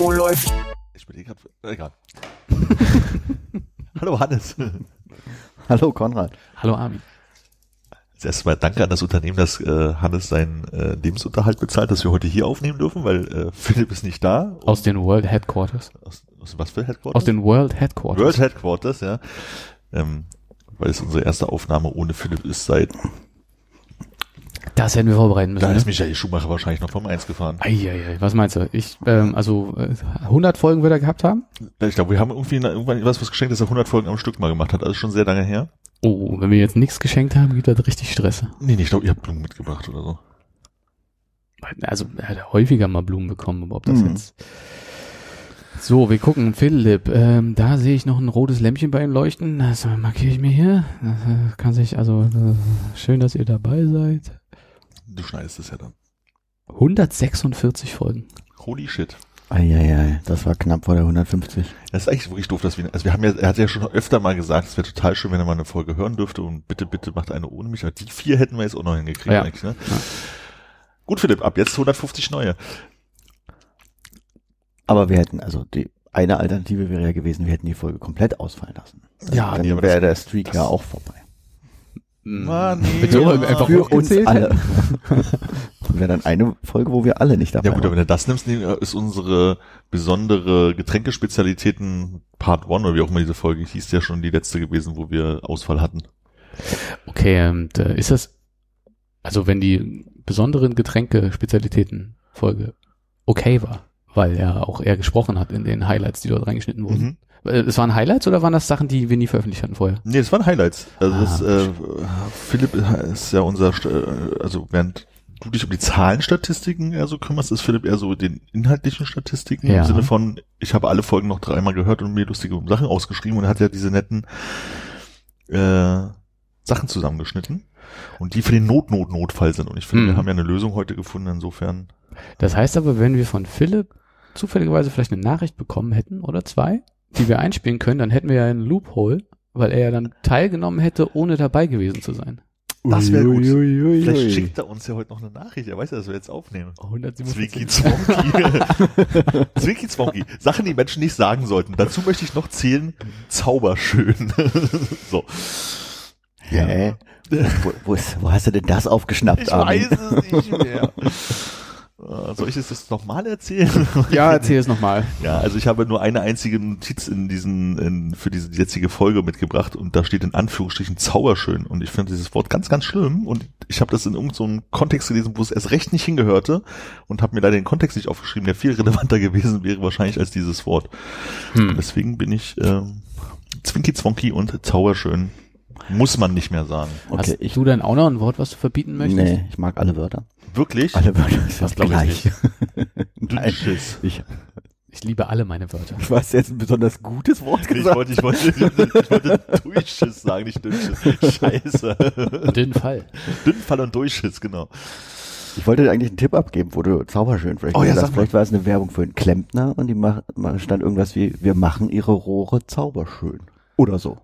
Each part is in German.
Oh, läuft. Ich bin hier gerade. Egal. Hallo Hannes. Hallo Konrad. Hallo Armin. Als erstes mal danke an das Unternehmen, dass äh, Hannes seinen äh, Lebensunterhalt bezahlt, dass wir heute hier aufnehmen dürfen, weil äh, Philipp ist nicht da. Aus den World Headquarters. Aus, aus was für Headquarters? Aus den World Headquarters. World Headquarters, ja. Ähm, weil es unsere erste Aufnahme ohne Philipp ist seit, das hätten wir vorbereiten müssen. da ist Ne? Michael Schumacher wahrscheinlich noch vom Eins gefahren. Eieiei, was meinst du? Ich, ähm, also äh, 100 Folgen wird er gehabt haben? Ich glaube, wir haben irgendwie irgendwann was, was geschenkt, dass er 100 Folgen am Stück mal gemacht hat. Also schon sehr lange her. Oh, wenn wir jetzt nichts geschenkt haben, gibt das richtig Stress. Nee, nee ich glaube, ihr habt Blumen mitgebracht oder so. Also er hat häufiger mal Blumen bekommen, aber ob das Mhm. jetzt... So, wir gucken, Philipp, ähm, da sehe ich noch ein rotes Lämpchen bei ihm leuchten. Das markiere ich mir hier. Das äh, kann sich, also äh, schön, dass ihr dabei seid. Du schneidest es ja dann. 146 Folgen. Holy shit. Eieiei, das war knapp vor der 150. Das ist eigentlich wirklich doof, dass wir, also wir haben ja, er hat ja schon öfter mal gesagt, es wäre total schön, wenn er mal eine Folge hören dürfte und bitte, bitte macht eine ohne mich. Aber die vier hätten wir jetzt auch noch hingekriegt Ja. eigentlich, ne? Ja. Gut, Philipp, ab jetzt 150 neue. Aber wir hätten, also die eine Alternative wäre ja gewesen, wir hätten die Folge komplett ausfallen lassen. Ja, dann nee, aber wäre der Streak das- ja auch vorbei. Nee. Wird so Ja. einfach Für uns alle. wäre dann eine Folge, wo wir alle nicht dabei Ja gut, aber wenn du das nimmst, ist unsere besondere Getränkespezialitäten Part One oder wie auch immer diese Folge hieß, ja schon die letzte gewesen, wo wir Ausfall hatten. Okay, und äh, ist das, also wenn die besonderen Getränke-Spezialitäten-Folge okay war, weil er auch er gesprochen hat in den Highlights, die dort reingeschnitten wurden. Mhm. Äh, Es waren Highlights oder waren das Sachen, die wir nie veröffentlicht hatten vorher? Nee, das waren Highlights. Also Ah, das, äh, Philipp ist ja unser, äh, also während du dich um die Zahlenstatistiken eher so kümmerst, ist Philipp eher so den inhaltlichen Statistiken Ja. im Sinne von, ich habe alle Folgen noch dreimal gehört und mir lustige Sachen ausgeschrieben und hat ja diese netten äh, Sachen zusammengeschnitten und die für den Not-Not-Notfall sind. Und ich finde, Mhm. wir haben ja eine Lösung heute gefunden, insofern. Das heißt aber, wenn wir von Philipp zufälligerweise vielleicht eine Nachricht bekommen hätten oder zwei, die wir einspielen können, dann hätten wir ja einen Loophole, weil er ja dann teilgenommen hätte, ohne dabei gewesen zu sein. Das wäre gut. Uiuiui. Vielleicht schickt er uns ja heute noch eine Nachricht. Er weiß ja, dass wir jetzt aufnehmen. 147. Zwinky Zwonky. Zwinky Zwonky. Sachen, die Menschen nicht sagen sollten. Dazu möchte ich noch zählen, zauberschön. so. Hä? Wo, wo, ist, wo hast du denn das aufgeschnappt, Ich Armin? weiß es nicht mehr. Äh, Soll ich das jetzt nochmal erzählen? Ja, erzähl es nochmal. Ja, also ich habe nur eine einzige Notiz in diesen, in, für diese jetzige Folge mitgebracht und da steht in Anführungsstrichen zauberschön und ich finde dieses Wort ganz, ganz schlimm und ich habe das in irgendeinem so einem Kontext gelesen, wo es erst recht nicht hingehörte und habe mir leider den Kontext nicht aufgeschrieben, der viel relevanter gewesen wäre wahrscheinlich als dieses Wort. Hm. Deswegen bin ich ähm, Zwinky Zwonky und zauberschön. Muss man nicht mehr sagen. Okay, Hast ich, du denn auch noch ein Wort, was du verbieten möchtest? nee, ich mag alle Wörter. Wirklich? Alle Wörter sind Das glaub ich gleich. Nein, Dünnschiss. ich, Ich liebe alle meine Wörter. du hast jetzt ein besonders gutes Wort Ich gesagt. wollte, ich wollte, ich wollte, ich wollte Durchschiss sagen, nicht Dünnschiss. Scheiße. Den Fall. Dünnfall und Durchschiss, genau. Ich wollte dir eigentlich einen Tipp abgeben, wo du zauberschön vielleicht Oh ja, gesagt sag hast. mal. Vielleicht war es eine Werbung für einen Klempner und die mach- stand irgendwas wie, wir machen ihre Rohre zauberschön. Oder so.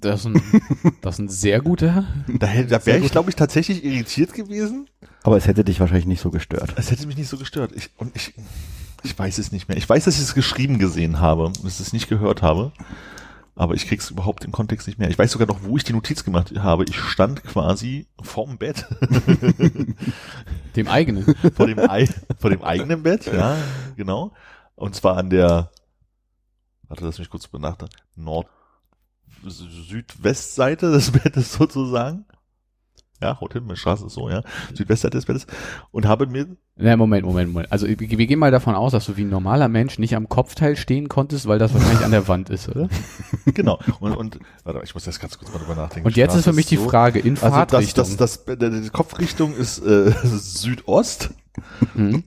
Das ist ein, das ist ein sehr guter. Da, hätte- da wäre ich, glaube ich, tatsächlich irritiert gewesen. Aber es hätte dich wahrscheinlich nicht so gestört. Es hätte mich nicht so gestört. Ich, und ich, ich weiß es nicht mehr. Ich weiß, dass ich es geschrieben gesehen habe und dass ich es nicht gehört habe. Aber ich krieg's überhaupt im Kontext nicht mehr. Ich weiß sogar noch, wo ich die Notiz gemacht habe. Ich stand quasi vorm Bett. Dem eigenen. vor dem, Ei, vor dem eigenen Bett, ja, genau. Und zwar an der, warte, lass mich kurz benachdenken, Nord, Südwestseite des Bettes sozusagen. Ja, haut hin, meine Straße ist so, ja. Südwestseite des Bettes. Und habe mir, Na, Moment, Moment, Moment. Also wir gehen mal davon aus, dass du wie ein normaler Mensch nicht am Kopfteil stehen konntest, weil das wahrscheinlich an der Wand ist, oder? genau, und, und, warte, ich muss jetzt ganz kurz mal drüber nachdenken. Und jetzt ist für mich die so. Frage, in Also das, Fahrtrichtung. das, das, die Kopfrichtung ist äh, Südost Mhm.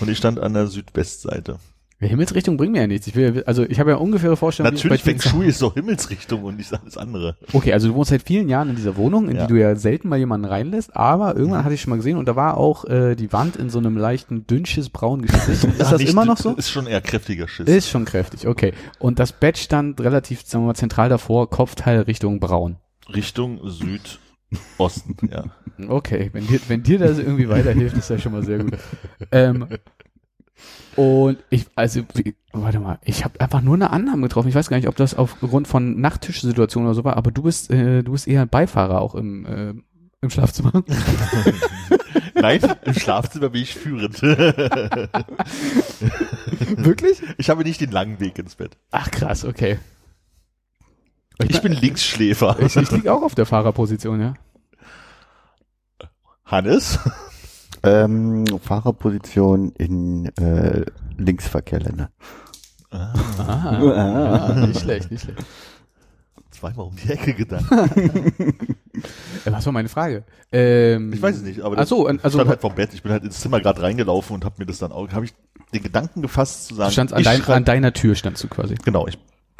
Und ich stand an der Südwestseite. Ja, Himmelsrichtung bringt mir ja nichts. Ich will, also ich habe ja ungefähre Vorstellung. Natürlich Feng Shui ist doch Himmelsrichtung und nicht alles andere. Okay, also du wohnst seit vielen Jahren in dieser Wohnung, in Ja. die du ja selten mal jemanden reinlässt, aber irgendwann hatte ich schon mal gesehen und da war auch äh, die Wand in so einem leichten dünnsches Braun gestrichen. Ist das nicht- immer noch so? Ist schon eher kräftiger Schiss. Ist schon kräftig, okay. Und das Bett stand relativ, sagen wir mal, zentral davor, Kopfteil Richtung Braun. Richtung Südosten, ja. Okay, wenn dir, wenn dir das irgendwie weiterhilft, ist das schon mal sehr gut. Ähm, und ich, also, wie, warte mal, ich habe einfach nur eine Annahme getroffen. Ich weiß gar nicht, ob das aufgrund von Nachttischsituationen oder so war, aber du bist, äh, du bist eher ein Beifahrer auch im, äh, im Schlafzimmer. Nein, im Schlafzimmer bin ich führend. Wirklich? Ich habe nicht den langen Weg ins Bett. Ach krass, okay. Ich bin Linksschläfer. ich, ich liege auch auf der Fahrerposition, ja. Hannes? Ähm, Fahrerposition in äh, Linksverkehrländer. Ah, Ah, ah, nicht schlecht, nicht schlecht. zweimal um die Ecke gedacht. Was war meine Frage? Ähm, Ich weiß es nicht, aber Ach so, also stand halt vom Bett. Ich bin halt ins Zimmer gerade reingelaufen und habe mir das dann auch, habe ich den Gedanken gefasst zu sagen, du standst an, ich dein, an deiner Tür, standst du quasi. genau, ich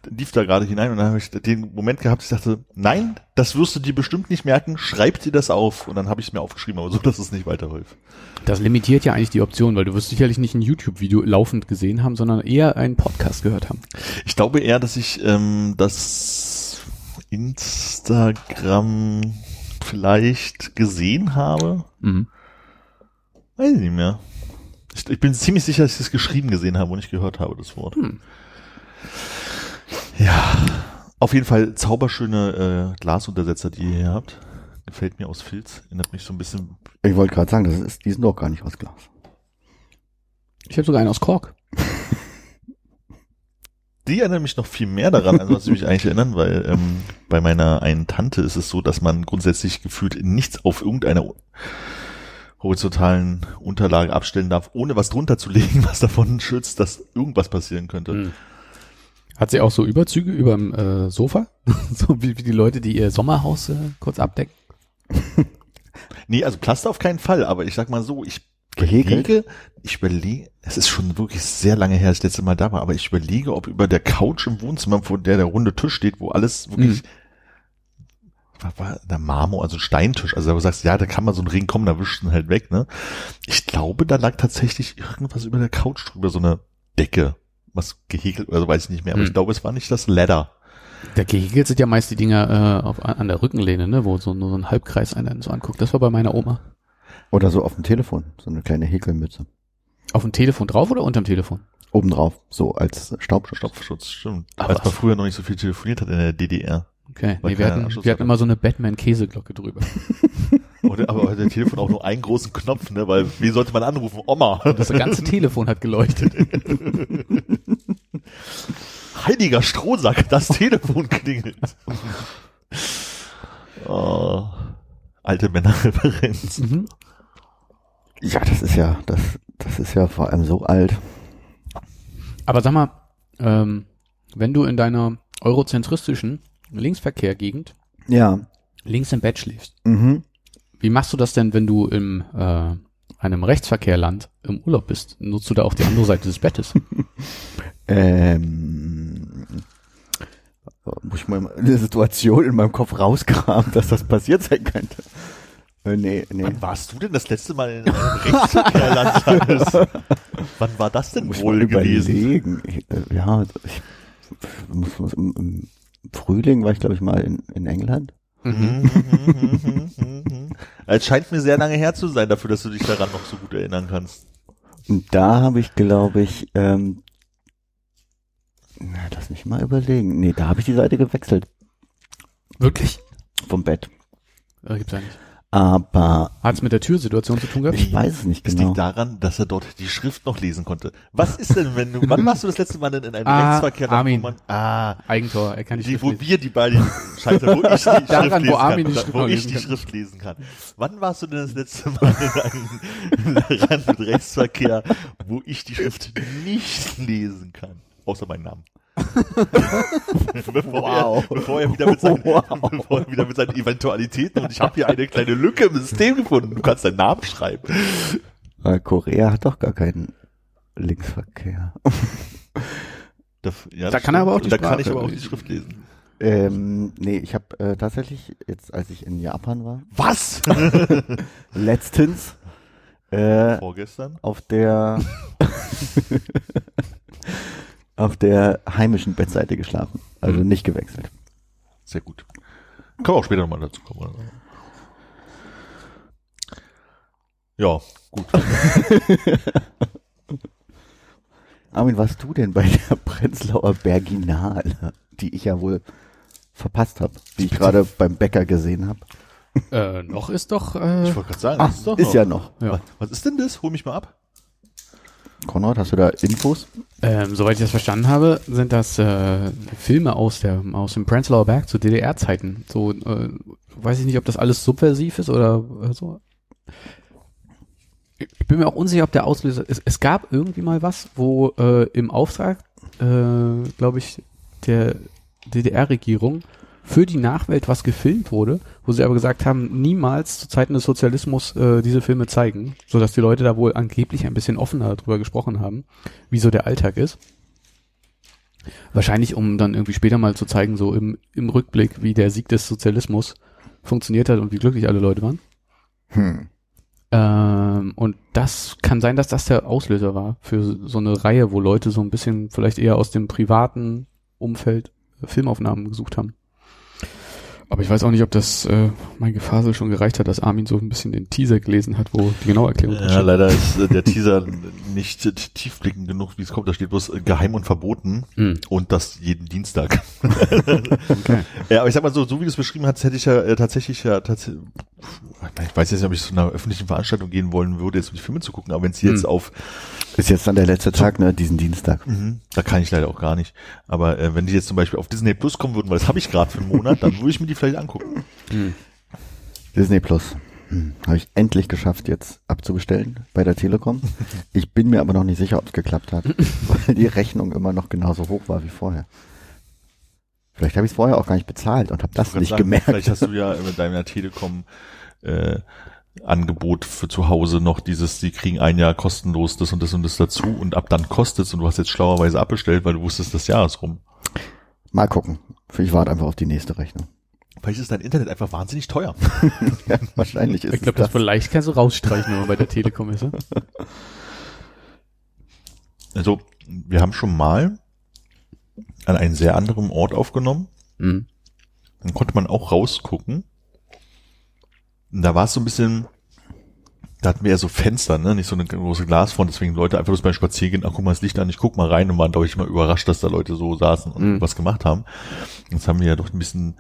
lief da gerade hinein und dann habe ich den Moment gehabt, ich dachte, nein, das wirst du dir bestimmt nicht merken, schreib dir das auf und dann habe ich es mir aufgeschrieben, aber so, dass es nicht weiterhilft. Das limitiert ja eigentlich die Option, weil du wirst sicherlich nicht ein YouTube-Video laufend gesehen haben, sondern eher einen Podcast gehört haben. Ich glaube eher, dass ich ähm, das Instagram vielleicht gesehen habe. Mhm. Weiß ich nicht mehr. Ich, ich bin ziemlich sicher, dass ich es geschrieben gesehen habe und nicht gehört habe, das Wort. Hm. Ja, auf jeden Fall zauberschöne äh, Glasuntersetzer, die ihr hier habt. Gefällt mir aus Filz. Erinnert mich so ein bisschen. Ich wollte gerade sagen, das ist, die sind doch gar nicht aus Glas. Ich habe sogar einen aus Kork. Die erinnern mich noch viel mehr daran, als was sie mich eigentlich erinnern, weil ähm, bei meiner einen Tante ist es so, dass man grundsätzlich gefühlt nichts auf irgendeiner horizontalen Unterlage abstellen darf, ohne was drunter zu legen, was davon schützt, dass irgendwas passieren könnte. Hm. Hat sie auch so Überzüge überm äh, Sofa? so wie, wie die Leute, die ihr Sommerhaus äh, kurz abdecken? Nee, also Plaster auf keinen Fall, aber ich sag mal so, ich überlege, ich überlege, es ist schon wirklich sehr lange her, als ich das letzte Mal da war, aber ich überlege, ob über der Couch im Wohnzimmer, vor der der runde Tisch steht, wo alles wirklich, war, war der Marmor, also Steintisch, also du sagst, ja, da kann man so einen Ring kommen, da wischt ihn halt weg, ne? Ich glaube, da lag tatsächlich irgendwas über der Couch drüber, so eine Decke, was gehäkelt oder so, weiß ich nicht mehr, aber Hm. ich glaube, es war nicht das Ladder. Der gehäkelt sind ja meist die Dinger äh, auf, an der Rückenlehne, ne, wo so nur so ein Halbkreis einen so anguckt. Das war bei meiner Oma. Oder so auf dem Telefon, so eine kleine Häkelmütze. Auf dem Telefon drauf oder unterm Telefon? Obendrauf, so als Staubschutz. Stopfschutz, stimmt. Aber Als man früher noch nicht so viel telefoniert hat in der DDR. Okay. Nee, wir hatten, wir hatten hatte. immer so eine Batman-Käseglocke drüber. Oder, aber der Telefon auch nur einen großen Knopf, ne? Weil wie sollte man anrufen? Oma. Das ganze Telefon hat geleuchtet. Heiliger Strohsack, das Telefon klingelt. Oh, alte Männerreferenz. Mhm. Ja, das ist ja, das, das ist ja vor allem so alt. Aber sag mal, ähm, wenn du in deiner eurozentristischen Linksverkehr-Gegend Ja. links im Bett schläfst, Mhm. Wie machst du das denn, wenn du im äh, einem Rechtsverkehrland im Urlaub bist? Nutzt du da auch die andere Seite des Bettes? Ähm, muss ich mal eine Situation in meinem Kopf rauskramen, dass das passiert sein könnte. Äh, nee, nee. Wann warst du denn das letzte Mal in einem Rechtsverkehrland? Hannes? Wann war das denn Muss ich wohl mal gewesen? überlegen. Ich, äh, ja, ich, muss, muss, im, im Frühling war ich, glaube ich, mal in, in England. Mhm. Es scheint mir sehr lange her zu sein, dafür, dass du dich daran noch so gut erinnern kannst. Und da habe ich, glaube ich, ähm, na, lass mich mal überlegen. Nee, da habe ich die Seite gewechselt Wirklich? vom Bett. Äh, gibt's ja nicht. Aber Hat es mit der Türsituation zu tun gehabt? ich weiß es nicht Es genau. liegt daran, dass er dort die Schrift noch lesen konnte. Was ist denn, wenn du, wann warst du das letzte Mal denn in einem Ah, Rechtsverkehr, Armin. wo man, ah, Eigentor, er kann nicht die, Schrift wo lesen. wir die beiden scheitern, wo ich die Schrift Daran, lesen wo Armin kann, die Schrift wo ich lesen die kann. Schrift lesen kann. Wann warst du denn das letzte Mal in einem Land mit Rechtsverkehr, wo ich die Schrift nicht lesen kann? Außer meinen Namen. bevor, Wow. er, bevor, er wieder mit seinen, Wow. bevor er wieder mit seinen Eventualitäten und ich habe hier eine kleine Lücke im System gefunden. Du kannst deinen Namen schreiben. Weil Korea hat doch gar keinen Linksverkehr. Da, ja, Da das kann er aber auch die Da kann ich Sprache aber auch die. Schrift lesen. ähm, nee, ich habe äh, tatsächlich, jetzt als ich in Japan war, Was? letztens äh, Vorgestern? auf der auf der heimischen Bettseite geschlafen. Also Mhm. nicht gewechselt. Sehr gut. Können wir auch später nochmal dazu kommen. Oder? Ja, gut. Armin, warst du denn bei der Prenzlauer Berginale, die ich ja wohl verpasst habe, die ich gerade beim Bäcker gesehen habe? Äh, noch ist doch, äh, Ich wollte gerade sagen, Ah, das ist doch ist noch. ja noch. ja. Was ist denn das? Hol mich mal ab. Konrad, hast du da Infos? Ähm, soweit ich das verstanden habe, sind das äh, Filme aus der aus dem Prenzlauer Berg zu DDR-Zeiten. So, äh, weiß ich nicht, ob das alles subversiv ist oder äh, so. Ich bin mir auch unsicher, ob der Auslöser ist. Es gab irgendwie mal was, wo äh, im Auftrag, äh, glaube ich, der DDR-Regierung für die Nachwelt was gefilmt wurde, wo sie aber gesagt haben, niemals zu Zeiten des Sozialismus äh, diese Filme zeigen, sodass die Leute da wohl angeblich ein bisschen offener drüber gesprochen haben, wie so der Alltag ist. Wahrscheinlich, um dann irgendwie später mal zu zeigen, so im, im Rückblick, wie der Sieg des Sozialismus funktioniert hat und wie glücklich alle Leute waren. Hm. Ähm, und das kann sein, dass das der Auslöser war für so eine Reihe, wo Leute so ein bisschen vielleicht eher aus dem privaten Umfeld äh, Filmaufnahmen gesucht haben. Aber ich weiß auch nicht, ob das äh, mein Gefasel schon gereicht hat, dass Armin so ein bisschen den Teaser gelesen hat, wo die genaue Erklärung Ja, steht. leider ist äh, der Teaser nicht äh, tiefblickend genug, wie es kommt. Da steht bloß äh, geheim und verboten Hm, und das jeden Dienstag. okay. Ja, aber ich sag mal so, so wie du es beschrieben hast, hätte ich ja äh, tatsächlich ja tatsächlich, ich weiß jetzt nicht, ob ich zu einer öffentlichen Veranstaltung gehen wollen würde, jetzt um die Filme zu gucken, aber wenn es jetzt Hm. auf, Ist jetzt dann der letzte Tag, ne, diesen Dienstag. mhm, da kann ich leider auch gar nicht. Aber äh, wenn die jetzt zum Beispiel auf Disney Plus kommen würden, weil das habe ich gerade für einen Monat, dann würde ich mir die vielleicht angucken. Hm. Disney Plus. Hm. Habe ich endlich geschafft, jetzt abzubestellen bei der Telekom. Ich bin mir aber noch nicht sicher, ob es geklappt hat, weil die Rechnung immer noch genauso hoch war wie vorher. Vielleicht habe ich es vorher auch gar nicht bezahlt und habe das nicht sagen, gemerkt. Vielleicht hast du ja mit deiner Telekom äh, Angebot für zu Hause noch dieses, die kriegen ein Jahr kostenlos das und das und das dazu und ab dann kostet's und du hast jetzt schlauerweise abbestellt, weil du wusstest, das Jahr ist rum. Mal gucken. Ich warte einfach auf die nächste Rechnung. Vielleicht ist dein Internet einfach wahnsinnig teuer. Ja, wahrscheinlich ist Ich glaube, es das vielleicht kannst du rausstreichen, wenn man bei der Telekom ist. Ne? Also, wir haben schon mal an einem sehr anderen Ort aufgenommen. Hm. Dann konnte man auch rausgucken. Und da war es so ein bisschen, da hatten wir ja so Fenster, ne, nicht so eine große Glasfront, deswegen Leute einfach bloß beim Spaziergehen, ach guck mal das Licht an, ich guck mal rein und waren, glaube ich, mal überrascht, dass da Leute so saßen und Mhm. was gemacht haben. Jetzt haben wir ja doch ein bisschen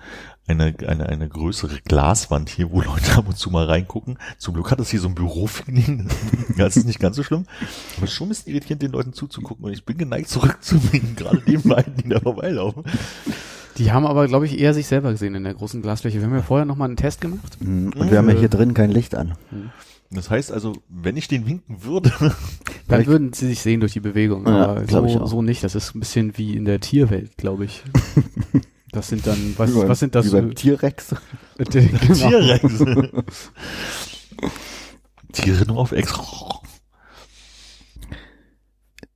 eine, eine, eine größere Glaswand hier, wo Leute ab und zu mal reingucken. Zum Glück hat das hier so ein Bürofeeling. Das ist nicht ganz so schlimm. Aber es ist schon ein bisschen irritierend, den Leuten zuzugucken. Und ich bin geneigt zurückzublicken, gerade den beiden, die da vorbeilaufen. Die haben aber, glaube ich, eher sich selber gesehen in der großen Glasfläche. Wir haben ja vorher nochmal einen Test gemacht. Hm, Und wir haben ja hier drin kein Licht an. Das heißt also, wenn ich den winken würde, Dann würden sie sich sehen durch die Bewegung. Ja, aber glaub ich so, auch. so nicht. Das ist ein bisschen wie in der Tierwelt, glaube ich. Das sind dann, was, Wie beim- was sind das? Wie beim T-Rex. äh, genau. Tierrex. Tiere nur auf Ex.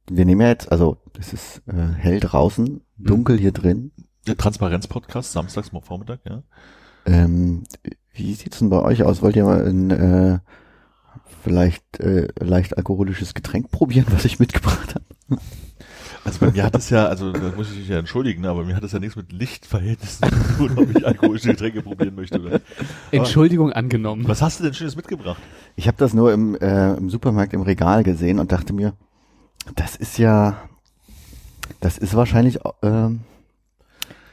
Wir nehmen ja jetzt, also es ist äh, hell draußen, dunkel hier drin. Der Transparenz-Podcast, samstags morgen Vormittag, ja. Ähm, wie sieht's denn bei euch aus? Wollt ihr mal ein äh, vielleicht äh, leicht alkoholisches Getränk probieren, was ich mitgebracht habe? Also bei mir hat es ja, also da muss ich mich ja entschuldigen, aber mir hat es ja nichts mit Lichtverhältnissen zu tun, ob ich alkoholische Getränke probieren möchte. Oder? Entschuldigung angenommen. Was hast du denn Schönes mitgebracht? Ich habe das nur im, äh, im Supermarkt im Regal gesehen und dachte mir, das ist ja, das ist wahrscheinlich ähm,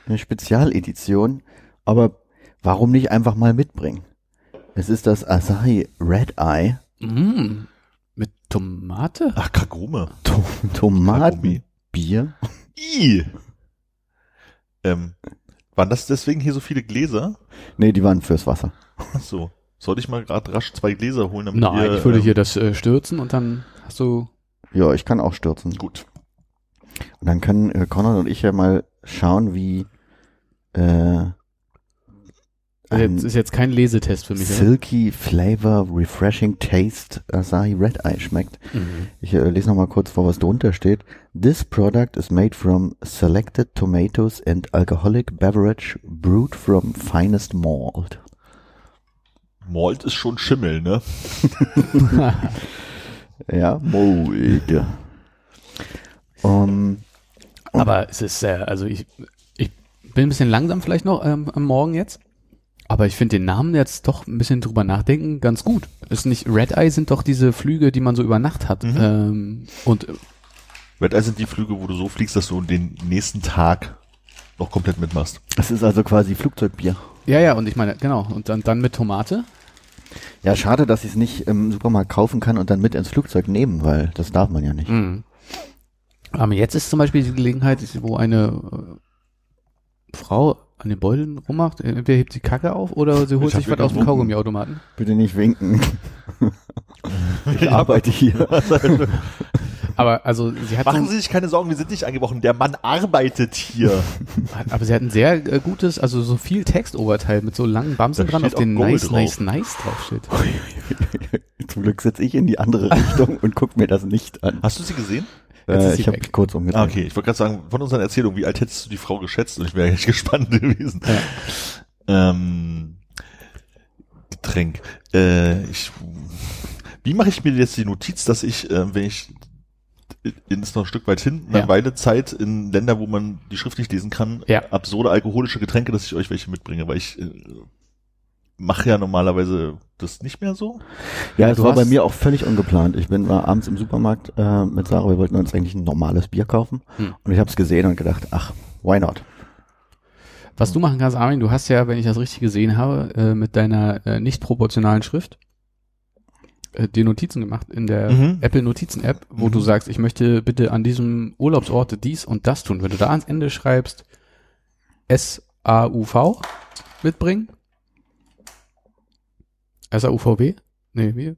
eine Spezialedition, aber warum nicht einfach mal mitbringen? Es ist das Asahi Red Eye Mm, mit Tomate? Ach, Kagome. to Tomatenbier. I. Ähm, waren das deswegen hier so viele Gläser? Nee, die waren fürs Wasser. Ach so. Sollte ich mal gerade rasch zwei Gläser holen? Damit Nein, wir, ich würde ähm, hier das äh, stürzen und dann hast du. Ja, ich kann auch stürzen. Gut. Und dann können äh, Conrad und ich ja mal schauen, wie äh, Das ist jetzt kein Lesetest für mich, oder? silky flavor, refreshing taste Asahi Red Eye schmeckt. Mhm. Ich äh, lese noch mal kurz vor, was drunter steht. This product is made from selected tomatoes and alcoholic beverage brewed from finest malt. Malt ist schon Schimmel, ne? Ja, Malt. Um, Aber es ist sehr, also ich, ich bin ein bisschen langsam vielleicht noch ähm, am Morgen jetzt. Aber ich finde den Namen jetzt doch ein bisschen drüber nachdenken ganz gut. Ist nicht Red Eye sind doch diese Flüge, die man so über Nacht hat. Mhm. Ähm, und äh, Red Eye sind die Flüge, wo du so fliegst, dass du den nächsten Tag noch komplett mitmachst. es ist also quasi Flugzeugbier. ja, ja, und ich meine, genau, und dann, dann mit Tomate. Ja, schade, dass ich es nicht im Supermarkt kaufen kann und dann mit ins Flugzeug nehmen, weil das darf man ja nicht. Mhm. Aber jetzt ist zum Beispiel die Gelegenheit, wo eine äh, Frau an den Beuteln rummacht, entweder hebt sie Kacke auf oder sie holt sich was aus dem gewunken. Kaugummiautomaten. Bitte nicht winken. ich arbeite hier. Aber also sie hat, Machen so, Sie sich keine Sorgen, wir sind nicht angebrochen. Der Mann arbeitet hier. aber sie hat ein sehr äh, gutes, also so viel Textoberteil mit so langen Bamsen dran, steht auf den Gold nice, drauf. nice, nice draufsteht. Zum Glück sitze ich in die andere Richtung und guck mir das nicht an. Hast du sie gesehen? Äh, ich habe mich kurz umgedreht. Ah, okay. Ich wollte gerade sagen, von unseren Erzählungen, wie alt hättest du die Frau geschätzt? Und ich wäre echt gespannt gewesen. Ähm, Getränk. Äh, ich, wie mache ich mir jetzt die Notiz, dass ich, äh, wenn ich in ist noch ein Stück weit hin, eine Ja. Weile Zeit in Länder, wo man die Schrift nicht lesen kann, Ja. absurde alkoholische Getränke, dass ich euch welche mitbringe, weil ich äh, mache ja normalerweise das nicht mehr so. Ja, es war bei mir auch völlig ungeplant. Ich bin war abends im Supermarkt äh, mit Sarah, wir wollten uns eigentlich ein normales Bier kaufen Hm. und ich habe es gesehen und gedacht, ach, why not? Was du machen kannst, Armin, du hast ja, wenn ich das richtig gesehen habe, äh, mit deiner äh, nicht proportionalen Schrift äh, dir Notizen gemacht in der Mhm. Apple Notizen App, wo Mhm. du sagst, ich möchte bitte an diesem Urlaubsort dies und das tun. Wenn du da ans Ende schreibst S-A-U-V mitbringen. S-A-U-V-W? Nee, wie?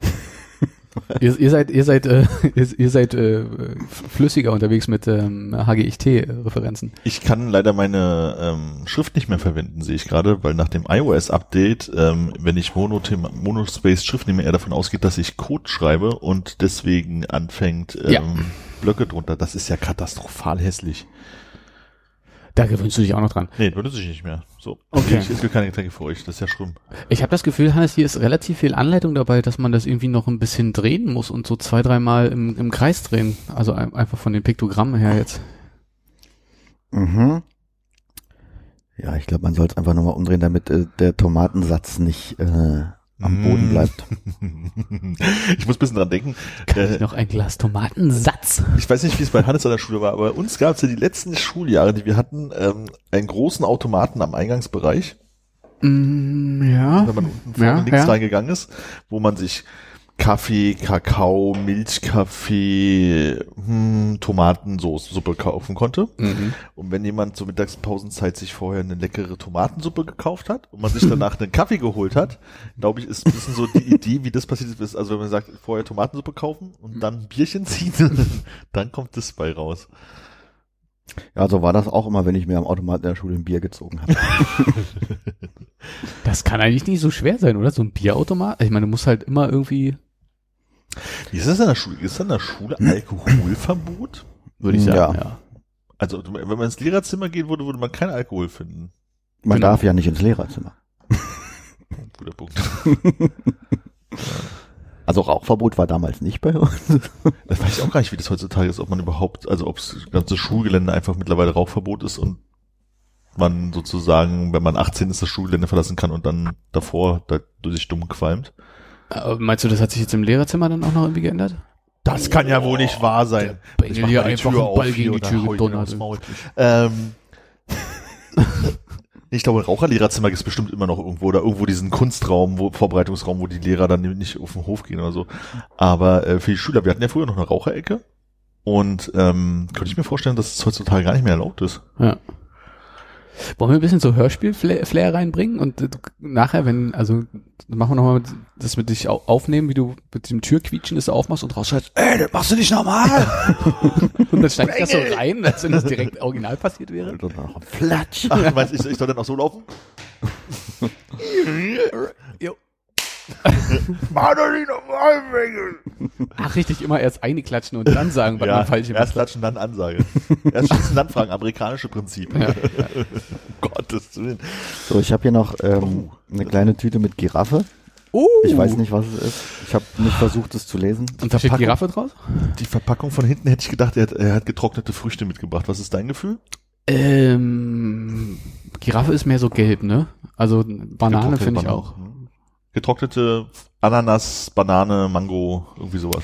ihr, ihr seid, ihr seid, äh, ihr, ihr seid äh, flüssiger unterwegs mit ähm, HGIT-Referenzen. Ich kann leider meine ähm, Schrift nicht mehr verwenden, sehe ich gerade, weil nach dem iOS-Update, ähm, wenn ich Monothema, Monospace Schrift nehme, er davon ausgeht, dass ich Code schreibe und deswegen anfängt ähm, Ja. Blöcke drunter. Das ist ja katastrophal hässlich. Da gewöhnst du dich auch noch dran. Nee, benutze ich nicht mehr. So. Okay. Ich, es gibt keine Getränke für euch, das ist ja schlimm. Ich habe das Gefühl, Hannes, hier ist relativ viel Anleitung dabei, dass man das irgendwie noch ein bisschen drehen muss und so zwei, dreimal im, im Kreis drehen. Also ein- einfach von den Piktogrammen her jetzt. Mhm. Ja, ich glaube, man soll es einfach nochmal umdrehen, damit äh, der Tomatensatz nicht äh, am Boden Mm. bleibt. ich muss ein bisschen dran denken. Kann Äh, ich noch ein Glas Tomatensatz? Ich weiß nicht, wie es bei Hannes an der Schule war, aber bei uns gab es ja die letzten Schuljahre, die wir hatten, ähm, einen großen Automaten am Eingangsbereich, Mm, ja. wenn man unten vorne Ja, links ja. reingegangen ist, wo man sich Kaffee, Kakao, Milchkaffee, hm, Tomatensoße, Suppe kaufen konnte. Mhm. Und wenn jemand zur Mittagspausenzeit sich vorher eine leckere Tomatensuppe gekauft hat und man sich danach einen Kaffee geholt hat, glaube ich, ist ein bisschen so die Idee, wie das passiert ist. Also wenn man sagt, vorher Tomatensuppe kaufen und dann ein Bierchen ziehen, dann kommt das bei raus. Ja, so war das auch immer, wenn ich mir am Automaten in der Schule ein Bier gezogen habe. Das kann eigentlich nicht so schwer sein, oder? So ein Bierautomat? Ich meine, du musst halt immer irgendwie, Wie ist das in der Schule? Ist an der Schule Alkoholverbot? würde ich Ja. sagen, ja. Also wenn man ins Lehrerzimmer gehen würde, würde man keinen Alkohol finden. Man Genau. darf ja nicht ins Lehrerzimmer. Guter Punkt. Also Rauchverbot war damals nicht bei uns. Das weiß ich auch gar nicht, wie das heutzutage ist, ob man überhaupt, also ob das ganze Schulgelände einfach mittlerweile Rauchverbot ist und man sozusagen, wenn man 18 ist, das Schulgelände verlassen kann und dann davor da durch sich dumm qualmt. Aber meinst du, das hat sich jetzt im Lehrerzimmer dann auch noch irgendwie geändert? Das kann ja wohl nicht wahr sein. der Ich mach mal die einfach Tür einen auf Ball gegen die Tür gedonnert. Ähm, ich glaube, Raucherlehrerzimmer gibt es bestimmt immer noch irgendwo oder irgendwo diesen Kunstraum, wo, Vorbereitungsraum, wo die Lehrer dann nicht auf den Hof gehen oder so. Aber äh, für die Schüler, wir hatten ja früher noch eine Raucherecke und ähm, könnte ich mir vorstellen, dass es heutzutage gar nicht mehr erlaubt ist. Ja. Wollen wir ein bisschen so Hörspiel-Flair reinbringen und äh, nachher, wenn, also machen wir nochmal das mit dich au- aufnehmen, wie du mit dem Türquietschen das aufmachst und rausschreibst, ey, das machst du nicht normal. und dann steigt das so rein, als wenn das direkt original passiert wäre. Und dann noch Flatsch. Ach, du meinst, ich, ich soll dann auch so laufen? Ach, richtig, immer erst eine klatschen und dann sagen, was ja, man falsch erst gemacht hat. klatschen, dann Ansage. erst schießen, dann fragen. Amerikanische Prinzip. Ja. Gottes Willen. So, ich habe hier noch ähm, eine kleine Tüte mit Giraffe. Oh. Ich weiß nicht, was es ist. Ich habe nicht versucht, es zu lesen. Und da steht? Giraffe draus? Die Verpackung von hinten hätte ich gedacht, er hat, er hat getrocknete Früchte mitgebracht. Was ist dein Gefühl? Ähm, Giraffe ist mehr so gelb, ne? Also Banane finde ich auch. Mhm. Getrocknete Ananas, Banane, Mango, irgendwie sowas.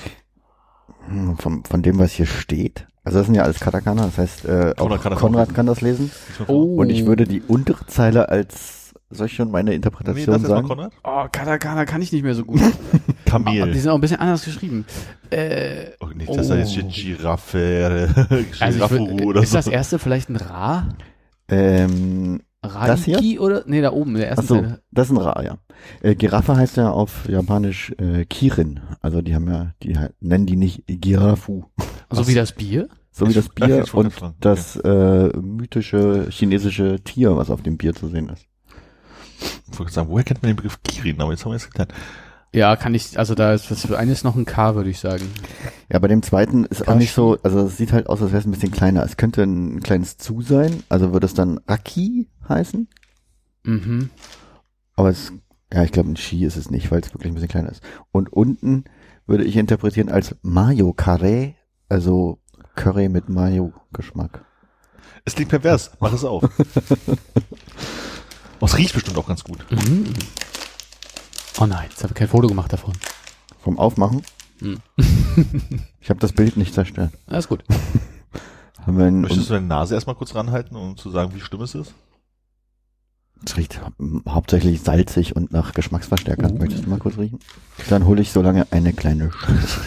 Hm, Von, von dem, was hier steht. Also das sind ja alles Katakana, das heißt, äh, auch Konrad kann das Konrad kann das lesen. Oh. Und ich würde die untere Zeile als ich schon meine Nee, Interpretation das ist mal sagen? Konrad. Oh, Katakana kann ich nicht mehr so gut. Kamel. Aber die sind auch ein bisschen anders geschrieben. Äh, Oh, nicht, dass da jetzt steht Giraffe, also ich Giraffe würd, oder ist so. das erste vielleicht ein Ra? Ähm, Das hier? Raiki oder? Nee, da oben, in der ersten Achso, Zeile. das ist ein Ra, ja. Äh, Giraffe heißt ja auf Japanisch äh, Kirin. Also die haben ja, die nennen die nicht Girafu. So wie das Bier? So wie das Bier wollte und das äh, mythische chinesische Tier, was auf dem Bier zu sehen ist. Ich wollte sagen, woher kennt man den Begriff Kirin? Aber jetzt haben wir es geklärt. Ja, kann ich, also da ist das für eines noch ein K, würde ich sagen. Ja, bei dem zweiten ist auch nicht so, also es sieht halt aus, als wäre es ein bisschen kleiner. Es könnte ein kleines Zu sein, also würde es dann Raki heißen. Mhm. Aber es, ja, ich glaube, ein Ski ist es nicht, weil es wirklich ein bisschen kleiner ist. Und unten würde ich interpretieren als Mayo Carré, also Curry mit Mayo-Geschmack. Es klingt pervers. Mach es auf. Oh, es riecht bestimmt auch ganz gut. Mhm. Oh nein, jetzt habe ich kein Foto gemacht davon. Vom Aufmachen. Hm. Ich habe das Bild nicht zerstört. Alles gut. Möchtest du deine Nase erstmal kurz ranhalten, um zu sagen, wie schlimm es ist? Es riecht hauptsächlich salzig und nach Geschmacksverstärkern. Uh. Möchtest du mal kurz riechen? Dann hole ich so lange eine kleine Sch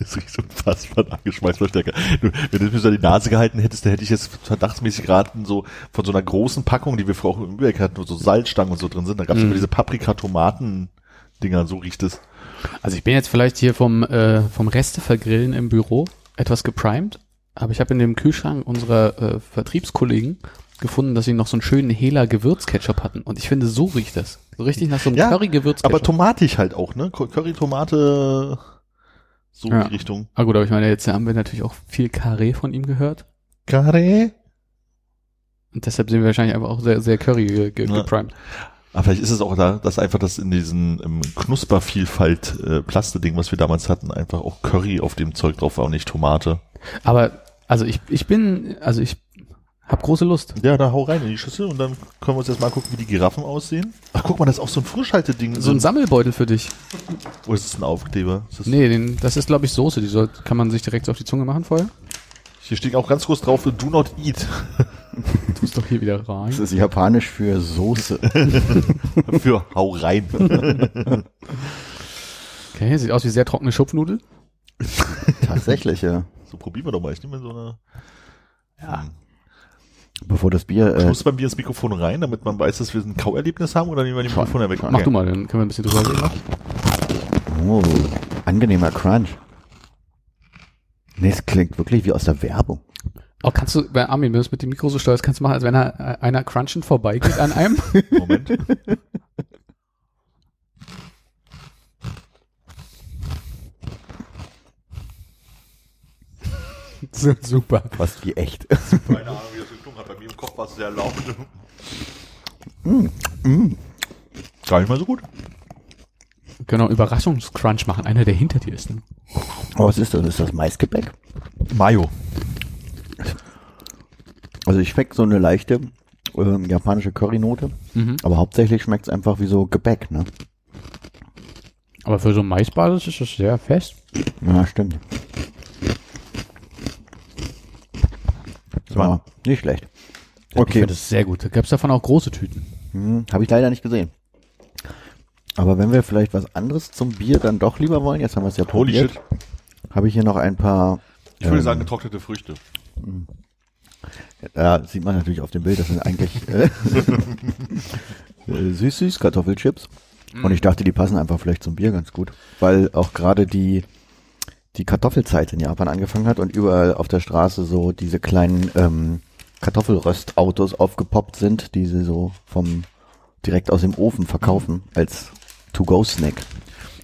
Es riecht unfassbar nach Geschmacksverstärker. Du, wenn du mir so an die Nase gehalten hättest, dann hätte ich jetzt verdachtsmäßig geraten, so von so einer großen Packung, die wir vorher auch im Überblick hatten, wo so Salzstangen und so drin sind. Da gab es Mhm. immer diese Paprika-Tomaten-Dinger, so riecht es. Also ich bin jetzt vielleicht hier vom, äh, vom Restevergrillen im Büro etwas geprimed, aber ich habe in dem Kühlschrank unserer äh, Vertriebskollegen gefunden, dass sie noch so einen schönen Hela Gewürzketchup hatten. Und ich finde, so riecht das. So richtig nach so einem Ja, Curry-Gewürzketchup. Aber tomatig halt auch, ne? Curry, Tomate, so Ja. in die Richtung. Ah gut, aber ich meine, jetzt haben wir natürlich auch viel Carré von ihm gehört. Curry? Und deshalb sind wir wahrscheinlich einfach auch sehr, sehr Curry ge ge Ja. geprimed. Aber vielleicht ist es auch da, dass einfach das in diesen ähm, Knuspervielfalt äh, Plaste-Ding, was wir damals hatten, einfach auch Curry auf dem Zeug drauf war und nicht Tomate. Aber, also ich, ich bin, also ich habe große Lust. Ja, da hau rein in die Schüssel und dann können wir uns jetzt mal gucken, wie die Giraffen aussehen. Ach, guck mal, das ist auch so ein Frischhalteding. So ein Sammelbeutel für dich. Oder ist es ein Aufkleber? Ist das, Nee, den, das ist, glaube ich, Soße. Die soll, kann man sich direkt so auf die Zunge machen vorher. Hier steht auch ganz groß drauf, do not eat. Tu es doch hier wieder Das rein. ist japanisch für Soße. Für hau rein. Okay, sieht aus wie sehr trockene Schupfnudel. Tatsächlich, ja. So, probieren wir doch mal. Ich nehme so eine... Ja. Bevor das Bier, Ich äh, muss bei mir ins Mikrofon rein, damit man weiß, dass wir ein Kauerlebnis haben, oder nehmen wir die Mikrofone weg? schon. Mach du mal, dann können wir ein bisschen drüber reden. oh, angenehmer Crunch. Nee, es klingt wirklich wie aus der Werbung. Oh, kannst du, bei Armin, wenn du es mit dem Mikro so steuerst, kannst du machen, als wenn er, äh, einer crunchend vorbeigeht an einem? Moment. so, super. Fast wie echt. Keine Ahnung, wie das. Bei mir im Kopf war es sehr laut. Gar nicht mal so gut. Wir können auch Überraschungscrunch machen, einer, der hinter dir ist. Ne? Oh, was ist das? Ist das Maisgebäck? Mayo. Also ich schmecke so eine leichte ähm, japanische Currynote, Mhm. aber hauptsächlich schmeckt es einfach wie so Gebäck, ne? Aber für so Maisbasis ist das sehr fest. Ja, stimmt. war- Ja, nicht schlecht. Ich Okay, finde das sehr gut. Da gab es davon auch große Tüten. hm, habe ich leider nicht gesehen. Aber wenn wir vielleicht was anderes zum Bier dann doch lieber wollen, jetzt haben wir es ja Holy probiert, shit. habe ich hier noch ein paar, Ich würde Ähm, sagen, getrocknete Früchte. da sieht man natürlich auf dem Bild, das sind eigentlich äh, äh, süß-süß Kartoffelchips. Und ich dachte, die passen einfach vielleicht zum Bier ganz gut, weil auch gerade die die Kartoffelzeit in Japan angefangen hat und überall auf der Straße so diese kleinen ähm, Kartoffelröstautos aufgepoppt sind, die sie so vom direkt aus dem Ofen verkaufen als To-Go-Snack.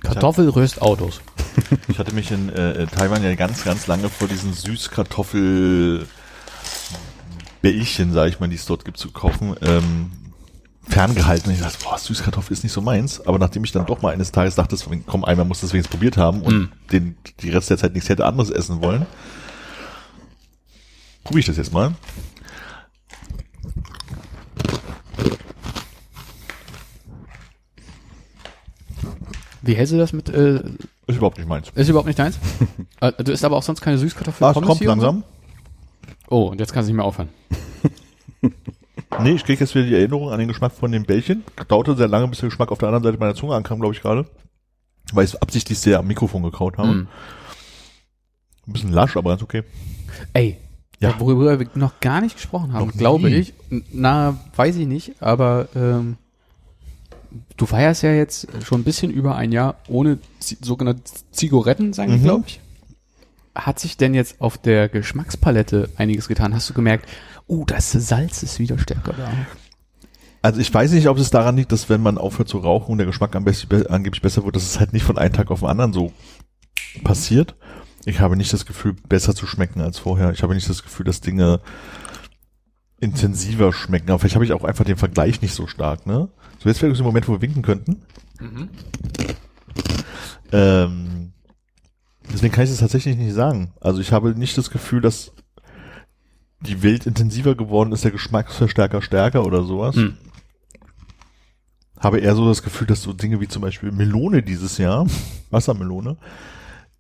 Kartoffelröstautos. Ich hatte mich in äh, Taiwan ja ganz, ganz lange vor diesen Süßkartoffel Bällchen, sag ich mal, die es dort gibt, zu kaufen, ähm, ferngehalten. Ich dachte, boah, Süßkartoffel ist nicht so meins. Aber nachdem ich dann doch mal eines Tages dachte, komm, einmal muss das wenigstens probiert haben und Mm. den, die Rest der Zeit nichts hätte anderes essen wollen, probiere ich das jetzt mal. Wie hältst du das mit, äh, Ist überhaupt nicht meins. ist überhaupt nicht deins? äh, du isst aber auch sonst keine Süßkartoffel Ah, es kommt langsam. Oh, und jetzt kannst du nicht mehr aufhören. Nee, ich kriege jetzt wieder die Erinnerung an den Geschmack von dem Bällchen. Dauerte sehr lange, bis der Geschmack auf der anderen Seite meiner Zunge ankam, glaube ich gerade. Weil ich es absichtlich sehr am Mikrofon gekaut habe. Mm. Ein bisschen lasch, aber ganz okay. Ey, Ja. worüber wir noch gar nicht gesprochen haben, Noch glaube nie. ich. Na, weiß ich nicht, aber ähm, du feierst ja jetzt schon ein bisschen über ein Jahr ohne sogenannte Zigaretten, sagen wir, Mhm. glaube ich. Hat sich denn jetzt auf der Geschmackspalette einiges getan? Hast du gemerkt, oh, das Salz ist wieder stärker da? Also ich weiß nicht, ob es daran liegt, dass wenn man aufhört zu rauchen und der Geschmack angeblich besser wird, dass es halt nicht von einem Tag auf den anderen so passiert. Ich habe nicht das Gefühl, besser zu schmecken als vorher. Ich habe nicht das Gefühl, dass Dinge intensiver schmecken. Aber vielleicht habe ich auch einfach den Vergleich nicht so stark, ne? So jetzt wäre so ein Moment, wo wir winken könnten. Ähm, deswegen kann ich es tatsächlich nicht sagen. Also ich habe nicht das Gefühl, dass die Welt intensiver geworden ist, der Geschmacksverstärker stärker oder sowas. Hm. Habe eher so das Gefühl, dass so Dinge wie zum Beispiel Melone dieses Jahr, Wassermelone,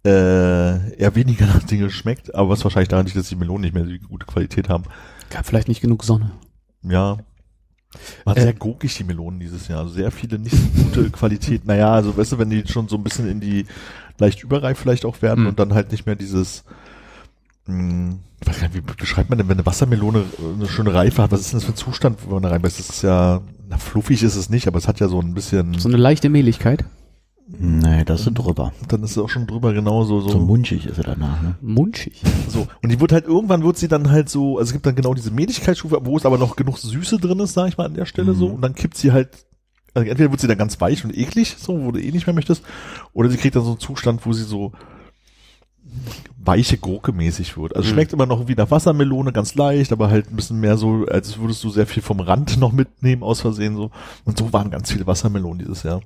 äh, eher weniger nach Dinge schmeckt, aber was wahrscheinlich daran liegt, dass die Melonen nicht mehr die gute Qualität haben. Gab vielleicht nicht genug Sonne. Ja. War Äh. sehr gurkig, die Melonen dieses Jahr. Also sehr viele nicht so gute Qualität. Naja, also weißt du, wenn die schon so ein bisschen in die leicht überreif vielleicht auch werden Hm. und dann halt nicht mehr dieses, mh, ich weiß gar nicht, wie beschreibt man denn, wenn eine Wassermelone eine schöne Reife hat, was ist denn das für ein Zustand, wo man da reinbeißt? Das ist ja, na, fluffig ist es nicht, aber es hat ja so ein bisschen, So eine leichte Mehligkeit. Nee, das ist drüber. dann ist es auch schon drüber genauso so. So munchig ist er danach, ne? Munchig. So, und die wird halt irgendwann wird sie dann halt so, also es gibt dann genau diese Mädigkeitsstufe, wo es aber noch genug Süße drin ist, sag ich mal an der Stelle so, und dann kippt sie halt, also entweder wird sie dann ganz weich und eklig, so, wo du eh nicht mehr möchtest, oder sie kriegt dann so einen Zustand, wo sie so weiche Gurke mäßig wird. Also Mhm. schmeckt immer noch wie nach Wassermelone, ganz leicht, aber halt ein bisschen mehr so, als würdest du sehr viel vom Rand noch mitnehmen aus Versehen so. Und so waren ganz viele Wassermelonen dieses Jahr.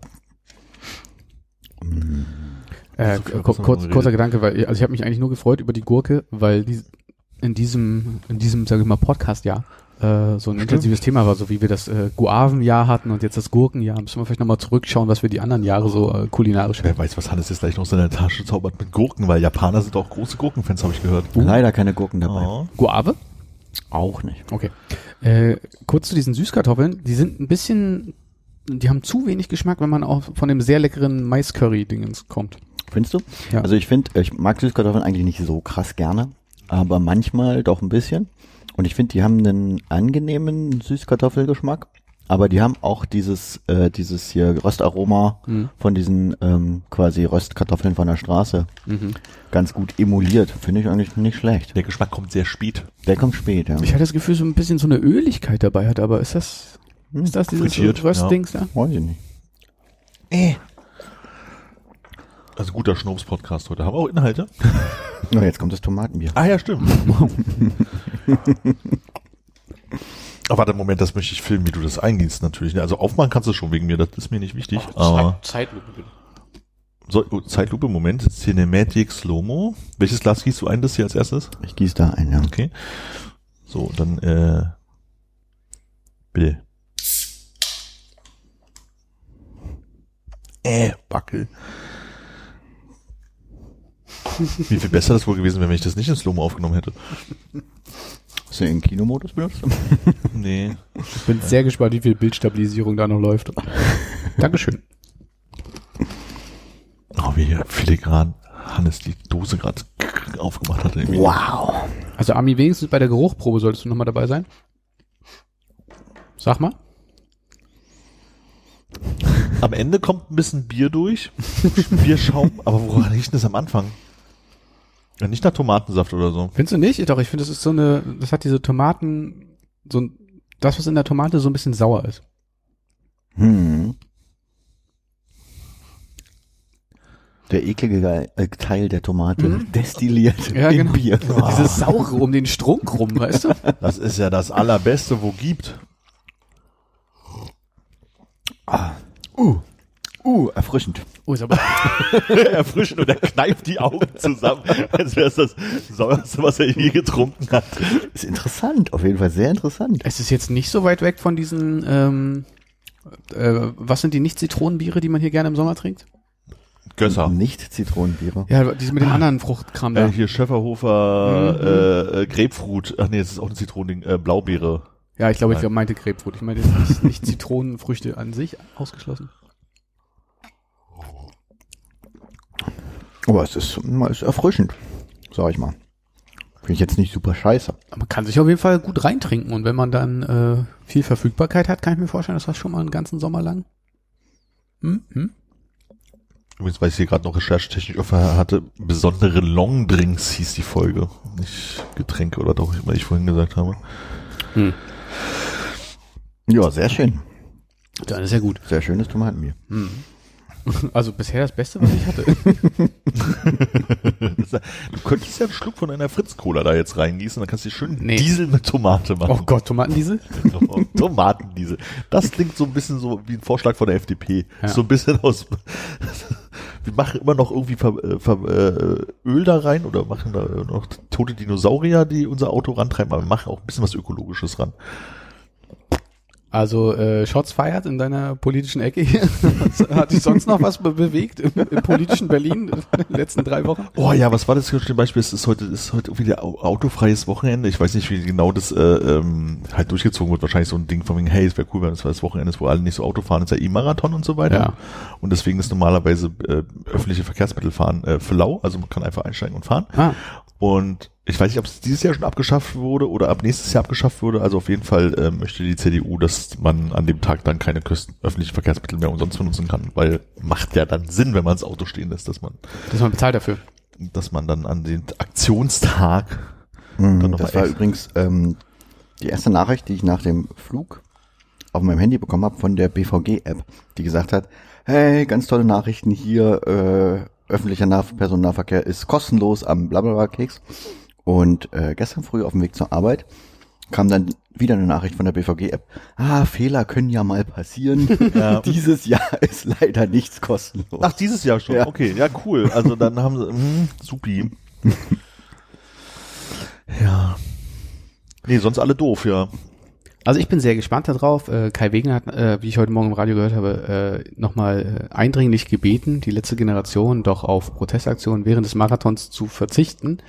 Äh, ku- Wasser kurz, kurzer. Gedanke, weil also ich habe mich eigentlich nur gefreut über die Gurke, weil die in diesem in diesem sage ich mal Podcast Jahr äh, so ein Stimmt. intensives Thema war, so wie wir das äh, Guavenjahr hatten und jetzt das Gurkenjahr. Müssen wir vielleicht nochmal zurückschauen, was wir die anderen Jahre so äh, kulinarisch Wer weiß, was Hannes jetzt gleich noch aus seiner Tasche zaubert mit Gurken, weil Japaner sind auch große Gurkenfans, habe ich gehört. Leider keine Gurken dabei. Oh. Guave? Auch nicht. Okay. Äh, kurz zu diesen Süßkartoffeln. Die sind ein bisschen, die haben zu wenig Geschmack, wenn man auch von dem sehr leckeren Mais-Curry-Dingens kommt. Findest du? Ja. Also ich finde, ich mag Süßkartoffeln eigentlich nicht so krass gerne, aber manchmal doch ein bisschen. Und ich finde, die haben einen angenehmen Süßkartoffelgeschmack, aber die haben auch dieses, äh, dieses hier Röstaroma Mhm. von diesen ähm, quasi Röstkartoffeln von der Straße Mhm. ganz gut emuliert. Finde ich eigentlich nicht schlecht. Der Geschmack kommt sehr spät. Der kommt spät, ja. Ich hatte das Gefühl, so ein bisschen so eine Öligkeit dabei hat, aber ist das, ist das dieses Frittiert, Röstdings da? Weiß ich nicht. Also guter Schnobs-Podcast heute. Haben wir auch Inhalte? Na, jetzt kommt das Tomatenbier. Ah ja, stimmt. Aber warte, Moment, das möchte ich filmen, wie du das eingießt natürlich. ne? Also aufmachen kannst du schon wegen mir, das ist mir nicht wichtig. Aber Zeitlupe bitte. so, oh, Zeitlupe, Moment, Cinematic Slow-Mo. Welches Glas gießt du ein, das hier als erstes? Ich gieße da ein, ja. Okay. So, dann, äh, bitte. Äh, Backel. Wie viel besser das wohl gewesen wäre, wenn ich das nicht in Slow-Mo aufgenommen hätte. Hast du den Kinomodus benutzt? Nee. Ich bin sehr gespannt, wie viel Bildstabilisierung da noch läuft. Dankeschön. Oh, wie hier filigran Hannes die Dose gerade aufgemacht hat. Irgendwie. Wow. Also Ami, wenigstens bei der Geruchprobe solltest du nochmal dabei sein. Sag mal. Am Ende kommt ein bisschen Bier durch, Bierschaum, aber woran riecht das am Anfang? Ja, nicht nach Tomatensaft oder so. Findest du nicht? Doch, ich finde, das ist so eine, das hat diese Tomaten, so ein, das, was in der Tomate so ein bisschen sauer ist. Hm. Der eklige äh, Teil der Tomate Mhm. destilliert Ja, im genau. Bier. Dieses Saure um den Strunk rum, weißt du? Das ist ja das Allerbeste, wo gibt. Uh, uh, erfrischend. Oh, ist aber, Erfrischen und er kneift die Augen zusammen, als wäre es das sauerste, was er je getrunken hat. Ist interessant, auf jeden Fall sehr interessant. es ist jetzt nicht so weit weg von diesen, ähm, äh, was sind die Nicht-Zitronenbiere, die man hier gerne im Sommer trinkt? Gösser. Nicht Zitronenbiere. Ja, diese mit dem anderen Fruchtkram da. Äh, hier Schöfferhofer, äh, äh, Grapefruit. Ach nee, das ist auch ein Zitronending. Äh, Blaubeere. Ja, ich glaube, ich meinte Grapefruit. Ich meinte jetzt nicht, nicht Zitronenfrüchte an sich ausgeschlossen. Aber es ist, es ist erfrischend, sag ich mal. Finde ich jetzt nicht super scheiße. Aber man kann sich auf jeden Fall gut reintrinken und wenn man dann äh, viel Verfügbarkeit hat, kann ich mir vorstellen, dass das schon mal einen ganzen Sommer lang. Hm? Hm? Übrigens, weil ich hier gerade noch recherchetechnisch offen hatte, besondere Longdrinks hieß die Folge. Nicht Getränke oder doch immer ich vorhin gesagt habe. Hm. Ja, sehr schön. Dann ist ja gut. Sehr schönes Tomatenbier. Hm. Also bisher das Beste, was ich hatte. Du könntest ja einen Schluck von einer Fritz-Cola da jetzt reingießen, dann kannst du schön Nee. Diesel mit Tomate Oh machen. Gott, Tomatendiesel? Tomatendiesel. Das klingt so ein bisschen so wie ein Vorschlag von der FDP. Ja. So ein bisschen aus. Wir machen immer noch irgendwie Ver, äh, Ver, äh, Öl da rein oder machen da noch tote Dinosaurier, die unser Auto rantreiben, aber wir machen auch ein bisschen was Ökologisches ran. Also äh, Shots feiert in deiner politischen Ecke hier. Hat dich sonst noch was be bewegt im, im politischen Berlin in den letzten drei Wochen? Oh ja, was war das hier zum Beispiel? Es ist heute, es ist heute irgendwie der Au- autofreies Wochenende. Ich weiß nicht, wie genau das äh, ähm, halt durchgezogen wird. Wahrscheinlich so ein Ding von wegen, hey, es wäre cool, wenn es das Wochenende ist, wo alle nicht so Auto fahren, ist ja E-Marathon und so weiter. Ja. Und deswegen ist normalerweise äh, öffentliche Verkehrsmittel fahren äh, für lau, also man kann einfach einsteigen und fahren. Ah, Und ich weiß nicht, ob es dieses Jahr schon abgeschafft wurde oder ab nächstes Jahr abgeschafft wurde. Also auf jeden Fall äh, möchte die CDU, dass man an dem Tag dann keine Kosten, öffentlichen Verkehrsmittel mehr umsonst benutzen kann, weil macht ja dann Sinn, wenn man das Auto stehen lässt, dass man, dass man bezahlt dafür. dass man dann an den Aktionstag Mhm, Dann noch das mal war echt. übrigens ähm, die erste Nachricht, die ich nach dem Flug auf meinem Handy bekommen habe von der BVG-App, die gesagt hat, hey, ganz tolle Nachrichten hier, äh, öffentlicher Nah Personennahverkehr ist kostenlos am Blablabla-Keks. Und äh, gestern früh auf dem Weg zur Arbeit kam dann wieder eine Nachricht von der BVG-App. Ah, Fehler können ja mal passieren. Ja. Dieses Jahr ist leider nichts kostenlos. Ach, dieses Jahr schon. Ja. Okay, ja, cool. Also dann haben sie, hm, supi. ja. Nee, sonst alle doof, ja. Also ich bin sehr gespannt darauf. Äh, Kai Wegner hat, äh, wie ich heute Morgen im Radio gehört habe, äh, nochmal äh, eindringlich gebeten, die letzte Generation doch auf Protestaktionen während des Marathons zu verzichten.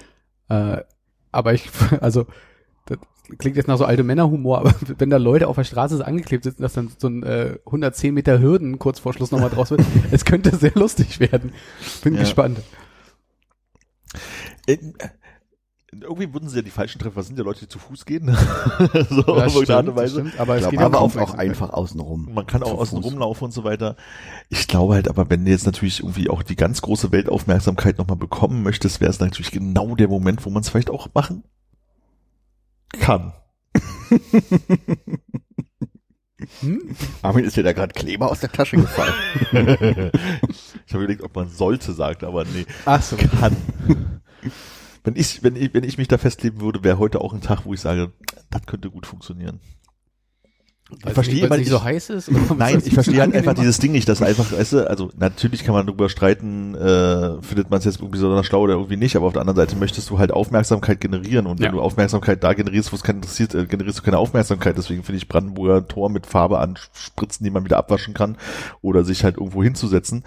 Äh, aber ich, also das klingt jetzt nach so alte Männerhumor, aber wenn da Leute auf der Straße so angeklebt sitzen, dass dann so ein äh, 110 Meter Hürden kurz vor Schluss nochmal draus wird, es könnte sehr lustig werden. Bin Ja. gespannt. Irgendwie würden sie ja die falschen treffen. Was sind ja Leute, die zu Fuß gehen? so Das auf irgendeine stimmt, Art und Weise. stimmt, aber es Glaub, geht ja aber auch, auch einfach außenrum. Man kann auch Zu außen Fuß. rumlaufen und so weiter. Ich glaube halt, aber wenn du jetzt natürlich irgendwie auch die ganz große Weltaufmerksamkeit nochmal bekommen möchtest, wäre es natürlich genau der Moment, wo man es vielleicht auch machen kann. Hm? Armin ist dir da gerade Kleber aus der Tasche gefallen. ich habe überlegt, ob man sollte sagt, aber nee. Ach so. kann. Wenn ich, wenn ich, wenn ich mich da festleben würde, wäre heute auch ein Tag, wo ich sage, das könnte gut funktionieren. Weil verstehe immer weil nicht so heiß ist? Nein, ich verstehe halt einfach dieses Ding nicht, dass einfach, weißt du, also natürlich kann man darüber streiten, äh, findet man es jetzt irgendwie besonders schlau oder irgendwie nicht, aber auf der anderen Seite möchtest du halt Aufmerksamkeit generieren und wenn Ja. du Aufmerksamkeit da generierst, wo es keinen interessiert, äh, generierst du keine Aufmerksamkeit, deswegen finde ich Brandenburger Tor mit Farbe anspritzen, die man wieder abwaschen kann oder sich halt irgendwo hinzusetzen.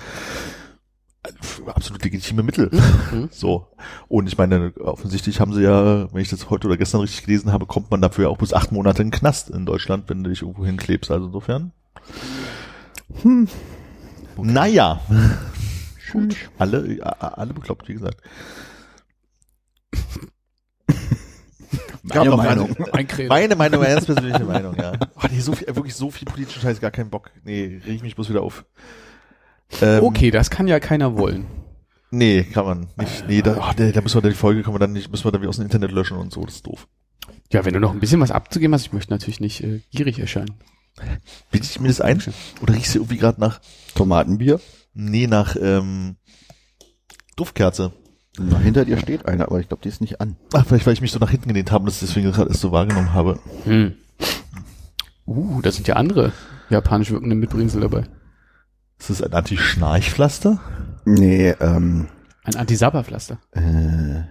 Äh, Absolut legitime Mittel. Mhm. So. Und ich meine, offensichtlich haben sie ja, wenn ich das heute oder gestern richtig gelesen habe, kommt man dafür ja auch bis acht Monate in den Knast in Deutschland, wenn du dich irgendwo hinklebst. Also insofern. Hm. Naja. Gut. Alle, a- alle bekloppt, wie gesagt. Meine noch Meinung. eine- Ein Credo. Meine Meinung, meine ganz persönliche Meinung, ja. Oh, nee, so viel, wirklich so viel politischen Scheiß, gar keinen Bock. Nee, reg ich mich bloß wieder auf. Ähm, Okay, das kann ja keiner wollen. Nee, kann man nicht. Nee, da, oh, da, da müssen wir dann die Folge, kann man dann nicht, müssen wir dann wieder aus dem Internet löschen und so, das ist doof. Ja, wenn du noch ein bisschen was abzugeben hast, ich möchte natürlich nicht äh, gierig erscheinen. Bitte ich mir das ein? Oder riechst du irgendwie gerade nach, Tomatenbier. nee, nach, ähm, Duftkerze? Na, hinter dir steht einer, aber ich glaube, die ist nicht an. Ach, vielleicht, weil ich mich so nach hinten gelehnt habe und das deswegen gerade erst so wahrgenommen habe. Hm. Uh, da sind ja andere japanisch wirkende Mitbringsel dabei. Ist das ein Anti-Schnarchpflaster? Nee, ähm, Ein Antisapperpflaster. äh,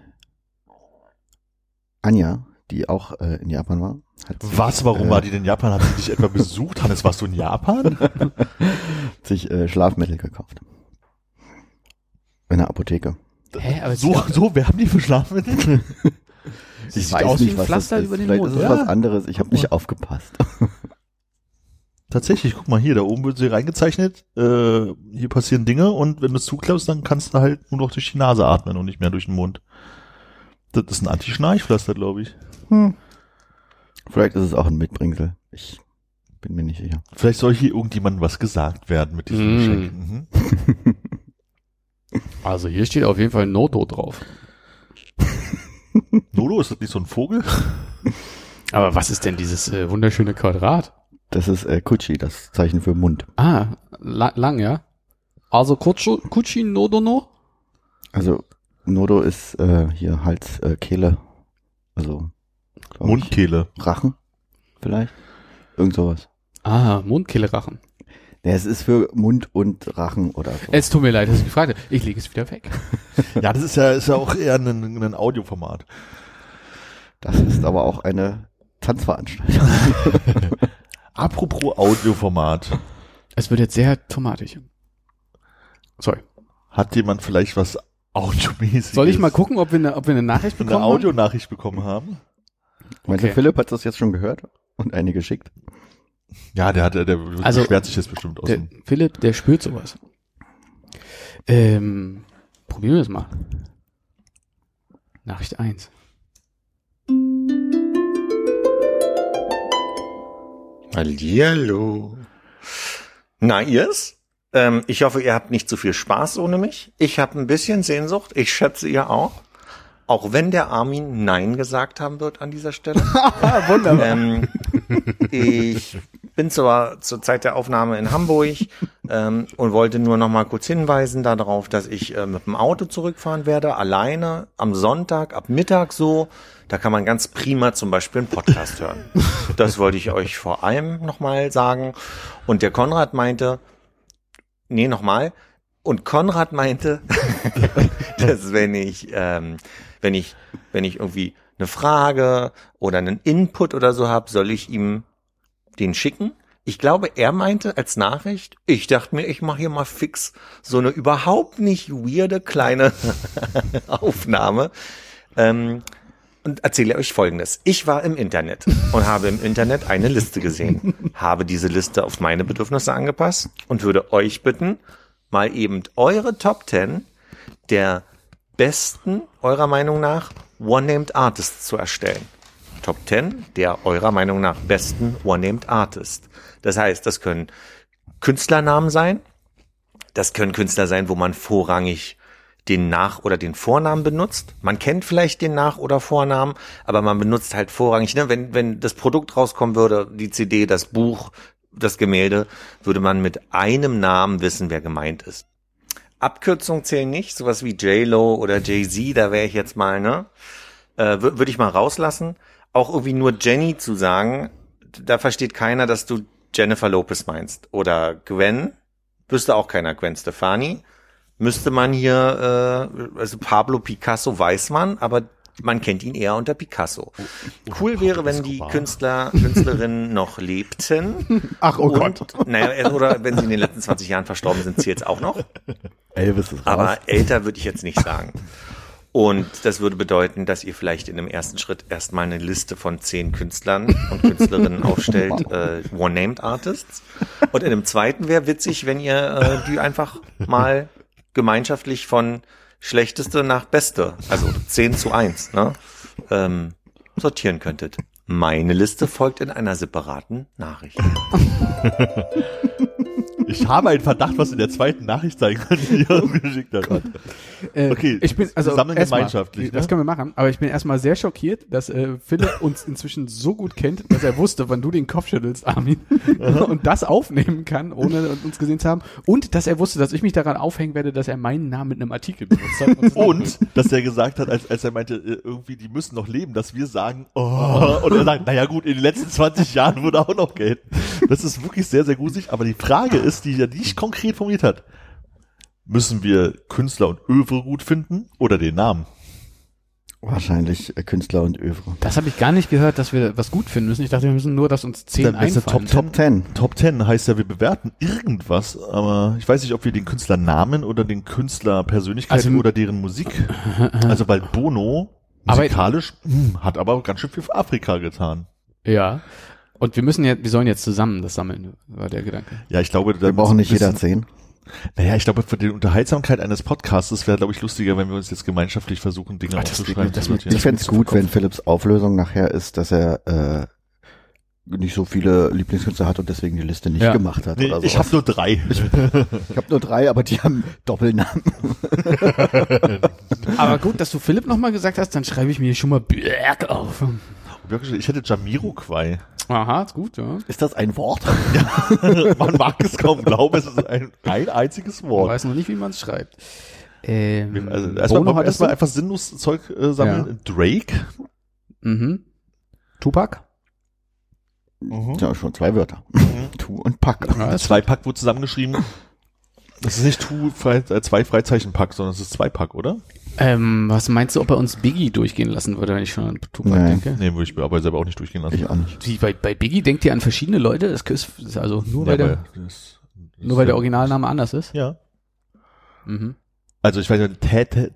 Anja, die auch äh, in Japan war, hat sich, Was? Warum äh, war die denn in Japan? Hat sie dich etwa besucht? Hannes, warst du in Japan? sich äh, Schlafmittel gekauft. In der Apotheke. Hä, aber So, so, wer haben die für Schlafmittel? Ich sieht aus wie ein Pflaster das ist. über den Vielleicht Mund, ist es ja. was anderes. Ich habe nicht aufgepasst. Tatsächlich, guck mal hier, da oben wird sie reingezeichnet, äh, hier passieren Dinge und wenn du es zuklappst, dann kannst du halt nur noch durch die Nase atmen und nicht mehr durch den Mund. Das ist ein Anti-Schnarchpflaster, glaube ich. Hm. Vielleicht ist es auch ein Mitbringsel. Ich bin mir nicht sicher. Vielleicht soll hier irgendjemandem was gesagt werden mit diesem Mm. Geschenk. Mhm. Also hier steht auf jeden Fall Nodo drauf. Nodo, ist das nicht so ein Vogel? Aber was ist denn dieses äh, wunderschöne Quadrat? Das ist äh, Kuchi, das Zeichen für Mund. Ah, la lang, ja? Also Kuchi, Kuchi Nodono? Also Nodo ist äh, hier Hals, äh, Kehle. Also glaub ich, Mundkehle. Rachen vielleicht. Irgend sowas. Ah, Mundkehlerachen. Ja, es ist für Mund und Rachen oder so. Es tut mir leid, dass ich gefragt habe. Ich lege es wieder weg. Ja, das ist ja, ist ja auch eher ein, ein Audioformat. Das ist aber auch eine Tanzveranstaltung. Apropos Audioformat. Es wird jetzt sehr tomatisch. Sorry. Hat jemand vielleicht was Audiomäßiges? Soll ich mal gucken, ob wir eine, ob wir eine Nachricht Eine bekommen haben? Audionachricht bekommen haben? Meinst du, Okay. Philipp hat das jetzt schon gehört und eine geschickt? Ja, der hat, der Also, beschwert sich jetzt bestimmt aus Der. Philipp, der spürt sowas. Ähm, probieren wir es mal. Nachricht 1. Hallihallo. Na, ihr's? Ähm, ich hoffe, ihr habt nicht zu viel Spaß ohne mich. Ich habe ein bisschen Sehnsucht. Ich schätze, ihr auch. Auch wenn der Armin Nein gesagt haben wird an dieser Stelle. Wunderbar. ähm, ich bin zwar zur Zeit der Aufnahme in Hamburg ähm, und wollte nur noch mal kurz hinweisen darauf, dass ich äh, mit dem Auto zurückfahren werde, alleine am Sonntag ab Mittag so. Da kann man ganz prima zum Beispiel einen Podcast hören. Das wollte ich euch vor allem noch mal sagen. Und der Konrad meinte, nee, noch mal. Und Konrad meinte, dass wenn ich, ähm, wenn ich, wenn ich irgendwie eine Frage oder einen Input oder so habe, soll ich ihm den schicken. Ich glaube, er meinte als Nachricht, ich dachte mir, ich mache hier mal fix so eine überhaupt nicht weirde kleine Aufnahme. Ähm, und erzähle euch Folgendes. Ich war im Internet und habe im Internet eine Liste gesehen, habe diese Liste auf meine Bedürfnisse angepasst und würde euch bitten, mal eben eure Top 10 der besten, eurer Meinung nach, One-Named Artists zu erstellen. Top 10 der eurer Meinung nach besten One-Named Artist. Das heißt, das können Künstlernamen sein, das können Künstler sein, wo man vorrangig den Nach- oder den Vornamen benutzt. Man kennt vielleicht den Nach- oder Vornamen, aber man benutzt halt vorrangig, ne, wenn, wenn das Produkt rauskommen würde, die CD, das Buch, das Gemälde, würde man mit einem Namen wissen, wer gemeint ist. Abkürzungen zählen nicht, sowas wie J-Lo oder Jay-Z, da wäre ich jetzt mal, ne? Äh, Würde würd ich mal rauslassen. Auch irgendwie nur Jenny zu sagen, da versteht keiner, dass du Jennifer Lopez meinst. Oder Gwen, wüsste auch keiner Gwen Stefani. Müsste man hier, äh, also Pablo Picasso weiß man, aber man kennt ihn eher unter Picasso. Cool wäre, wenn die. Künstler, Künstlerinnen noch lebten. Ach, oh und, Naja, oder wenn sie in den letzten 20 Jahren verstorben sind, zählt's auch noch. Elvis ist raus. Aber älter würde ich jetzt nicht sagen. Und das würde bedeuten, dass ihr vielleicht in einem ersten Schritt erstmal eine Liste von zehn Künstlern und Künstlerinnen aufstellt, äh, One-Named Artists. Und in einem zweiten wäre witzig, wenn ihr äh, die einfach mal gemeinschaftlich von schlechteste nach beste, also 10 zu 1, ne, ähm, sortieren könntet. Meine Liste folgt in einer separaten Nachricht. Ich habe einen Verdacht, was in der zweiten Nachricht sein kann, die ihr geschickt hat. Äh, Okay, ich bin also sammeln erstmal, gemeinschaftlich, Das ne? können wir machen. Aber ich bin erstmal sehr schockiert, dass äh, Philipp uns inzwischen so gut kennt, dass er wusste, wann du den Kopf schüttelst, Armin, und das aufnehmen kann, ohne uns gesehen zu haben. Und dass er wusste, dass ich mich daran aufhängen werde, dass er meinen Namen mit einem Artikel benutzt hat. Und, dass er gesagt hat, als, als er meinte, äh, irgendwie, die müssen noch leben, dass wir sagen, oh, und er sagt, naja gut, in den letzten 20 Jahren wurde auch noch Geld. Das ist wirklich sehr, sehr gruselig, aber die Frage ist, die er nicht konkret formuliert hat, müssen wir Künstler und Övre gut finden oder den Namen? Wahrscheinlich äh, Künstler und Övre. Das habe ich gar nicht gehört, dass wir was gut finden müssen. Ich dachte, wir müssen nur, dass uns zehn einfallen. Top Top Ten. Top 10 heißt ja, wir bewerten irgendwas, aber ich weiß nicht, ob wir den Künstlernamen oder den Künstlerpersönlichkeit Also- oder deren Musik, also weil Bono Aber- musikalisch hm, hat aber ganz schön viel für Afrika getan. Ja. Und wir müssen jetzt, wir sollen jetzt zusammen das sammeln, war der Gedanke. Ja, ich glaube, da Wir brauchen nicht jeder zehn. Naja, ich glaube, für die Unterhaltsamkeit eines Podcasts wäre, glaube ich, lustiger, wenn wir uns jetzt gemeinschaftlich versuchen, Dinge das aufzuschreiben. das zu mit- sortieren. Ich fänd's gut, wenn Philips Auflösung nachher ist, dass er äh, nicht so viele Lieblingskünstler hat und deswegen die Liste nicht Ja. gemacht hat. nee, oder ich habe nur drei. ich hab nur drei, aber die haben Doppelnamen. Aber gut, dass du Philipp nochmal gesagt hast, dann schreibe ich mir schon mal Berg auf. Ich hätte Jamiroquai. Aha, ist gut, ja. Ist das ein Wort? Man mag es kaum glauben, es ist ein, ein einziges Ich Wort. weiß noch nicht, wie man es schreibt. Ähm, Also erstmal du? einfach sinnlos Zeug äh, sammeln. Drake. Mhm. Tupac? Ja, schon zwei Wörter. Tu und Pack. Ja, Zwei Pack wurde zusammengeschrieben. Das ist nicht tu, frei, äh, zwei Freizeichen Pack, sondern es ist zwei Pack, oder? Ähm, was meinst du, ob er uns Biggie durchgehen lassen würde, wenn ich schon an Tupac Nee. denke? Nee, würde ich mir aber selber auch nicht durchgehen lassen. Ich auch nicht. Wie, bei, bei Biggie denkt ihr an verschiedene Leute? Das ist, also nur, Ja, weil, der, das- das nur weil der Originalname anders ist? Ja. Mhm. Also ich weiß nicht, Tete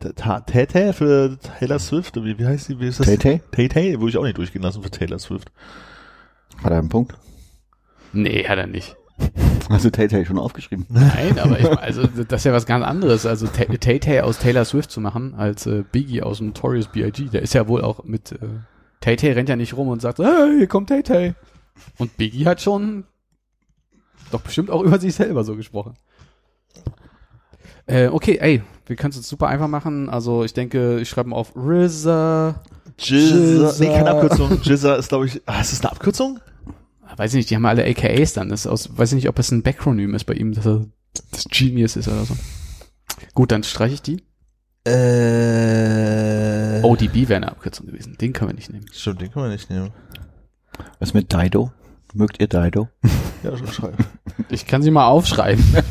Tete für Taylor Swift, wie, wie heißt die? Wie ist das? Tay-Tay? Tay-Tay würde ich auch nicht durchgehen lassen für Taylor Swift. Hat er einen Punkt? Nee, hat er nicht. Hast du Tay-Tay schon aufgeschrieben? Nein, aber ich, also das ist ja was ganz anderes. Also Ta- Tay-Tay aus Taylor Swift zu machen, als äh, Biggie aus dem Notorious B.I.G. Der ist ja wohl auch mit äh, Tay-Tay rennt ja nicht rum und sagt, hey, hier kommt Tay-Tay. Und Biggie hat schon doch bestimmt auch über sich selber so gesprochen. Äh, okay, ey, wir können es uns super einfach machen. Also ich denke, ich schreibe mal auf RZA. Jizza. Nee, keine. Abkürzung. Jizza ist, glaube ich, ah, ist das eine Abkürzung? Weiß ich nicht, die haben alle AKAs dann. Das ist aus, weiß ich nicht, ob es ein Backronym ist bei ihm, dass er das Genius ist oder so. Gut, dann streiche ich die. Äh. ODB wäre eine Abkürzung gewesen. Den können wir nicht nehmen. Stimmt, den können wir nicht nehmen. Was mit Dido? Mögt ihr Dido? Ja, schon schreiben. Ich kann sie mal aufschreiben.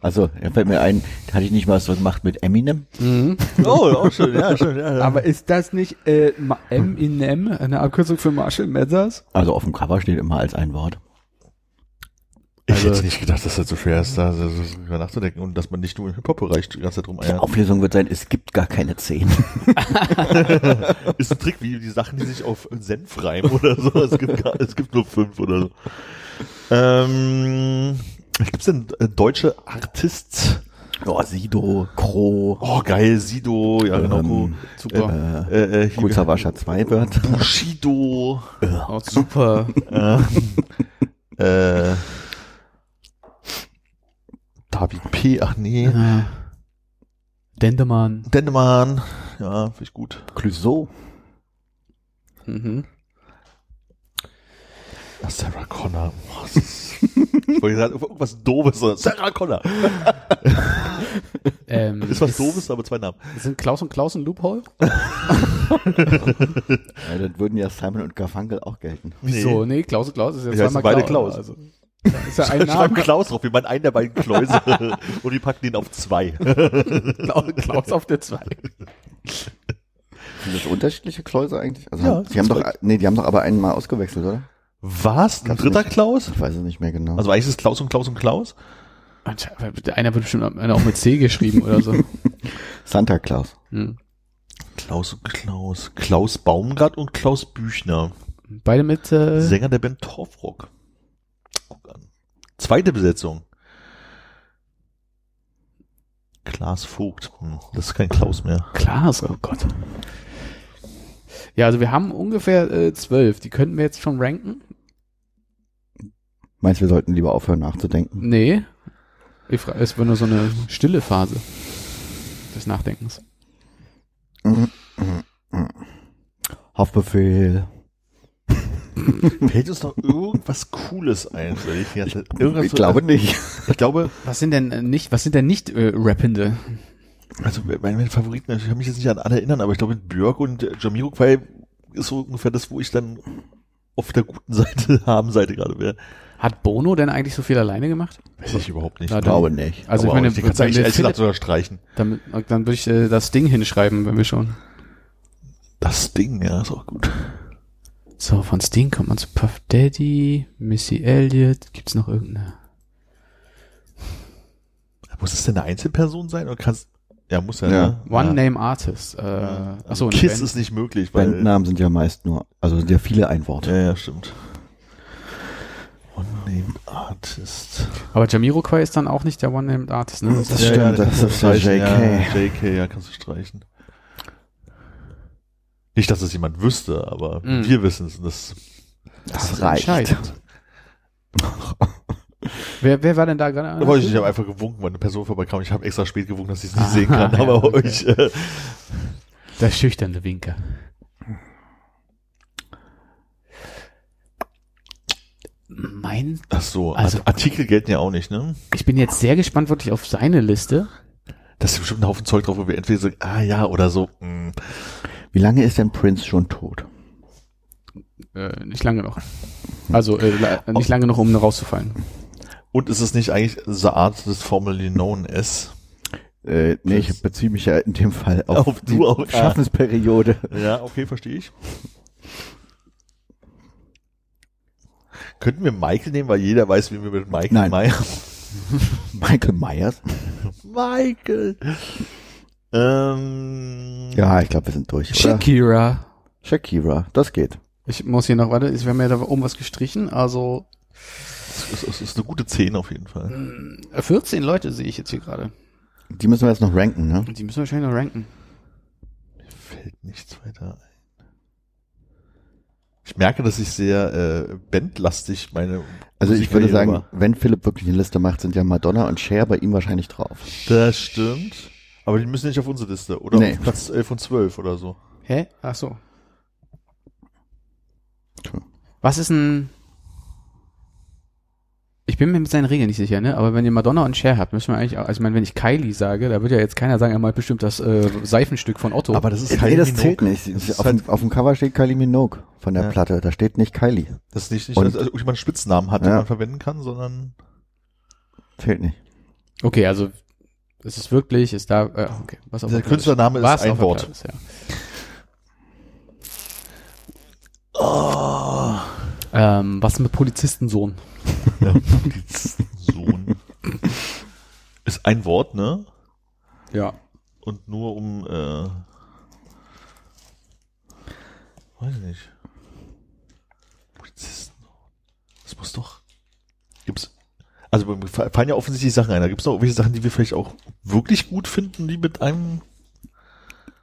Also, er fällt mir ein, hatte ich nicht mal was gemacht mit Eminem? oh, auch schön, ja, schön, ja. ja. Aber ist das nicht äh, M-I-N-M, eine Abkürzung für Marshall Mathers? Also auf dem Cover steht immer als ein Wort. ich also- hätte nicht gedacht, dass das so schwer ist, da so, so drüber nachzudenken und dass man nicht nur im Hip-Hop-Bereich die ganze Zeit Die rumeiert. Auflösung wird sein, es gibt gar keine zehn. Ist ein Trick wie die Sachen, die sich auf Senf reimen oder so. Es gibt, gar, es gibt nur fünf oder so. Ähm, gibt's denn äh, deutsche Artists? Oh, Sido, Kro, Oh, geil, Sido, ja, genau. Ähm, Super. äh, Äh, äh, Kurzer Wascher zwei Wörter. Bushido, Oh, super. äh, äh, David P., ach nee, Ja. Dendemann. Dendemann, ja, finde ich gut. Clouseau. Mhm. Sarah Connor. Ist, ich wollte gerade irgendwas Doofes, sondern Sarah Connor. Ähm, Ist was Doofes, aber zwei Namen. Sind Klaus und Klaus ein Loophole? Ja, dann würden ja Simon und Garfunkel auch gelten. Wieso? Nee, Klaus und Klaus ist ja heißen zweimal beide Klaus. Klaus. Also, da ist ja ein Schreiben Name. Klaus drauf, wir meinen einen der beiden Kläuse und die packen den auf zwei. Klaus, Klaus auf der 2. Sind das unterschiedliche Kläuse eigentlich? Also, Ja, die haben doch, nee, die haben doch aber einen mal ausgewechselt, oder? Was? Ein Gab's dritter nicht. Klaus? Ich weiß es nicht mehr genau. Also eigentlich ist es Klaus und Klaus und Klaus? Einer wird bestimmt einer auch mit C geschrieben oder so. Santa Claus. Hm. Klaus und Klaus. Klaus Baumgart und Klaus Büchner. Beide mit äh, Sänger der Band Torfrock. Guck an. Zweite Besetzung. Klaas Vogt. Hm, das ist kein Klaus mehr. Klaas, oh Gott. Ja, also wir haben ungefähr äh, zwölf. Die könnten wir jetzt schon ranken? Meinst du, wir sollten lieber aufhören nachzudenken? Nee. Ich frage, es war nur so eine stille Phase des Nachdenkens. Haftbefehl. Fällt uns noch irgendwas Cooles ein? Ich, irgendwas Ich glaube nicht. Ich glaube, Was sind denn äh, nicht, was sind denn nicht äh, Rappende? also meine, meine Favoriten, ich kann mich jetzt nicht an alle erinnern, aber ich glaube, mit Björk und äh, Jamiroquai ist so ungefähr das, wo ich dann auf der guten Seite, haben Seite gerade wäre. Hat Bono denn eigentlich so viel alleine gemacht? Weiß ich überhaupt nicht. Na, Ich glaube nicht. Also Aber ich meine, die kannst du wenn eigentlich Philipp, sogar streichen. dann, dann würde ich äh, das Ding hinschreiben, wenn wir schon. Das Ding, ja, ist auch gut. So, von Sting kommt man zu Puff Daddy, Missy Elliott. Gibt's noch irgendeine? Muss es denn eine Einzelperson sein oder kannst, ja, muss ja, Ja. ne? One ja. Name Artist. Äh, achso, Also Kiss Band. ist nicht möglich, weil, Bandnamen sind ja meist nur, also sind ja viele ein Wort. ja, ja, stimmt. One-Named Artist. Aber Jamiroquai ist dann auch nicht der One Name Artist, ne? Das ist- stimmt, ja, das du ist der streichen, JK. Ja, JK, ja, kannst du streichen. Nicht, dass es jemand wüsste, aber Mm. wir wissen es. und Das, Das reicht. wer, wer war denn da gerade? da wollte ich ich habe einfach gewunken, weil eine Person vorbeikam. Ich habe extra spät gewunken, dass ich es nicht Ah, sehen kann, ja, aber okay. euch, äh, Der schüchterne Winker. Mein, ach so, Also- Artikel gelten ja auch nicht, ne? ich bin jetzt sehr gespannt wirklich auf seine Liste. Da ist bestimmt ein Haufen Zeug drauf, wo wir entweder sagen, ah ja, oder so, mh. Wie lange ist denn Prince schon tot? Äh, nicht lange noch. Also äh, nicht lange noch, um rauszufallen. Und ist es nicht eigentlich the art des formerly known as? Äh, nee, ich beziehe mich ja in dem Fall auf, Auf die du auch, ah. Schaffensperiode. Ja, okay, verstehe ich. Könnten wir Michael nehmen, weil jeder weiß, wie wir mit Michael Nein. Meyer. Michael Myers? Michael. Ähm, Ja, ich glaube, wir sind durch. Oder? Shakira. Shakira, das geht. Ich muss hier noch, warte, wir haben ja da oben was gestrichen, also das ist, das ist eine gute 10 auf jeden Fall. äh, 14 Leute sehe ich jetzt hier gerade. Die müssen wir jetzt noch ranken, ne? Die müssen wir wahrscheinlich noch ranken. Mir fällt nichts weiter ein. Ich merke, dass ich sehr äh, bandlastig meine. Also ich würde sagen, wenn Philipp wirklich eine Liste macht, sind ja Madonna und Cher bei ihm wahrscheinlich drauf. war. Das stimmt. Aber die müssen nicht auf unsere Liste. Oder Nee. auf Platz 11 und 12 oder so. Hä? Ach so. Tja. Was ist ein ich bin mir mit seinen Regeln nicht sicher, ne? Aber wenn ihr Madonna und Cher habt, müssen wir eigentlich, auch, also ich meine, wenn ich Kylie sage, da wird ja jetzt keiner sagen, er meint bestimmt das äh, Seifenstück von Otto. Aber das ist Nee, Kylie das Minogue. zählt nicht. Das ist, auf, halt, dem, auf dem Cover steht Kylie Minogue von der Ja. Platte. Da steht nicht Kylie. das ist nicht, nicht Und- dass also jemand einen Spitznamen hat, den Ja. man verwenden kann, sondern Zählt nicht. okay, also es ist wirklich, ist da, äh, okay, was auf Der Künstlername ist Was ein auf Wort. Ist, ja. Oh, ähm, was mit Polizistensohn? ja, Sohn. Ist ein Wort, ne? Ja. Und nur um, äh, weiß ich nicht. Polizisten. Das muss doch. Gibt's. Also mir fallen ja offensichtlich Sachen ein. Da gibt's noch irgendwelche Sachen, die wir vielleicht auch wirklich gut finden, die mit einem.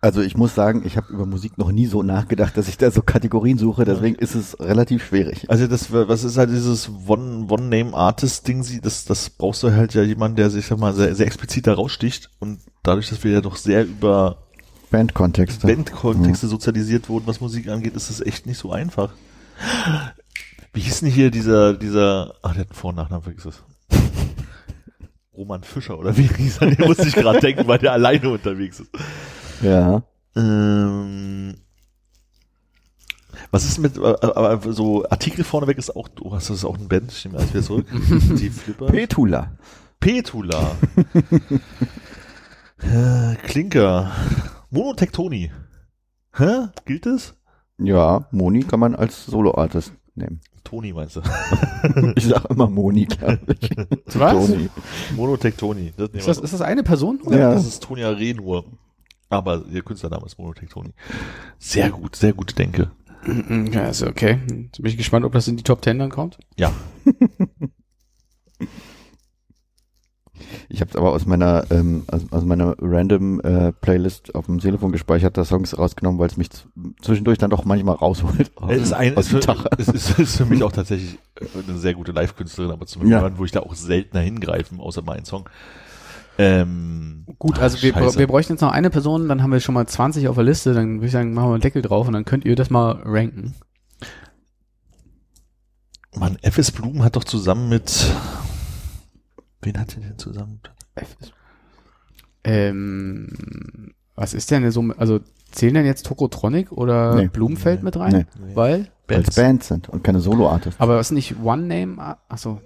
Also ich muss sagen, ich habe über Musik noch nie so nachgedacht, dass ich da so Kategorien suche. Deswegen ist es relativ schwierig. Also das, was ist halt dieses One One Name Artist Ding? Sie, das, das brauchst du halt ja jemanden, der sich mal sehr, sehr explizit da raussticht. Und dadurch, dass wir ja doch sehr über Bandkontexte. Bandkontexte sozialisiert wurden, was Musik angeht, ist es echt nicht so einfach. Wie hieß denn hier dieser, dieser, ach, der hat einen Vor- und Nachnamen, vergiss es. Roman Fischer oder wie hieß er? Den musste ich gerade denken, weil der alleine unterwegs ist. Ja. Ähm, was ist mit, äh, aber so Artikel vorneweg ist auch, du hast das auch ein Band, ich nehme alles wieder zurück. Die Flipper. Petula. Petula. Klinker. Monotektoni. Hä? Gilt es? Ja, Moni kann man als Solo-Artist nehmen. Toni meinst du? Ich sag immer Moni, glaube ich. Was? Toni. Monotektoni. Das, Ist wir das, ist das eine Person? ja, Ja. das ist Tonia Renur. Aber ihr Künstlername ist Monotektoni. Sehr gut, sehr gute Denke. Ja, ist okay. Jetzt bin ich gespannt, ob das in die Top Ten dann kommt. Ja. Ich habe es aber aus meiner ähm, aus, aus meiner random äh, Playlist auf dem Telefon gespeichert, da Songs rausgenommen, weil es mich zwischendurch dann doch manchmal rausholt. Es ist, ein, aus ist, für, es ist, ist für mich auch tatsächlich äh, eine sehr gute Live-Künstlerin, aber zum Ja. Hören, wo ich da auch seltener hingreifen, außer meinen Song. Ähm, Gut, also wir, Scheiße. wir bräuchten jetzt noch eine Person, dann haben wir schon mal 20 auf der Liste, dann würde ich sagen, machen wir einen Deckel drauf und dann könnt ihr das mal ranken. Mann, FS Blumen hat doch zusammen mit, wen hat der denn zusammen? Ähm, was ist denn so, also zählen denn jetzt Tokotronic oder Nee. Blumenfeld mit rein? Nee. Weil? Weil es Bands sind und keine Solo-Artists. Aber was nicht One Name? Achso,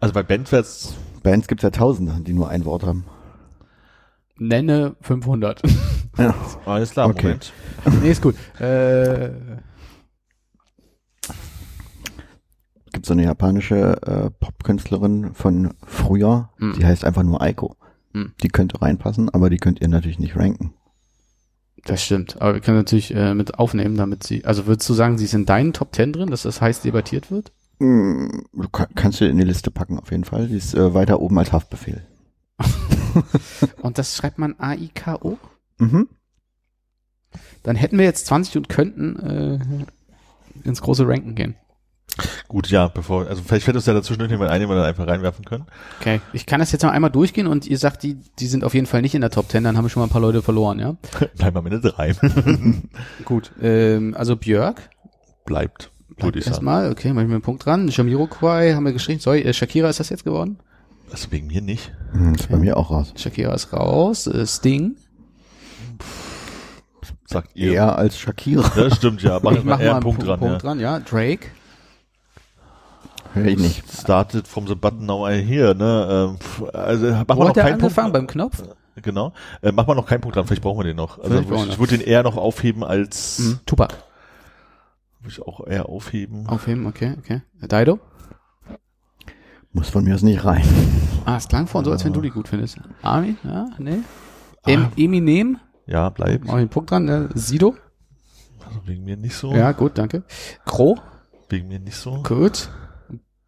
Also bei Bandwärts, Bands gibt's ja tausende, die nur ein Wort haben. nenne 500. Ja. alles klar, Okay. Moment. nee, ist gut. Äh, gibt so eine japanische äh, Popkünstlerin von früher, Hm. die heißt einfach nur Aiko. Hm. Die könnte reinpassen, aber die könnt ihr natürlich nicht ranken. das stimmt. Aber wir können natürlich äh, mit aufnehmen, damit sie, also würdest du sagen, sie ist in deinen Top 10 drin, dass das heiß debattiert wird? Kannst du in die Liste packen auf jeden Fall. Die ist äh, weiter oben als Haftbefehl. Und das schreibt man A-I-K-O? Mhm. Dann hätten wir jetzt 20 und könnten äh, ins große Ranken gehen. Gut, ja, bevor, also vielleicht fällt uns ja dazwischen irgendjemand ein, den wir dann einfach reinwerfen können. Okay. Ich kann das jetzt noch einmal durchgehen und ihr sagt, die, die sind auf jeden Fall nicht in der Top 10, dann haben wir schon mal ein paar Leute verloren, ja? Bleiben am Ende drei. Gut. Ähm, also Björk, Bleibt, würde ich erstmal, okay, mach ich mir einen Punkt dran. Jamiroquai haben wir geschrieben. Sorry, äh, Shakira ist das jetzt geworden? Also wegen mir nicht. Hm, Ist bei mir auch raus. Shakira ist raus. Äh, Sting. Sagt ihr. Eher als Shakira. Das stimmt, ja. Mach, ich mach eher mal einen Punkt dran, Punkt ja. dran, ja. Drake. Hör ich nicht. Started from the button now I hear, ne? Ähm, also mach Wo mal noch hat keinen Punkt. angefangen? Beim Knopf? Genau. Äh, mach mal noch keinen Punkt dran, vielleicht brauchen wir den noch. Also ich, wir ich würde den eher noch aufheben als, Hm. Tupac. Würde ich auch eher aufheben. Aufheben, okay, okay. Dido? Muss von mir aus nicht rein. Ah, es klang vorhin so, als wenn du die gut findest. Armin? Ja, nee. Em Eminem? Ja, bleibt. Mach ich einen Punkt dran. Sido? Also wegen mir nicht so. Ja, gut, danke. Crow? Wegen mir nicht so. Gut.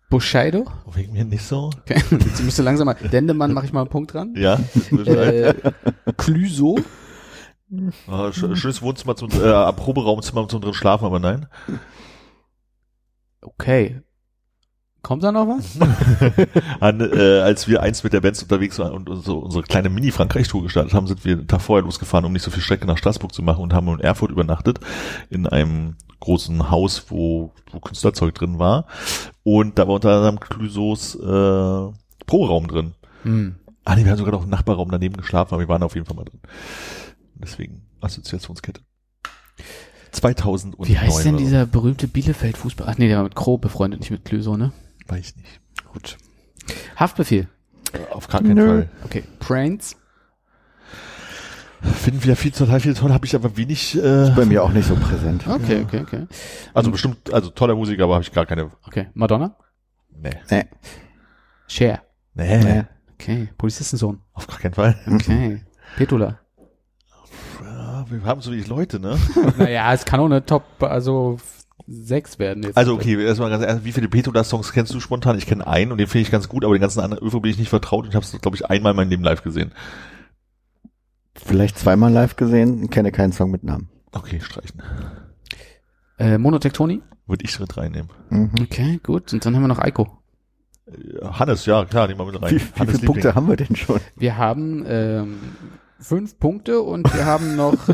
Bushido? Wegen mir nicht so. Okay, jetzt müsste langsam mal. Dendemann mache ich mal einen Punkt dran. Ja. Äh, Clüso? Ah, sch schönes Wohnzimmer zum äh, Proberaumzimmer zum drin schlafen, aber nein. Okay. Kommt da noch was? An, äh, als wir eins mit der Band unterwegs waren und unsere, unsere kleine Mini-Frankreich-Tour gestartet haben, sind wir einen Tag vorher losgefahren, um nicht so viel Strecke nach Straßburg zu machen und haben in Erfurt übernachtet in einem großen Haus, wo, wo Künstlerzeug drin war. Und da war unter anderem Clüsos äh, Proberaum drin. Hm. Ah nee, wir haben sogar noch im Nachbarraum daneben geschlafen, aber wir waren auf jeden Fall mal drin. Deswegen Assoziationskette. 2009 Wie heißt denn dieser berühmte Bielefeld-Fußball? Ach nee, der war mit Crow befreundet, nicht mit Clüso, ne? Weiß ich nicht. Gut. Haftbefehl. Auf gar keinen Nö. Fall. Okay. Brains. Finden wir viel total viel toll, habe ich aber wenig. Äh, Bei mir auch nicht so präsent. Okay, okay, okay. also bestimmt, also toller Musiker, aber habe ich gar keine. Okay. Madonna. Nee. Nee. Cher. Nee. Nee. Okay. Polizistensohn. Auf gar keinen Fall. Okay. Petula. Ja, wir haben so wenig Leute, ne? naja, es kann auch eine Top, also sechs werden jetzt. Also okay, erstmal ganz ehrlich, wie viele Petola-Songs kennst du spontan? Ich kenne einen und den finde ich ganz gut, aber den ganzen anderen Öfen bin ich nicht vertraut und ich habe es, glaube ich, einmal in meinem Leben live gesehen. Vielleicht zweimal live gesehen, kenne keinen Song mit Namen. Okay, streichen. Äh, Monotektoni. Würde ich mit reinnehmen. Mhm. Okay, gut. Und dann haben wir noch Eiko. Äh, Hannes, ja, klar, nehmen wir mit rein. Wie, wie viele Punkte haben wir denn schon? Wir haben ähm, fünf Punkte und wir haben noch äh,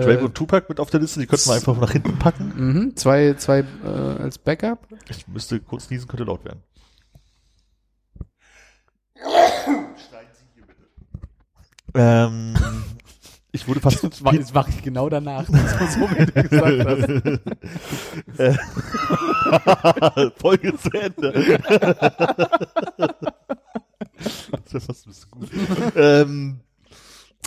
Drake und Tupac mit auf der Liste, die könnten wir einfach nach hinten packen. mhm, zwei, zwei äh, als Backup. Ich müsste kurz niesen, könnte laut werden. Ähm, ich wurde fast Das mache ich genau danach. Das war so, du gesagt hast. Folge zu Ende. das wäre fast ein bisschen gut. ähm,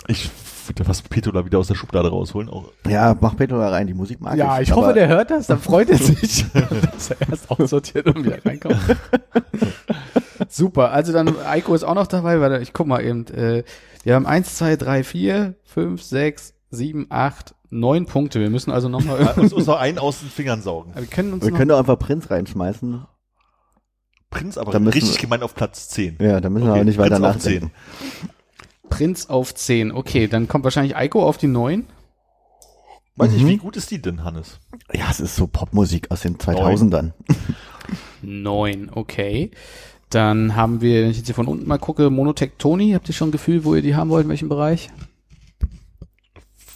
ich würde fast Petola wieder aus der Schublade rausholen. Auch, Ja, mach Peter da rein, die Musik mag Ja, ich aber hoffe, der hört das, dann freut er sich, dass er erst aussortiert und wieder reinkommt. Super, also dann Eiko ist auch noch dabei, weil ich guck mal eben, äh, wir haben eins, zwei, drei, vier, fünf, sechs, sieben, acht, neun Punkte. Wir müssen also nochmal uns, uns noch einen aus den Fingern saugen. wir können uns Wir können doch einfach Prinz reinschmeißen. Prinz, aber Da müssen richtig wir- gemeint auf Platz 10. Ja, da müssen wir Okay, aber nicht weiter Prinz auf nachdenken. Prinz auf 10. Okay, dann kommt wahrscheinlich Eiko auf die 9. Weiß ich, Mhm. wie gut ist die denn, Hannes? Ja, es ist so Popmusik aus den 2000ern. 9, okay. Dann haben wir, wenn ich jetzt hier von unten mal gucke, Monotektoni. Habt ihr schon ein Gefühl, wo ihr die haben wollt, in welchem Bereich?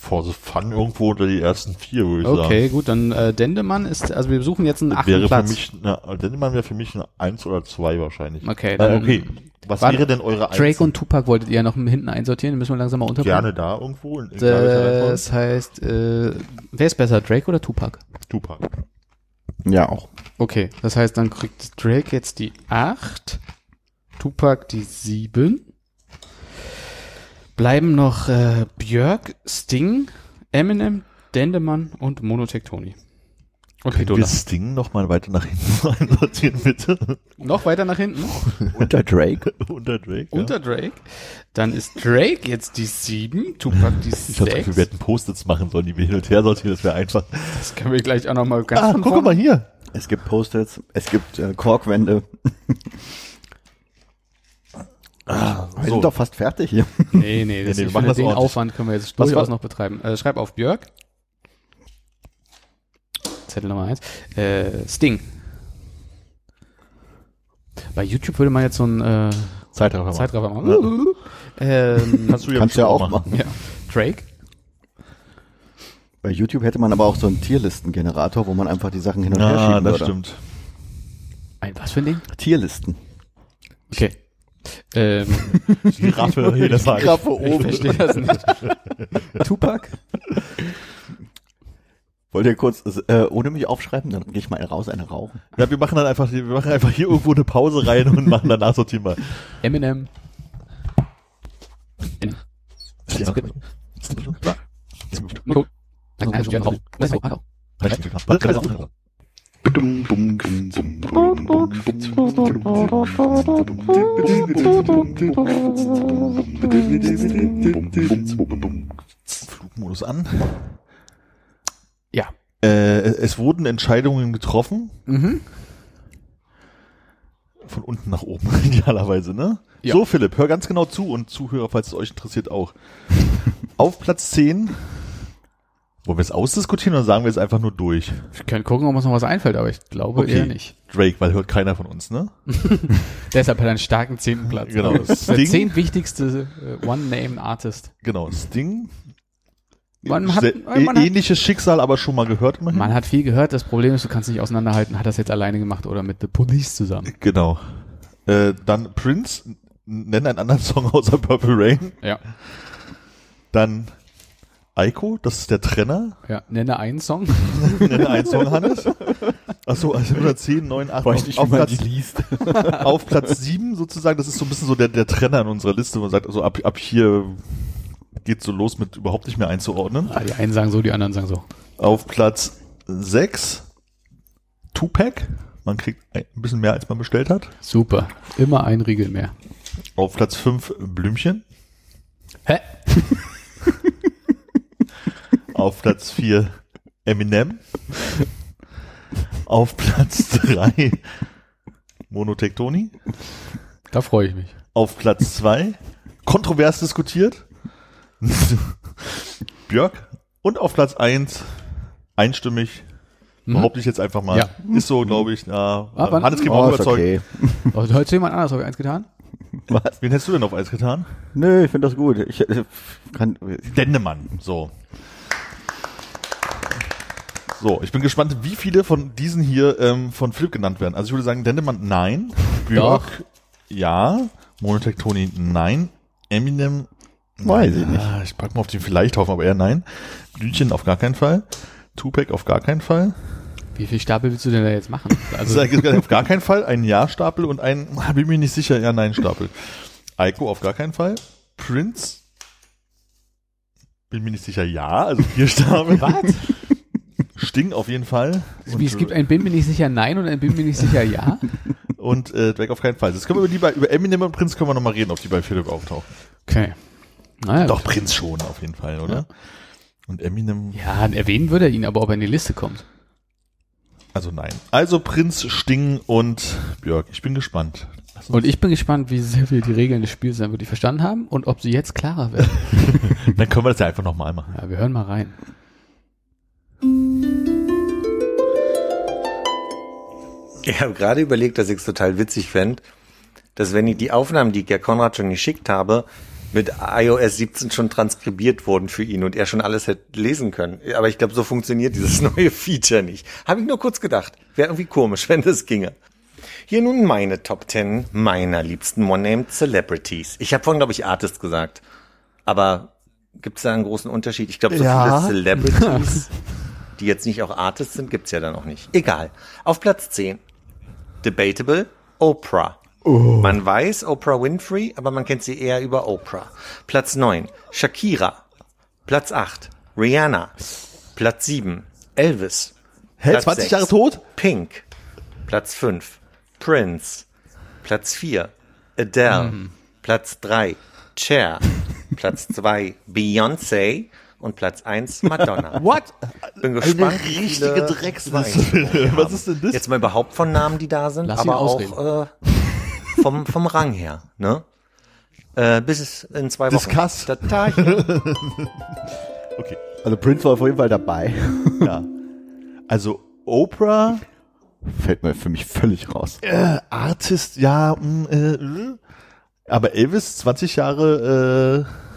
For the Fun irgendwo unter die ersten vier, würde ich sagen. Okay, gut, dann äh, Dendemann ist, also wir suchen jetzt einen achten Wäre Platz. für mich, na, Dendemann wäre für mich eine 1 oder 2 wahrscheinlich. Okay, Äh, dann okay. Was Warte, wäre denn eure Eins? Drake und Tupac wolltet ihr ja noch hinten einsortieren, den müssen wir langsam mal unterbringen. Gerne da irgendwo. In, welcher Das heißt, äh, wer ist besser, Drake oder Tupac? Tupac. Ja, auch. Okay, das heißt, dann kriegt Drake jetzt die 8, Tupac die 7. Bleiben noch äh, Björk, Sting, Eminem, Dendemann und Monotektoni. Okay, Können du wir Sting noch mal weiter nach hinten einsortieren, bitte? noch weiter nach hinten Unter Drake. Unter Drake. unter Drake. Dann ist Drake jetzt die 7, Tupac die Ich hab das Gefühl, 6. wir hätten Post-its machen sollen, die wir hin und her sortieren, das wäre einfach. Das können wir gleich auch noch mal ganz Ah, guck mal hier. Es gibt Post-its, es gibt äh, Korkwände. Ah, Wir sind doch fast fertig hier. Nee, nee, das nee, wir machen finde, das den ordentlich. Aufwand können wir jetzt Was durchaus noch betreiben. Äh, schreib auf Björk. Zettel Nummer eins. Äh, Sting. Bei YouTube würde man jetzt so ein äh, Zeitraffer machen. Zeitraffer machen. Ähm, Kannst du ja, Kannst ja auch machen. ja. Drake. Bei YouTube hätte man aber auch so einen Tierlistengenerator, wo man einfach die Sachen hin und her Ah, schieben das würde. stimmt. Ein was für ein Ding? Tierlisten. Okay. Ähm, Giraffe, Elefant. Giraffe ich verstehe das nicht. Tupac? Wollt ihr kurz äh, ohne mich aufschreiben? Dann gehe ich mal raus, eine rauchen. Ja, wir machen dann einfach, wir machen einfach hier irgendwo eine Pause rein und machen danach sortieren wir. Eminem. Flugmodus an. Ja. Äh, es wurden Entscheidungen getroffen. Mhm. Von unten nach oben, idealerweise, ne? Ja. So, Philipp, hör ganz genau zu und Zuhörer, falls es euch interessiert, auch. Auf Platz 10, wollen wir es ausdiskutieren oder sagen wir es einfach nur durch? Wir können gucken, ob uns noch was einfällt, aber ich glaube Okay. eher nicht. Drake, weil hört keiner von uns, ne? Deshalb hat er einen starken zehnten Platz. Genau. Der Sting. zehn wichtigste äh, One-Name-Artist. Genau, Sting. Man hat- man hat- ähnliches Schicksal, aber schon mal gehört immerhin. Man hat viel gehört, das Problem ist, du kannst nicht auseinanderhalten, hat das jetzt alleine gemacht oder mit The Police zusammen. Genau. Äh, dann Prince, nenn einen anderen Song außer Purple Rain. Ja. Dann Aiko, das ist der Trenner. Ja, nenne einen Song. Nenne einen Song, Hannes. Achso, also 110, 9, 8. Auf, auf, Platz, liest. auf Platz 7 sozusagen, das ist so ein bisschen so der, der Trenner in unserer Liste. Man sagt, also ab, ab hier geht so los mit überhaupt nicht mehr einzuordnen. Ah, die einen sagen so, die anderen sagen so. Auf Platz 6 Tupac. Man kriegt ein bisschen mehr, als man bestellt hat. Super. Immer ein Riegel mehr. Auf Platz 5 Blümchen. Hä? Auf Platz 4 Eminem. Auf Platz 3 Monotektoni. Da freue ich mich. Auf Platz 2 kontrovers diskutiert Björk. Und auf Platz 1 einstimmig. Mhm. Behaupte ich jetzt einfach mal. Ja. Ist so, glaube ich. Ja, Ah, Hannes Kim Oh, auch ist überzeugt. okay. Oh, heute jemand anders, habe ich eins getan? Was? Wen hättest du denn auf Eis getan? Nö, ich finde das gut. Ich äh, kann, Dendemann. So. So, ich bin gespannt, wie viele von diesen hier ähm, von Philipp genannt werden. Also ich würde sagen, Dendemann nein, Björk ja, Monotektoni nein, Eminem Weiß ich nicht. Ah, ich pack mal auf den vielleicht hoffen, aber eher nein. Blümchen auf gar keinen Fall. Tupac auf gar keinen Fall. Wie viel Stapel willst du denn da jetzt machen? Also auf gar keinen Fall. Ein Ja-Stapel und ein, bin mir nicht sicher, ja, Nein-Stapel. Eiko auf gar keinen Fall. Prince. Bin mir nicht sicher, ja, also vier Stapel. was? Sting auf jeden Fall. Wie, es gibt ein Bin mir nicht sicher Nein und ein Bin mir nicht sicher Ja? und äh, Drake auf keinen Fall. Jetzt können wir über die bei, über Eminem und Prince können wir noch mal reden, ob die bei Philipp auftauchen. Okay. Naja, Doch, Prince schon auf jeden Fall, oder? Und Eminem, Ja, erwähnen würde er ihn, aber ob er in die Liste kommt. Also nein. Also Prinz, Sting und Björk. Ich bin gespannt. Und ich bin gespannt, wie sehr wir die Regeln des Spiels dann wirklich verstanden haben und ob sie jetzt klarer werden. Dann können wir das ja einfach nochmal machen. ja, wir hören mal rein. Ich habe gerade überlegt, dass ich es total witzig fände, dass wenn ich die Aufnahmen, die ich ja Konrad schon geschickt habe, mit iOS 17 schon transkribiert wurden für ihn und er schon alles hätte lesen können. Aber ich glaube, so funktioniert dieses neue Feature nicht. Habe ich nur kurz gedacht. Wäre irgendwie komisch, wenn das ginge. Hier nun meine Top 10 meiner liebsten One-Named Celebrities. Ich habe vorhin, glaube ich, Artist gesagt. Aber gibt es da einen großen Unterschied? Ich glaube, so Ja. viele Celebrities, die jetzt nicht auch Artists sind, gibt's ja dann auch nicht. Egal. Auf Platz 10. Debatable, Oprah. Man weiß Oprah Winfrey, aber man kennt sie eher über Oprah. Platz 9, Shakira. Platz 8, Rihanna. Platz 7, Elvis. Hä, Platz 20 sechs, Jahre tot? Pink. Platz 5, Prince. Platz 4, Adele. Platz 3, Cher. Platz 2, Beyoncé. Und Platz 1, Madonna. What? Bin gespannt. Eine richtige wir Was ist denn das? Jetzt mal überhaupt von Namen, die da sind, Lass aber auch äh, vom, vom Rang her. Ne? Äh, bis es in zwei Wochen. Discuss. Okay. Also Prince war auf jeden Fall dabei. Ja. Also Oprah, Fällt mir für mich völlig raus. äh, Artist, ja, mh, äh, äh. aber Elvis 20 Jahre, äh,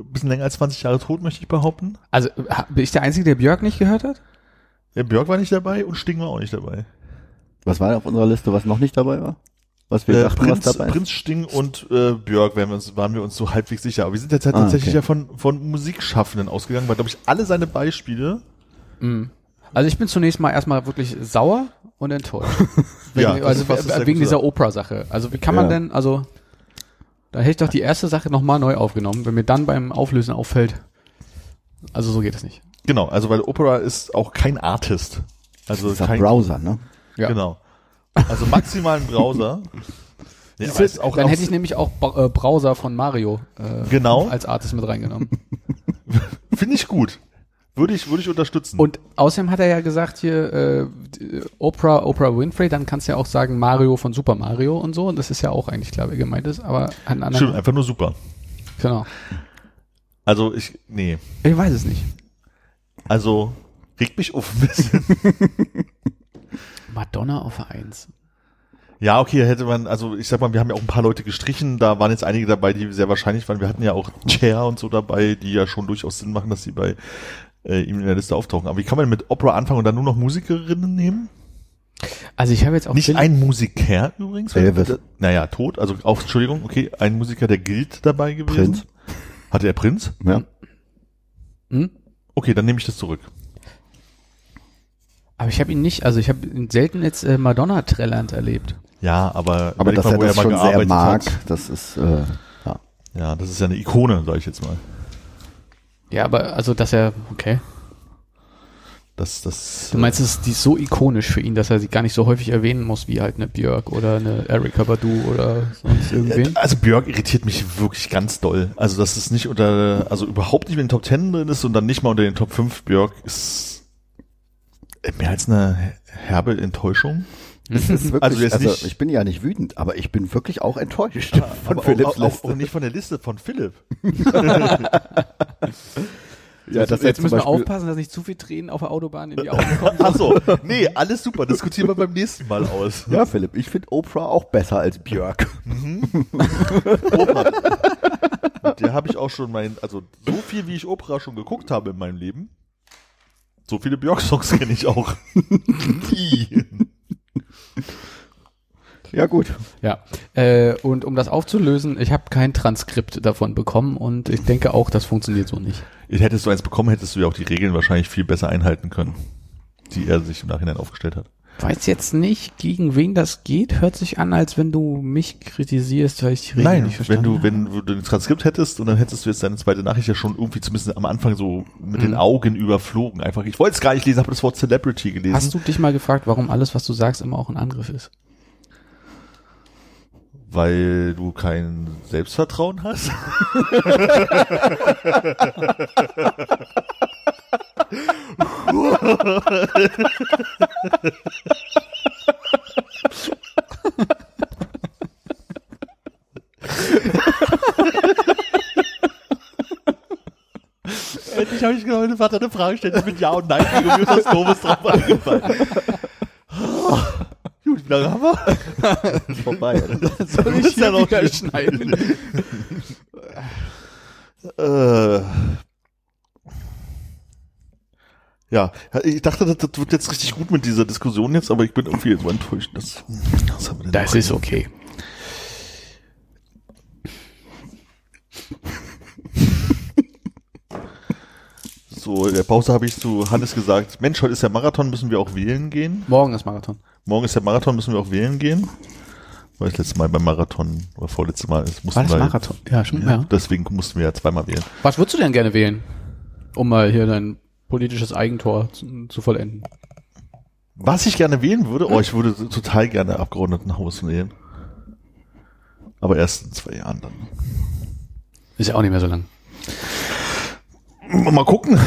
ein bisschen länger als 20 Jahre tot, möchte ich behaupten. Also, bin ich der Einzige, der Björk nicht gehört hat? Der Björk war nicht dabei und Sting war auch nicht dabei. Was war auf unserer Liste, was noch nicht dabei war? Was wir Äh, dachten, Prinz, was dabei? Prinz Sting und äh, Björk waren wir, uns, waren wir uns so halbwegs sicher. Aber wir sind jetzt halt Ah, tatsächlich okay. ja von, von Musikschaffenden ausgegangen, weil, glaube ich, alle seine Beispiele Also ich bin zunächst mal erstmal wirklich sauer und enttäuscht. wegen, Ja, also sehr wegen dieser. Oprah-Sache. Also wie kann man Ja. denn, also da hätte ich doch die erste Sache nochmal neu aufgenommen, wenn mir dann beim Auflösen auffällt. Also so geht es nicht. Genau, also weil Opera ist auch kein Artist. Also Das ist ein kein Browser, ne? Ja. Genau. Also maximal ein Browser. Ja, ist auch dann hätte ich nämlich auch Ba- äh, Browser von Mario äh, Genau. als Artist mit reingenommen. Finde ich gut. Würde ich, würde ich unterstützen. Und außerdem hat er ja gesagt hier äh, Oprah, Oprah Winfrey, dann kannst du ja auch sagen Mario von Super Mario und so. Und das ist ja auch eigentlich klar, wer gemeint ist, aber an anderen. Stimmt, einfach nur super. Genau. Also ich, nee. Ich weiß es nicht. Also regt mich auf ein bisschen. Madonna auf der Eins. ja, okay, hätte man, also ich sag mal, wir haben ja auch ein paar Leute gestrichen, da waren jetzt einige dabei, die sehr wahrscheinlich waren. Wir hatten ja auch Chair und so dabei, die ja schon durchaus Sinn machen, dass sie bei äh, ihm in der Liste auftauchen. Aber wie kann man mit Opera anfangen und dann nur noch Musikerinnen nehmen? Also ich habe jetzt auch Nicht ein Musiker übrigens. Elvis. Naja, tot. Also auch, Entschuldigung, okay, ein Musiker, der gilt dabei gewesen. Prinz. Hatte er Prinz? Ja. Hm? Okay, dann nehme ich das zurück. Aber ich habe ihn nicht, also ich habe ihn selten jetzt äh, Madonna-Trelland erlebt. Ja, aber, Aber dass mal, er das mal schon sehr gearbeitet mag, hat. das ist, äh, ja. Ja, das ist ja eine Ikone, sage ich jetzt mal. Ja, aber also dass er, okay. Das, das, Du meinst, es, die ist so ikonisch für ihn, dass er sie gar nicht so häufig erwähnen muss wie halt eine Björk oder eine Erika Badu oder sonst irgendwen? Äh, Also Björk irritiert mich wirklich ganz doll. Also dass es nicht unter, also überhaupt nicht in den Top 10 drin ist und dann nicht mal unter den Top 5. Björk ist mehr als eine herbe Enttäuschung. Es ist wirklich, Also also, jetzt nicht- ich bin ja nicht wütend, aber ich bin wirklich auch enttäuscht von Aber Philipps auch, auch, Liste. auch nicht von der Liste von Philipp. ja, das jetzt zum müssen wir aufpassen, dass nicht zu viel Tränen auf der Autobahn in die Augen kommen. Ach so, nee, alles super. Diskutieren wir beim nächsten Mal aus. Ja, Philipp, ich finde Oprah auch besser als Björk. Oprah. Mit der habe ich auch schon mein, also so viel wie ich Opera schon geguckt habe in meinem Leben, so viele Björk-Songs kenne ich auch. Die. Ja, gut. Ja, äh, und um das aufzulösen, ich habe kein Transkript davon bekommen und ich denke auch, das funktioniert so nicht. Hättest du eins bekommen, hättest du ja auch die Regeln wahrscheinlich viel besser einhalten können, die er sich im Nachhinein aufgestellt hat. Weiß jetzt nicht, gegen wen das geht. Hört sich an, als wenn du mich kritisierst, weil ich die Regeln Nein, nicht wenn verstanden du, habe. wenn du ein Transkript hättest und dann hättest du jetzt deine zweite Nachricht ja schon irgendwie zumindest am Anfang so mit Mhm. den Augen überflogen. Einfach, ich wollte es gar nicht lesen, habe das Wort Celebrity gelesen. Hast du dich mal gefragt, warum alles, was du sagst, immer auch ein Angriff ist? Weil du kein Selbstvertrauen hast? Endlich habe ich genau eine Vater eine Frage gestellt, die mit Ja und Nein ging und mir ist was Doofes drauf eingefallen. Gut, wie lange haben wir? Vorbei. Oder? Soll ich ja noch wieder schneiden? Äh, ja, ich dachte, das, das wird jetzt richtig gut mit dieser Diskussion jetzt, aber ich bin irgendwie so enttäuscht. Das, Das noch? ist okay. So, in der Pause habe ich zu Hannes gesagt, Mensch, heute ist ja Marathon, müssen wir auch wählen gehen. Morgen ist Marathon. Morgen ist ja Marathon, müssen wir auch wählen gehen. Weil das letzte Mal beim Marathon, oder vorletzte Mal, es mussten War das wir, Marathon? Ja, schon, Ja, ja. Deswegen mussten wir ja zweimal wählen. Was würdest du denn gerne wählen? Um mal hier dein politisches Eigentor zu, zu vollenden. Was ich gerne wählen würde, oh, ich würde total gerne Abgeordnetenhaus wählen. Aber erst in zwei Jahren dann. Ist ja auch nicht mehr so lang. Mal gucken.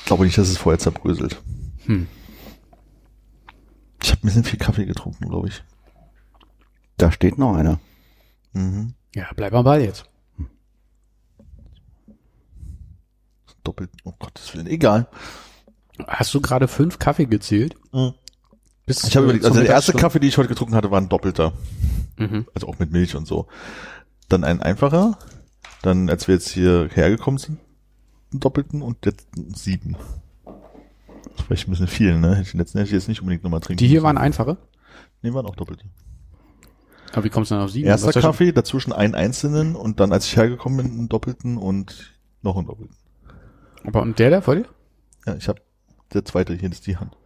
Ich glaube nicht, dass es vorher zerbröselt. Hm. Ich habe ein bisschen viel Kaffee getrunken, glaube ich. Da steht noch einer. Mhm. Ja, bleib am Ball jetzt. Doppelt, oh Gottes Willen, egal. Hast du gerade fünf Kaffee gezählt? Mhm. Bis Ich habe überlegt, also der erste? Kaffee, den ich heute getrunken hatte, war ein doppelter. Mhm. Also auch mit Milch und so. Dann ein einfacher. Dann, als wir jetzt hier hergekommen sind, einen doppelten und jetzt sieben. Vielleicht ein bisschen viel, ne? Den letzten hätte ich jetzt nicht unbedingt nochmal trinken Die hier müssen. waren einfache. Nee, waren auch doppelte. Aber wie kommst du dann auf sieben? Erster Was Kaffee, dazwischen einen einzelnen und dann, als ich hergekommen bin, einen doppelten und noch einen doppelten. Aber und der da vor dir? Ja, ich habe der zweite, hier ist die Hand.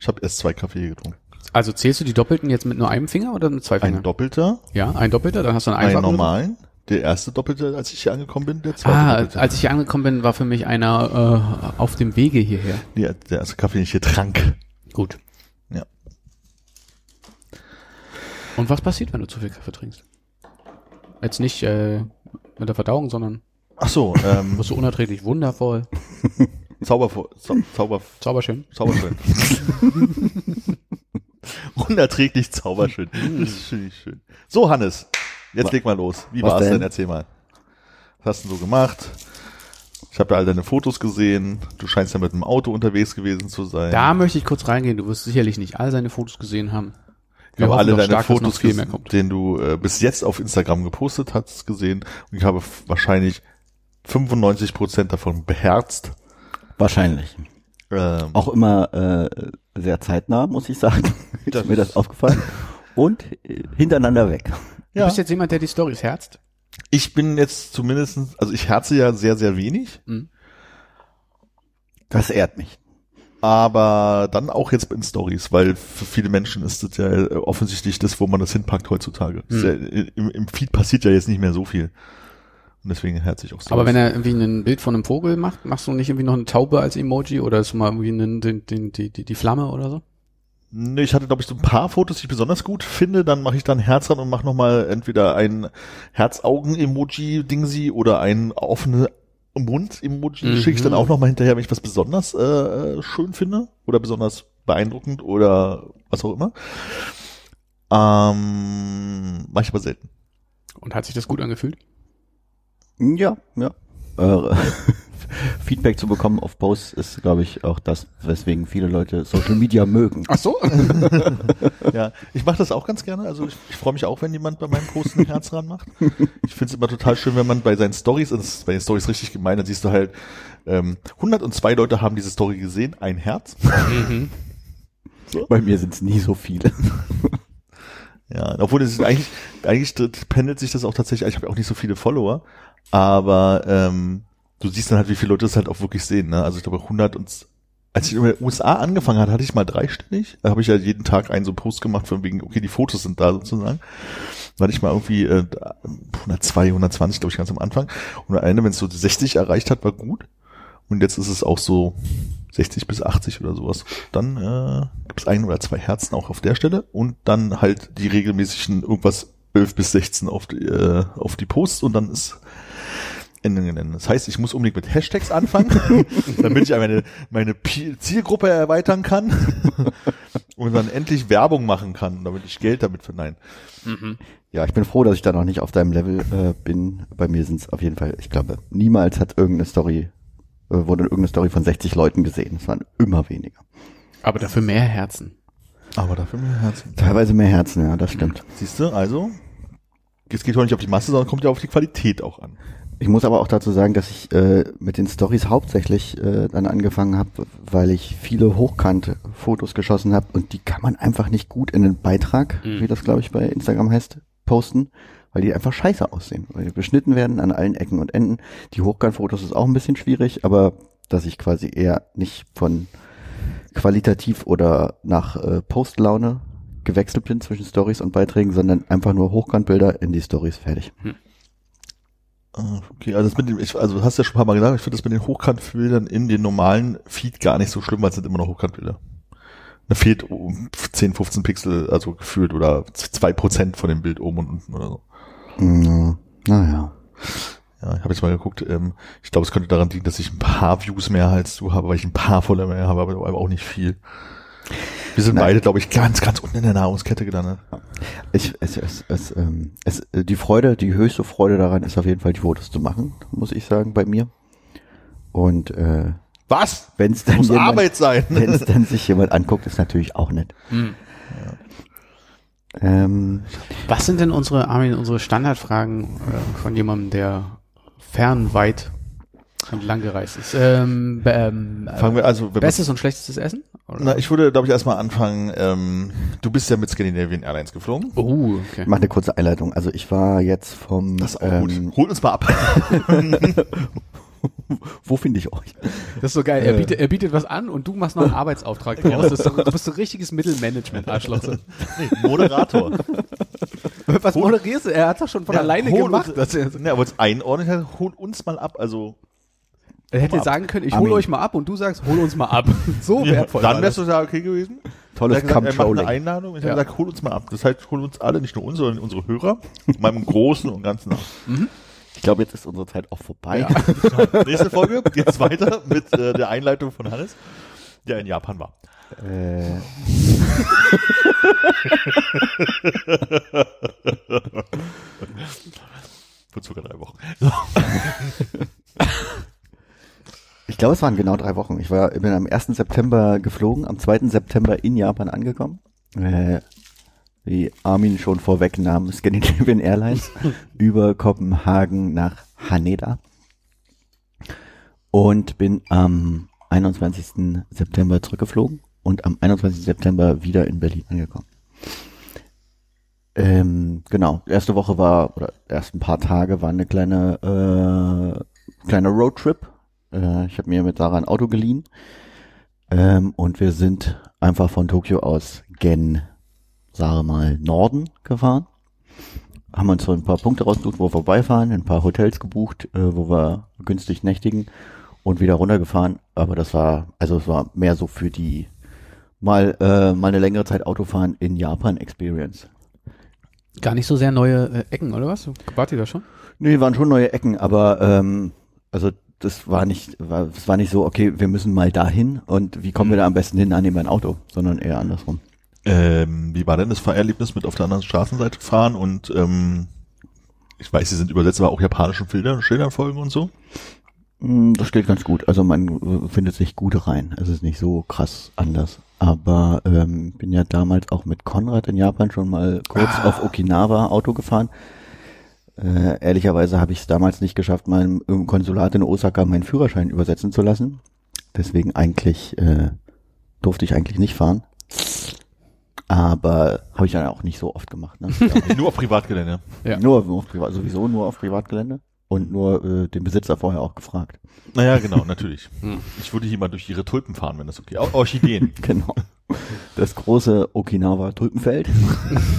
Ich habe erst zwei Kaffee getrunken. Also zählst du die Doppelten jetzt mit nur einem Finger oder mit zwei Ein Fingern? doppelter, ja, ein Doppelter, dann hast du einen einen einfachen. normalen. Der erste doppelte, als ich hier angekommen bin, der zweite Ah, doppelte. als ich hier angekommen bin, war für mich einer äh, auf dem Wege hierher. Nee, der erste Kaffee, den ich hier trank. Gut. Ja. Und was passiert, wenn du zu viel Kaffee trinkst? Jetzt nicht äh, mit der Verdauung, sondern Ach so, ähm, wirst du unerträglich wundervoll, Zaubervoll, Zau Zauber, zauberschön. Zauberschön. Unerträglich zauberschön. Das finde ich schön. So, Hannes, jetzt leg mal los. Wie was war's denn? denn? Erzähl mal. Was hast du so gemacht? Ich habe ja all deine Fotos gesehen. Du scheinst ja mit dem Auto unterwegs gewesen zu sein. Da möchte ich kurz reingehen. Du wirst sicherlich nicht all seine Fotos gesehen haben. ich habe hoffen alle deine stark, Fotos den du äh, bis jetzt auf Instagram gepostet hast, gesehen. Und ich habe wahrscheinlich 95 Prozent davon beherzt. Wahrscheinlich. Ähm, Auch immer äh, sehr zeitnah, muss ich sagen. Das ist mir das aufgefallen. Und äh, hintereinander weg. Du ja. bist jetzt jemand, der die Stories herzt. Ich bin jetzt zumindestens, also ich herze ja sehr, sehr wenig. Das ehrt mich. aber dann auch jetzt in Stories, weil für viele Menschen ist das ja äh, offensichtlich das, wo man das hinpackt heutzutage. Ist ja, im, Im Feed passiert ja jetzt nicht mehr so viel. Und deswegen herzlich auch Stories. Aber wenn er irgendwie ein Bild von einem Vogel macht, machst du nicht irgendwie noch eine Taube als Emoji oder ist mal irgendwie einen, den, den, die, die, die Flamme oder so? Nee, ich hatte, glaube ich, so ein paar Fotos, die ich besonders gut finde. Dann mache ich da ein Herz ran und mache nochmal entweder ein Herzaugen-Emoji-Dingsi oder ein offene Mund-Emoji. Mhm. Schicke ich dann auch nochmal hinterher, wenn ich was besonders äh, schön finde oder besonders beeindruckend oder was auch immer. Ähm, mache ich aber selten. Und hat sich das gut angefühlt? Ja, ja. Äh, Feedback zu bekommen auf Posts ist, glaube ich, auch das, weswegen viele Leute Social Media mögen. Ach so. Ja, ich mache das auch ganz gerne. Also ich, ich freue mich auch, wenn jemand bei meinem Post ein Herz ranmacht. Ich finde es immer total schön, wenn man bei seinen Stories, und das ist bei den Stories richtig gemein, dann siehst du halt, ähm, 102 Leute haben diese Story gesehen, ein Herz. mhm. Bei mir sind es nie so viele. Ja, obwohl es ist eigentlich, eigentlich pendelt sich das auch tatsächlich, ich habe ja auch nicht so viele Follower, aber ähm, du siehst dann halt, wie viele Leute das halt auch wirklich sehen. Ne? Also ich glaube 100 und als ich in den USA angefangen hatte, hatte ich mal dreistellig. Da habe ich ja jeden Tag einen so Post gemacht von wegen, okay, die Fotos sind da sozusagen. Da hatte ich mal irgendwie äh, 102, 120, glaube ich, ganz am Anfang. Und am Ende, wenn es so 60 erreicht hat, war gut. Und jetzt ist es auch so 60 bis 80 oder sowas. Dann äh, gibt es ein oder zwei Herzen auch auf der Stelle und dann halt die regelmäßigen irgendwas 11 bis 16 auf die, äh, auf die Posts und dann ist Enden. Das heißt, ich muss unbedingt mit Hashtags anfangen, damit ich meine, meine Zielgruppe erweitern kann und dann endlich Werbung machen kann, damit ich Geld damit vernein. Ja, ich bin froh, dass ich da noch nicht auf deinem Level äh, bin. Bei mir sind es auf jeden Fall, ich glaube, niemals hat irgendeine Story, äh, wurde irgendeine Story von 60 Leuten gesehen. Es waren immer weniger. Aber dafür mehr Herzen. Aber dafür mehr Herzen. Teilweise mehr Herzen, ja, das stimmt. Siehst du, also, es geht heute nicht auf die Masse, sondern kommt ja auf die Qualität auch an. Ich muss aber auch dazu sagen, dass ich äh, mit den Stories hauptsächlich äh, dann angefangen habe, weil ich viele Hochkant-Fotos geschossen habe und die kann man einfach nicht gut in einen Beitrag, Mhm. wie das glaube ich bei Instagram heißt, posten, weil die einfach scheiße aussehen, weil die beschnitten werden an allen Ecken und Enden. Die Hochkant-Fotos ist auch ein bisschen schwierig, aber dass ich quasi eher nicht von qualitativ oder nach äh, Postlaune gewechselt bin zwischen Stories und Beiträgen, sondern einfach nur Hochkantbilder in die Stories fertig. Ah, Okay, also das mit dem, ich, also du hast ja schon ein paar Mal gesagt, ich finde das mit den Hochkantbildern in den normalen Feed gar nicht so schlimm, weil es sind immer noch Hochkantbilder. Da fehlt um 10, 15 Pixel, also gefühlt, oder 2% von dem Bild oben und unten oder so. Naja. Ja, ich habe jetzt mal geguckt, ähm, ich glaube, es könnte daran liegen, dass ich ein paar Views mehr als du habe, weil ich ein paar voller mehr habe, aber auch nicht viel. Wir sind Nein. beide, glaube ich, ganz, ganz unten in der Nahrungskette gelandet. Ich, es, es, es, ähm, es, äh, die Freude, die höchste Freude daran ist auf jeden Fall, die Fotos zu machen, muss ich sagen, bei mir. Und äh, Was? wenn es dann Muss jemand, Arbeit sein. wenn es dann sich jemand anguckt, ist natürlich auch nett. Hm. Ähm, Was sind denn unsere, Armin, unsere Standardfragen äh, von jemandem, der fern, weit und lang gereist ist? Ähm, ähm, Fangen wir also, Bestes und schlechtestes Essen? Oder? Na, ich würde, glaube ich, erstmal anfangen, ähm, du bist ja mit Scandinavian Airlines geflogen. oh, okay. ich mache eine kurze Einleitung. Also ich war jetzt vom Das ist auch ähm, gut. Hol uns mal ab. Wo finde ich euch? Das ist so geil. Er bietet, er bietet was an und du machst noch einen Arbeitsauftrag draus. Das ist so, du bist so richtiges Mittelmanagement-Arschloch. Nee, Moderator. Was moderierst du? Er hat doch schon von Ja, alleine gemacht. Uns, Dass er, ne, aber jetzt einordnen, halt, hol uns mal ab. Also, er hätte sagen können, ich hole euch mal ab und du sagst, hol uns mal ab. So wertvoll. dann war wärst du da okay gewesen. Tolles macht eine. Einladung. Ich Ja. habe gesagt, hol uns mal ab. Das heißt, hol uns alle, nicht nur uns, sondern unsere Hörer. Meinem Großen und Ganzen ab. Ich glaube, jetzt ist unsere Zeit auch vorbei. Nächste Folge geht's weiter mit äh, der Einleitung von Hannes, der in Japan war. Äh, Vor circa drei Wochen. Ich glaube, es waren genau drei Wochen. Ich war, bin am 1. September geflogen, am 2. September in Japan angekommen. Äh, wie Armin schon vorwegnahm, Scandinavian Airlines über Kopenhagen nach Haneda. Und bin am 21. September zurückgeflogen und am 21. September wieder in Berlin angekommen. Ähm, genau, erste Woche war, oder erst ein paar Tage waren eine kleine, äh, kleine Roadtrip. Äh, ich habe mir mit Sarah ein Auto geliehen. Ähm, und wir sind einfach von Tokio aus gen, sage mal, Norden gefahren. Haben uns so ein paar Punkte rausgesucht, wo wir vorbeifahren, ein paar Hotels gebucht, äh, wo wir günstig nächtigen und wieder runtergefahren. Aber das war, also es war mehr so für die mal, äh, mal eine längere Zeit Autofahren in Japan Experience. Gar nicht so sehr neue äh, Ecken, oder was? Wart ihr da schon? Nee, waren schon neue Ecken, aber ähm, also das war nicht, war, es war nicht so, okay, wir müssen mal dahin und wie kommen wir da am besten hin? Ah, nehmen wir ein Auto, sondern eher andersrum. Ähm, wie war denn das Fahrerlebnis mit auf der anderen Straßenseite fahren und ähm, ich weiß, sie sind übersetzt, aber auch japanischen Schildern, Schildern folgen und so. Mm, Das steht ganz gut. Also man äh, findet sich gut rein. Es ist nicht so krass anders. Aber ähm, bin ja damals auch mit Konrad in Japan schon mal kurz auf Okinawa Auto gefahren. Äh, ehrlicherweise habe ich es damals nicht geschafft, meinem im Konsulat in Osaka meinen Führerschein übersetzen zu lassen. Deswegen eigentlich äh, durfte ich eigentlich nicht fahren. Aber habe ich dann auch nicht so oft gemacht. Ne? Nur auf Privatgelände. Ja. Nur auf Privat, sowieso nur auf Privatgelände und nur äh, den Besitzer vorher auch gefragt. Naja, genau, natürlich. Hm. Ich würde hier mal durch ihre Tulpen fahren, wenn das okay ist. Orchideen. Genau. Das große Okinawa Tulpenfeld.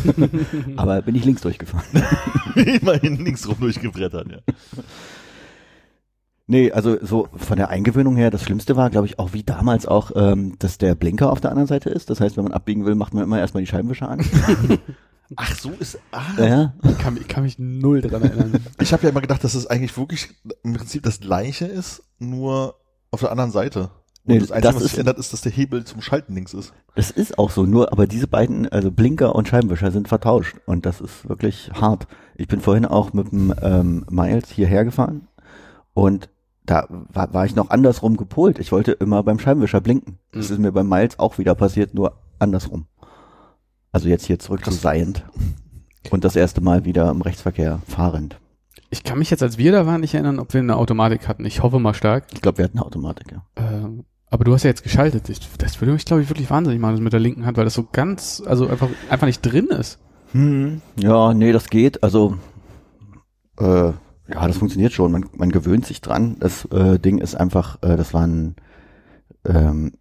Aber bin ich links durchgefahren. Immerhin links rum durchgebrettert, ja. Nee, also so von der Eingewöhnung her, das Schlimmste war, glaube ich, auch wie damals auch, ähm, dass der Blinker auf der anderen Seite ist. Das heißt, wenn man abbiegen will, macht man immer erstmal die Scheibenwischer an. Ach, so ist. Ah, Ja, Ich kann, ich kann mich null dran erinnern. Ich habe ja immer gedacht, dass es eigentlich wirklich im Prinzip das gleiche ist, nur auf der anderen Seite. Und Nee, das Einzige, das was ist- sich ändert, ist, dass der Hebel zum Schalten links ist. das ist auch so. Nur, aber diese beiden, also Blinker und Scheibenwischer sind vertauscht. Und das ist wirklich hart. Ich bin vorhin auch mit dem ähm, Miles hierher gefahren. Und da war, war ich noch andersrum gepolt. Ich wollte immer beim Scheibenwischer blinken. Das Mhm. ist mir beim Miles auch wieder passiert, nur andersrum. Also jetzt hier zurück zu Krass. seiend. Und das erste Mal wieder im Rechtsverkehr fahrend. Ich kann mich jetzt, als wir da waren, nicht erinnern, ob wir eine Automatik hatten. Ich hoffe mal stark. Ich glaube, wir hatten eine Automatik, ja. Ähm, aber du hast ja jetzt geschaltet. Ich, das würde mich, glaube ich, wirklich wahnsinnig machen, das mit der linken Hand, weil das so ganz, also einfach, einfach nicht drin ist. Hm, ja, nee, das geht. Also, äh, ja, das funktioniert schon. Man, man gewöhnt sich dran. Das äh, Ding ist einfach, äh, das war ein, ähm,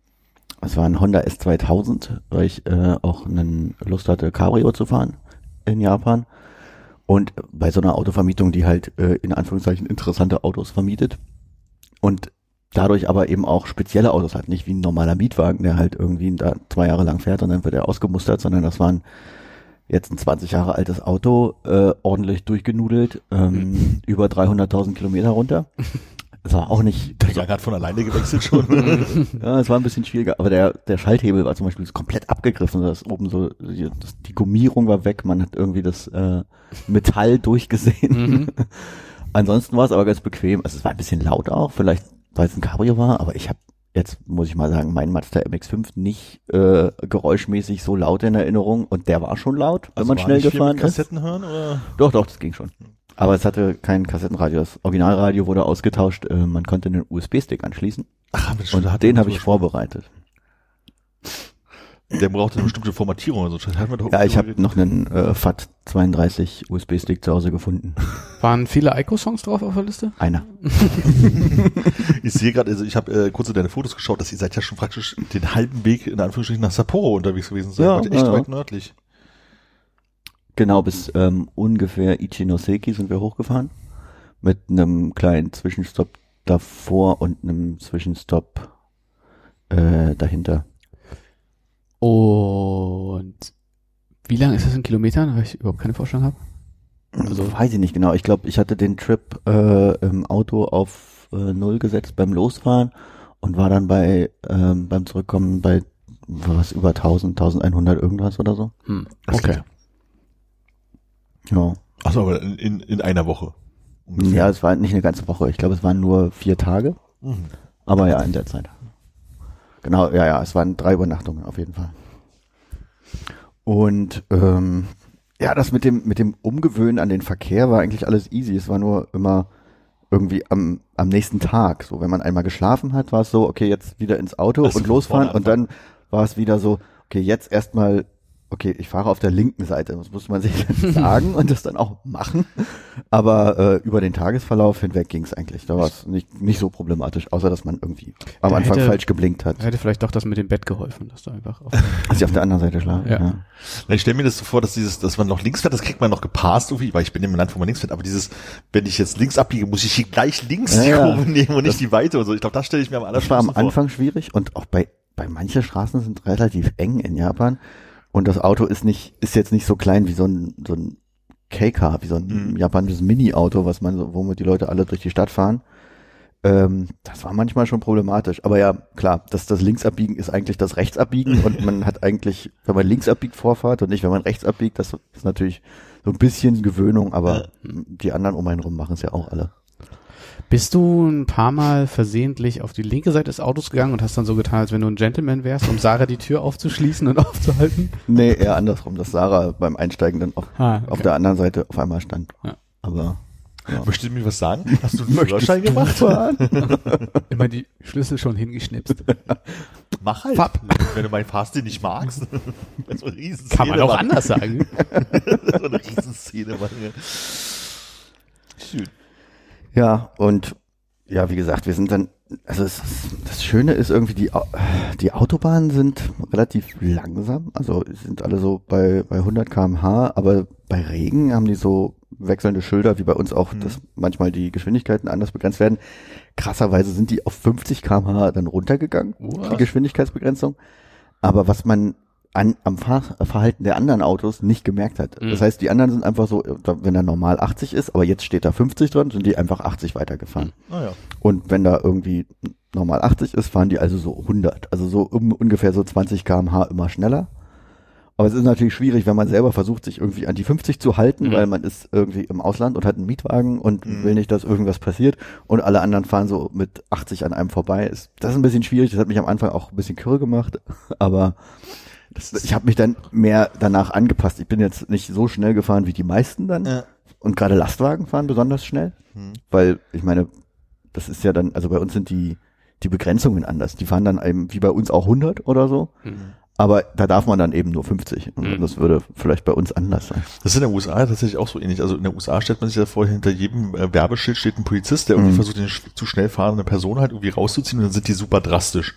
das war ein Honda S2000, weil ich äh, auch einen Lust hatte, Cabrio zu fahren in Japan. Und bei so einer Autovermietung, die halt äh, in Anführungszeichen interessante Autos vermietet und dadurch aber eben auch spezielle Autos hat, nicht wie ein normaler Mietwagen, der halt irgendwie da zwei Jahre lang fährt und dann wird er ausgemustert, sondern das waren jetzt ein 20 Jahre altes Auto, äh, ordentlich durchgenudelt, ähm, über 300.000 Kilometer runter. Das war auch nicht, Der Jahr hat von alleine gewechselt schon. ja, es war ein bisschen schwieriger, aber der, der Schalthebel war zum Beispiel komplett abgegriffen, das oben so, die, das, die Gummierung war weg, man hat irgendwie das äh, Metall durchgesehen. Mhm. Ansonsten war es aber ganz bequem, also es war ein bisschen laut auch, vielleicht weil es ein Cabrio war, aber ich habe jetzt, muss ich mal sagen, meinen Mazda MX-5 nicht äh, geräuschmäßig so laut in Erinnerung und der war schon laut, wenn Also man war schnell gefahren ist. Kassetten hören oder? Doch, doch, das ging schon. Aber es hatte kein Kassettenradio. Das Originalradio wurde ausgetauscht. Äh, man konnte einen USB-Stick anschließen. Ach, haben wir das Und den habe ich schon. vorbereitet. Der braucht eine bestimmte Formatierung oder so. Ja, ich habe noch einen äh, FAT 32 USB-Stick zu Hause gefunden. Waren viele Ico-Songs drauf auf der Liste? Einer. Ich sehe gerade, also ich habe äh, kurz in deine Fotos geschaut, dass ihr seid ja schon praktisch den halben Weg in Anführungsstrichen nach Sapporo unterwegs gewesen seid. Ja, ihr echt ja, weit ja. nördlich. Genau, bis ähm, ungefähr Ichinoseki sind wir hochgefahren. Mit einem kleinen Zwischenstopp davor und einem Zwischenstopp äh, dahinter. Und wie lang ist das in Kilometern, weil ich überhaupt keine Vorstellung habe? Also weiß ich nicht genau. Ich glaube, ich hatte den Trip äh, im Auto auf äh, Null gesetzt beim Losfahren und war dann bei ähm, beim Zurückkommen bei was über 1000, 1100 irgendwas oder so. Hm. Okay. Ja. Achso, aber in, in, in einer Woche. ungefähr. Ja, es war nicht eine ganze Woche. Ich glaube, es waren nur vier Tage. Mhm. Aber ja, in der Zeit. Genau, ja, ja, es waren drei Übernachtungen auf jeden Fall. Und ähm, ja, das mit dem mit dem Umgewöhnen an den Verkehr war eigentlich alles easy. Es war nur immer irgendwie am am nächsten Tag. So, wenn man einmal geschlafen hat, war es so, okay, jetzt wieder ins Auto Lass und losfahren. Und dann war es wieder so, okay, jetzt erstmal okay, ich fahre auf der linken Seite. Das muss man sich dann sagen und das dann auch machen. Aber äh, über den Tagesverlauf hinweg ging es eigentlich. Da war es nicht, nicht so problematisch, außer dass man irgendwie am Da Anfang hätte- falsch geblinkt hat. Hätte vielleicht doch das mit dem Bett geholfen, dass du einfach auf Dass ich auf der anderen Seite schlafe. Ja. Ja. Ich stelle mir das so vor, dass dieses, dass man noch links fährt, das kriegt man noch gepasst irgendwie, weil ich bin im Land, wo man links fährt, aber dieses, wenn ich jetzt links abbiege, muss ich hier gleich links Ja, die ja. Kurve nehmen und nicht die Weite und so. Ich glaube, das stelle ich mir am Das war am allerschlimmsten vor. Anfang schwierig und auch bei, bei manchen Straßen sind relativ eng in Japan. Und das Auto ist nicht, ist jetzt nicht so klein wie so ein, so ein K-Car, wie so ein Mhm. japanisches Mini-Auto, was man so, womit die Leute alle durch die Stadt fahren. Ähm, das war manchmal schon problematisch. Aber ja, klar, das, das Linksabbiegen ist eigentlich das Rechtsabbiegen und man hat eigentlich, wenn man links abbiegt, Vorfahrt und nicht, wenn man rechts abbiegt, das ist natürlich so ein bisschen Gewöhnung, aber die anderen um einen rum machen es ja auch alle. Bist du ein paar Mal versehentlich auf die linke Seite des Autos gegangen und hast dann so getan, als wenn du ein Gentleman wärst, um Sarah die Tür aufzuschließen und aufzuhalten? Nee, eher andersrum, dass Sarah beim Einsteigen dann auf, Ah, auf der anderen Seite auf einmal stand. Ja. Aber ja. Möchtest du mir was sagen? Hast du einen Führerschein gemacht? Immer die Schlüssel schon hingeschnipst. Mach halt. Fab. Wenn du meinen Fahrstil nicht magst. so Kann man auch machen. anders sagen. so eine Riesenszene machen. Schön. Ja, und ja, wie gesagt, wir sind dann, also es, das Schöne ist irgendwie, die, die Autobahnen sind relativ langsam, also sind alle so bei, bei 100 kmh, aber bei Regen haben die so wechselnde Schilder, wie bei uns auch, Mhm. dass manchmal die Geschwindigkeiten anders begrenzt werden. Krasserweise sind die auf 50 kmh dann runtergegangen, Wow. die Geschwindigkeitsbegrenzung. Aber was man an, am Fahrverhalten der anderen Autos nicht gemerkt hat. Mhm. Das heißt, die anderen sind einfach so, da- wenn er normal 80 ist, aber jetzt steht da 50 dran, sind die einfach 80 weitergefahren. Naja. Und wenn da irgendwie normal 80 ist, fahren die also so 100. Also so um, ungefähr so 20 kmh immer schneller. Aber es ist natürlich schwierig, wenn man selber versucht, sich irgendwie an die 50 zu halten, Mhm. weil man ist irgendwie im Ausland und hat einen Mietwagen und Mhm. will nicht, dass irgendwas passiert. Und alle anderen fahren so mit 80 an einem vorbei. Das ist ein bisschen schwierig. Das hat mich am Anfang auch ein bisschen kürre gemacht. Aber ich habe mich dann mehr danach angepasst. Ich bin jetzt nicht so schnell gefahren wie die meisten dann. Ja. Und gerade Lastwagen fahren besonders schnell. Hm. Weil ich meine, das ist ja dann, also bei uns sind die, die Begrenzungen anders. Die fahren dann eben wie bei uns auch 100 oder so. Mhm. Aber da darf man dann eben nur 50. Und Mhm. das würde vielleicht bei uns anders sein. Das ist in der USA tatsächlich auch so ähnlich. Also in der USA stellt man sich ja vor, hinter jedem äh, Werbeschild steht ein Polizist, der irgendwie Mhm. versucht, eine zu schnell fahrende Person halt irgendwie rauszuziehen und dann sind die super drastisch.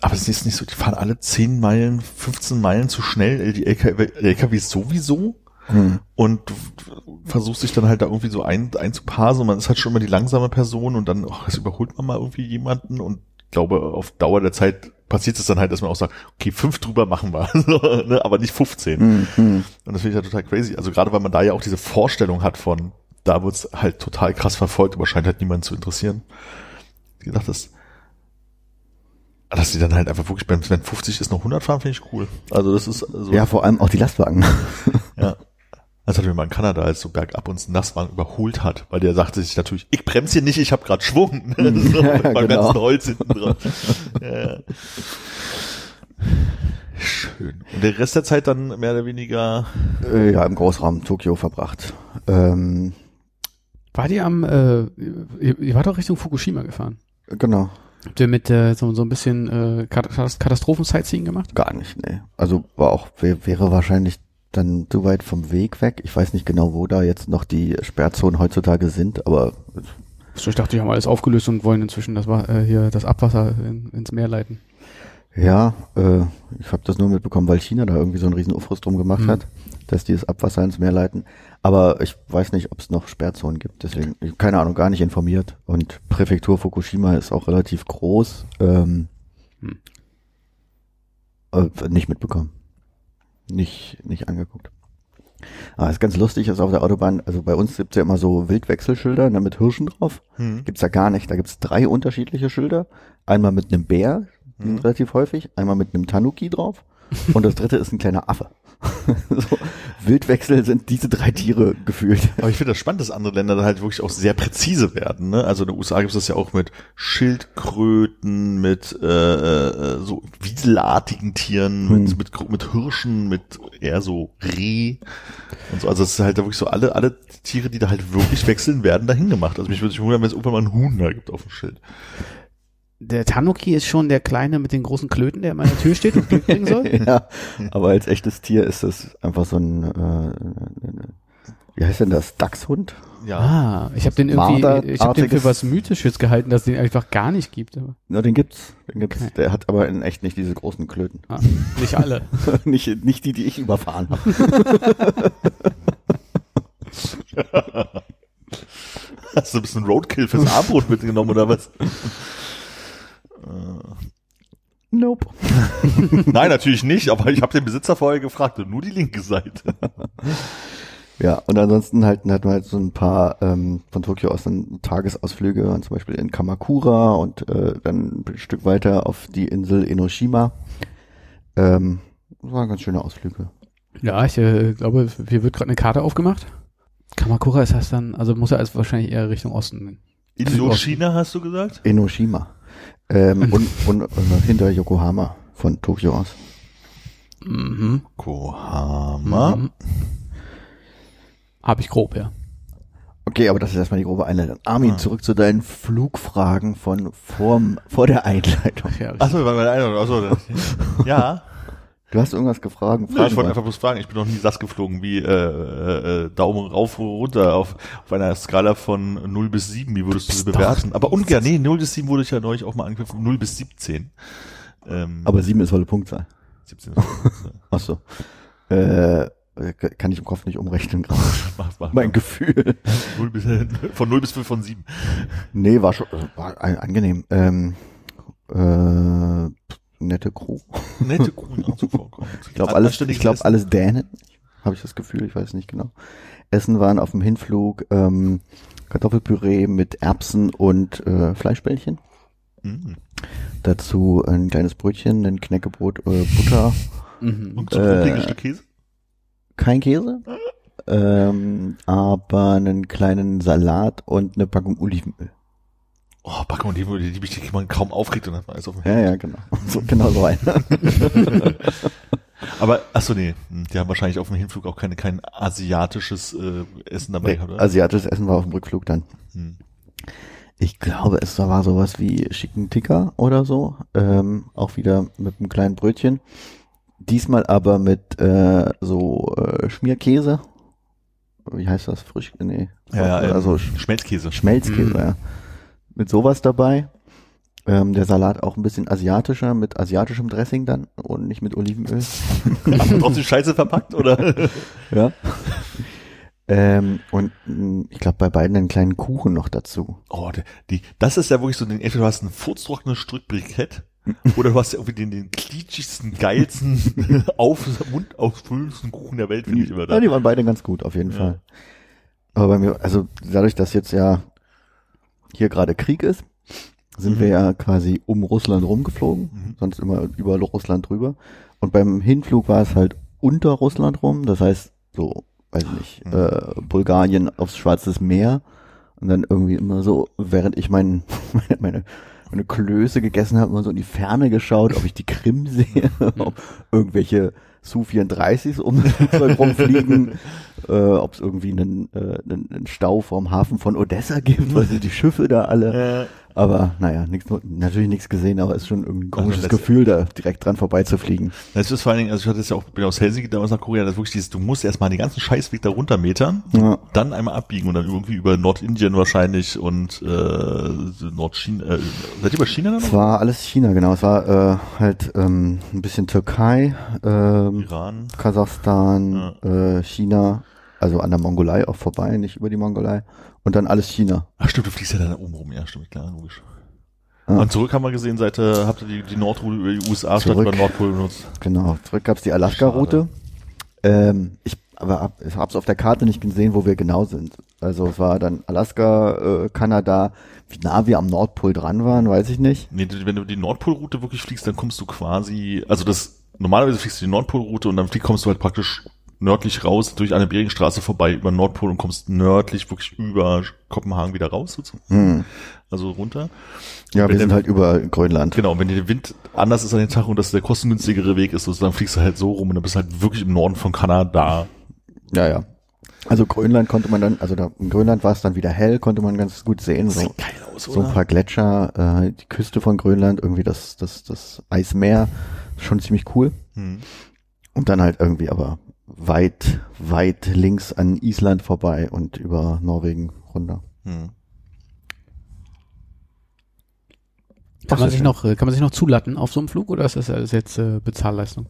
Aber es ist nicht so, die fahren alle 10 Meilen, 15 Meilen zu schnell, die LKW, LKWs sowieso. Hm. Und du versuchst dich dann halt da irgendwie so ein, einzuparsen und man ist halt schon immer die langsame Person und dann, ach, jetzt überholt man mal irgendwie jemanden und ich glaube, auf Dauer der Zeit passiert es dann halt, dass man auch sagt, okay, fünf drüber machen wir, ne, aber nicht 15. Hm, hm. Und das finde ich ja total crazy. Also gerade weil man da ja auch diese Vorstellung hat von, da wird's halt total krass verfolgt, aber scheint halt niemanden zu interessieren. Wie gesagt, das, dass die dann halt einfach wirklich beim wenn 50 ist noch 100 fahren, finde ich cool. Also das ist so, Ja, vor allem auch die Lastwagen. ja. Das hatten wir mal in Kanada, als so bergab uns ein Nasswagen überholt hat, weil der sagte sich natürlich, ich bremse hier nicht, ich habe gerade Schwung. so, Ja, beim genau. ganzen Holz hinten dran. ja. ja. Schön. Und der Rest der Zeit dann mehr oder weniger äh, ja, im Großraum Tokio verbracht. Ähm, War die am, äh, ihr, ihr wart doch Richtung Fukushima gefahren. genau, Habt ihr mit äh, so, so ein bisschen äh, Kat- Katastrophen-Sightseeing gemacht? gar nicht, nee. Also war auch, wär, wäre wahrscheinlich dann zu weit vom Weg weg. Ich weiß nicht genau, wo da jetzt noch die Sperrzonen heutzutage sind, aber So, ich dachte, die haben alles aufgelöst und wollen inzwischen das, äh, hier das Abwasser in, ins Meer leiten. Ja, äh, ich habe das nur mitbekommen, weil China da irgendwie so einen riesen Aufriss drum gemacht Mhm. hat, dass die das Abwasser ins Meer leiten. Aber ich weiß nicht, ob es noch Sperrzonen gibt. Deswegen, keine Ahnung, gar nicht informiert. Und Präfektur Fukushima ist auch relativ groß. Ähm, Hm. äh, nicht mitbekommen. Nicht, nicht angeguckt. Aber es ist ganz lustig, ist auf der Autobahn, also bei uns gibt's ja immer so Wildwechselschilder ne, mit Hirschen drauf. hm. Gibt's da gar nicht. Da gibt's drei unterschiedliche Schilder. Einmal mit einem Bär, Mhm. relativ häufig, einmal mit einem Tanuki drauf und das dritte ist ein kleiner Affe. so, Wildwechsel sind diese drei Tiere gefühlt. Aber ich finde das spannend, dass andere Länder da halt wirklich auch sehr präzise werden. Ne? Also in den USA gibt es das ja auch mit Schildkröten, mit äh, äh, so wieselartigen Tieren, Hm. mit, mit, mit Hirschen, mit eher so Reh und so. Also es ist halt da wirklich so alle, alle Tiere, die da halt wirklich wechseln, werden dahin gemacht. Also mich würde sich wundern, wenn es irgendwann mal einen Huhn da gibt auf dem Schild. Der Tanuki ist schon der Kleine mit den großen Klöten, der immer an der Tür steht und Glück bringen soll? ja, aber als echtes Tier ist das einfach so ein, äh, wie heißt denn das, Dachshund? Ja. Ah, ich habe den irgendwie, ich habe den für was Mythisches gehalten, dass es den einfach gar nicht gibt. Aber, Na, den gibt's, den gibt's. Okay. Der hat aber in echt nicht diese großen Klöten. ah, nicht alle. nicht, nicht die, die ich überfahren habe. Hast du ein bisschen Roadkill fürs Armbrot mitgenommen oder was? Nope. Nein, natürlich nicht, aber ich habe den Besitzer vorher gefragt und nur die linke Seite. Ja, und ansonsten halt, hatten wir halt so ein paar ähm, von Tokio aus dann Tagesausflüge, und zum Beispiel in Kamakura und äh, dann ein Stück weiter auf die Insel Enoshima. Ähm, das waren ganz schöne Ausflüge. Ja, ich äh, glaube, hier wird gerade eine Karte aufgemacht. Kamakura ist das dann, also muss er als wahrscheinlich eher Richtung Osten. Indochina hast du gesagt? Enoshima. Ähm, und und äh, hinter Yokohama von Tokio aus. Mhm. Kohama. Mhm. Habe ich grob, ja. Okay, aber das ist erstmal die grobe Einleitung. Armin, Ah. zurück zu deinen Flugfragen von vorm, vor der Einleitung. Achso, war meine Einladung. Achso, das- ja. Du hast irgendwas gefragt. Nee, ich wollte einfach bloß fragen, ich bin noch nie SAS geflogen, wie äh, äh, äh, Daumen rauf, runter auf, auf einer Skala von 0 bis 7, wie würdest du sie bewerten? Aber ungern, nee, 0 bis 7 wurde ich ja neulich auch mal angegriffen, 0 bis 17. Ähm, aber sieben ist volle Punktzahl. 17 ist Ach so. Äh, kann ich im Kopf nicht umrechnen gerade. mach, mach, Mein Gefühl. 0 bis, von 0 bis 5 von 7. Nee, war schon, war ein- angenehm. Ähm, äh, nette Crew. Nette Kuchen auch so vorkommen. Ich glaube alles, ich glaube alles Dänen. Habe ich das Gefühl, ich weiß nicht genau. Essen waren auf dem Hinflug ähm, Kartoffelpüree mit Erbsen und äh, Fleischbällchen. Mhm. Dazu ein kleines Brötchen, ein Knäckebrot, äh, Butter, Mhm. Und so Äh, Käse? kein Käse, ähm, aber einen kleinen Salat und eine Packung Olivenöl. Oh, Backen und die, die, die, die man kaum aufkriegt und dann hat man alles auf dem Ja, ja, genau. So, genau so ein. Aber, achso, nee, hm, die haben wahrscheinlich auf dem Hinflug auch keine, kein asiatisches äh, Essen dabei Nee, gehabt, oder? asiatisches Essen war auf dem Rückflug dann. Hm. Ich glaube, es war sowas wie Chicken Tikka oder so. Ähm, auch wieder mit einem kleinen Brötchen. Diesmal aber mit äh, so äh, Schmierkäse. Wie heißt das? Frisch? Nee. Ja, ja, ähm, also Sch- Schmelzkäse. Schmelzkäse, Mm. ja. Mit sowas dabei. Ähm, der Salat auch ein bisschen asiatischer, mit asiatischem Dressing dann und nicht mit Olivenöl. Aber trotzdem scheiße verpackt, oder? ja. ähm, und mh, ich glaube bei beiden einen kleinen Kuchen noch dazu. Oh, die, das ist ja wirklich so, den, entweder du hast ein furztrockenes Stück Brikett oder du hast ja irgendwie den, den klitschigsten, geilsten, auf, mundausfüllendsten Kuchen der Welt, finde ich immer Ja, da. die waren beide ganz gut, auf jeden Ja. Fall. Aber bei mir, also dadurch, dass jetzt ja hier gerade Krieg ist, sind Mhm. wir ja quasi um Russland rumgeflogen, Mhm. sonst immer über Russland drüber. Und beim Hinflug war es halt unter Russland rum, das heißt so, weiß nicht, Mhm. äh, Bulgarien aufs Schwarzes Meer und dann irgendwie immer so, während ich mein, meine, meine, meine Klöße gegessen habe, immer so in die Ferne geschaut, ob ich die Krim sehe, ob irgendwelche Su-34s um Flugzeug rumfliegen, äh, ob es irgendwie einen, äh, einen, einen Stau vorm Hafen von Odessa gibt, weil sind die Schiffe da alle. Aber naja, nix, natürlich nichts gesehen, aber es ist schon irgendwie ein Also komisches das- Gefühl, da direkt dran vorbeizufliegen. das ist vor allen Dingen, also ich hatte es ja auch, bin aus Helsinki damals nach Korea, das ist wirklich dieses, du musst erstmal den ganzen Scheißweg da runtermetern, Ja. dann einmal abbiegen und dann irgendwie über Nordindien wahrscheinlich und äh, Nordchina, äh, seid ihr bei China dann Es war alles China, genau. Es war äh, halt ähm, ein bisschen Türkei, ähm, Iran. Kasachstan, äh, China, also an der Mongolei auch vorbei, nicht über die Mongolei. Und dann alles China. Ach stimmt, du fliegst ja da oben rum, ja stimmt, klar, logisch. Ja. Und zurück haben wir gesehen, seit äh, habt ihr die, die Nordroute über die USA statt Zurück. über Nordpol benutzt. Genau. Zurück gab's die Alaska-Route. Ähm, ich aber hab, ich hab's auf der Karte nicht gesehen, wo wir genau sind. Also es war dann Alaska, äh, Kanada. Wie nah wir am Nordpol dran waren, weiß ich nicht. Nee, wenn du die Nordpolroute wirklich fliegst, dann kommst du quasi, also das, normalerweise fliegst du die Nordpolroute und dann flieg, kommst du halt praktisch nördlich raus durch eine Beringstraße vorbei über Nordpol und kommst nördlich wirklich über Kopenhagen wieder raus, sozusagen. Hm. Also runter. Ja, Wenn wir sind der- halt über Grönland. Genau, wenn dir der Wind anders ist an den Tag und das der kostengünstigere Weg ist, sozusagen fliegst du halt so rum und dann bist du halt wirklich im Norden von Kanada. Ja, ja. Also Grönland konnte man dann, also da, in Grönland war es dann wieder hell, konnte man ganz gut sehen. So, geil aus, so ein paar Gletscher, äh, die Küste von Grönland, irgendwie das, das, das Eismeer, schon ziemlich cool. Hm. Und dann halt irgendwie aber weit, weit links an Island vorbei und über Norwegen runter. Hm. Kann man sich noch, äh, kann man sich noch zulatten auf so einem Flug oder ist das alles jetzt äh, Bezahlleistung?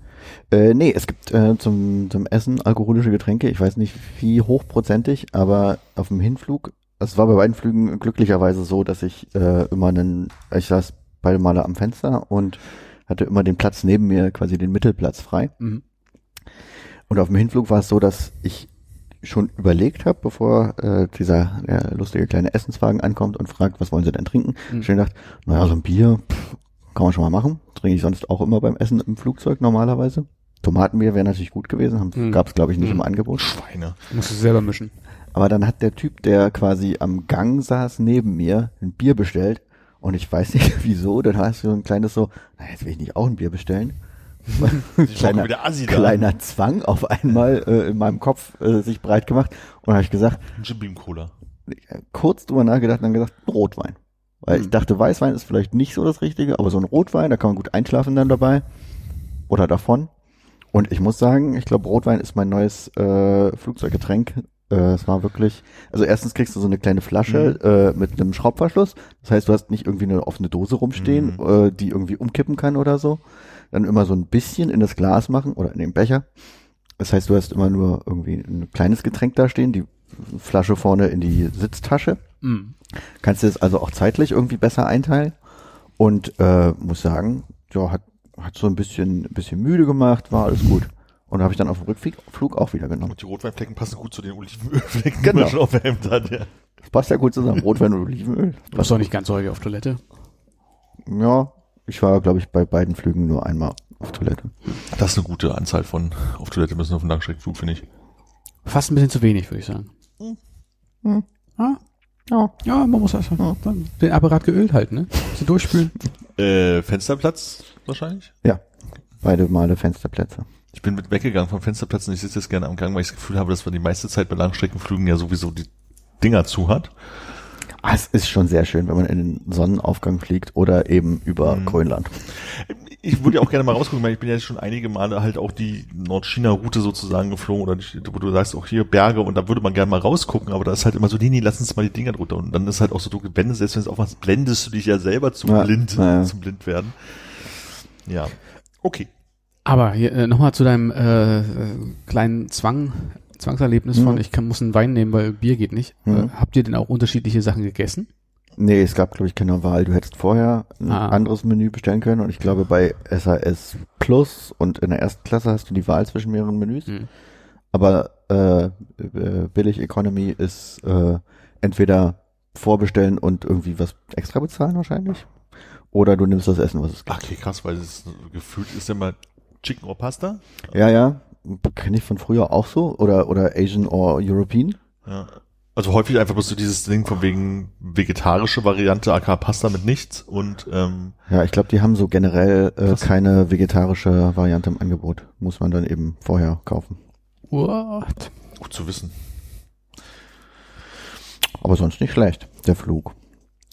Äh, nee, es gibt äh, zum, zum Essen alkoholische Getränke. Ich weiß nicht wie hochprozentig, aber auf dem Hinflug, es war bei beiden Flügen glücklicherweise so, dass ich äh, immer einen, ich saß beide Male am Fenster und hatte immer den Platz neben mir, quasi den Mittelplatz frei. Mhm. Und auf dem Hinflug war es so, dass ich schon überlegt habe, bevor äh, dieser äh, lustige kleine Essenswagen ankommt und fragt, was wollen Sie denn trinken? Mhm. Schon gedacht, naja, so ein Bier pff, kann man schon mal machen. Trinke ich sonst auch immer beim Essen im Flugzeug normalerweise. Tomatenbier wäre natürlich gut gewesen, Mhm. gab es glaube ich nicht Mhm. im Angebot. Schweine. Musst du selber mischen. Aber dann hat der Typ, der quasi am Gang saß neben mir, ein Bier bestellt und ich weiß nicht wieso, dann hast du so ein kleines so, na jetzt will ich nicht auch ein Bier bestellen. kleiner, wieder Assi da. kleiner Zwang auf einmal äh, in meinem Kopf äh, sich breit gemacht und habe ich gesagt, Jim Beam Cola. kurz drüber nachgedacht und dann gesagt, Rotwein. Weil ich Mhm. dachte, Weißwein ist vielleicht nicht so das Richtige, aber so ein Rotwein, da kann man gut einschlafen dann dabei. Oder davon. Und ich muss sagen, ich glaube, Rotwein ist mein neues äh, Flugzeuggetränk. Äh, es war wirklich, also erstens kriegst du so eine kleine Flasche äh, mit einem Schraubverschluss. Das heißt, du hast nicht irgendwie eine offene Dose rumstehen, Mhm. äh, die irgendwie umkippen kann oder so. Dann immer so ein bisschen in das Glas machen oder in den Becher. Das heißt, du hast immer nur irgendwie ein kleines Getränk da stehen, die Flasche vorne in die Sitztasche. Mhm. Kannst du es also auch zeitlich irgendwie besser einteilen. Und äh, muss sagen, ja, hat, hat so ein bisschen, ein bisschen müde gemacht, war alles gut. Und habe ich dann auf dem Rückflug auch wieder genommen. Und die Rotweinflecken passen gut zu den Olivenölflecken, Genau. die man schon auf dem Hemd hat, ja. Das passt ja gut zusammen. Rotwein und Olivenöl. Du warst doch nicht ganz häufig auf Toilette. Ja, ich war, glaube ich, bei beiden Flügen nur einmal auf Toilette. Das ist eine gute Anzahl von auf Toilette müssen auf dem Langstreckenflug, finde ich. Fast ein bisschen zu wenig, würde ich sagen. Hm. Ah, Ja. ja, man muss also Ja. den Apparat geölt halten, ne? Sie durchspülen. Äh, Fensterplatz wahrscheinlich? Ja, beide Male Fensterplätze. Ich bin mit weggegangen vom Fensterplatz und ich sitze jetzt gerne am Gang, weil ich das Gefühl habe, dass man die meiste Zeit bei Langstreckenflügen ja sowieso die Dinger zu hat. Ah, es ist schon sehr schön, wenn man in den Sonnenaufgang fliegt oder eben über Mhm. Grönland. Ich würde ja auch gerne mal rausgucken, weil ich bin ja schon einige Male halt auch die Nordchina-Route sozusagen geflogen oder die, wo du sagst, auch hier Berge und da würde man gerne mal rausgucken, aber da ist halt immer so, nee, nee, lass uns mal die Dinger drunter und dann ist halt auch so, du wenn du selbst wenn es aufmachst, blendest du dich ja selber zu Ja, blind, ja, ja. zum blind werden. Ja. Okay. Aber hier, äh, nochmal zu deinem äh, äh, kleinen Zwang, Zwangserlebnis Mhm. von, ich kann, muss einen Wein nehmen, weil Bier geht nicht. Mhm. Äh, habt ihr denn auch unterschiedliche Sachen gegessen? Nee, es gab, glaube ich, keine Wahl. Du hättest vorher ein Ah. anderes Menü bestellen können und ich glaube, bei SAS Plus und in der ersten Klasse hast du die Wahl zwischen mehreren Menüs. Hm. Aber äh, äh, billig Economy ist äh, entweder vorbestellen und irgendwie was extra bezahlen wahrscheinlich. Oder du nimmst das Essen, was es gibt. Okay, krass, weil es gefühlt ist ja mal Chicken or Pasta. Ja, ja. Kenne ich von früher auch so. Oder, oder Asian or European. Ja. Also häufig einfach bloß so dieses Ding von wegen vegetarische Variante, aka Pasta mit nichts und ähm, Ja, ich glaube, die haben so generell äh, keine vegetarische Variante im Angebot. Muss man dann eben vorher kaufen. What? gut zu wissen. Aber sonst nicht schlecht, der Flug.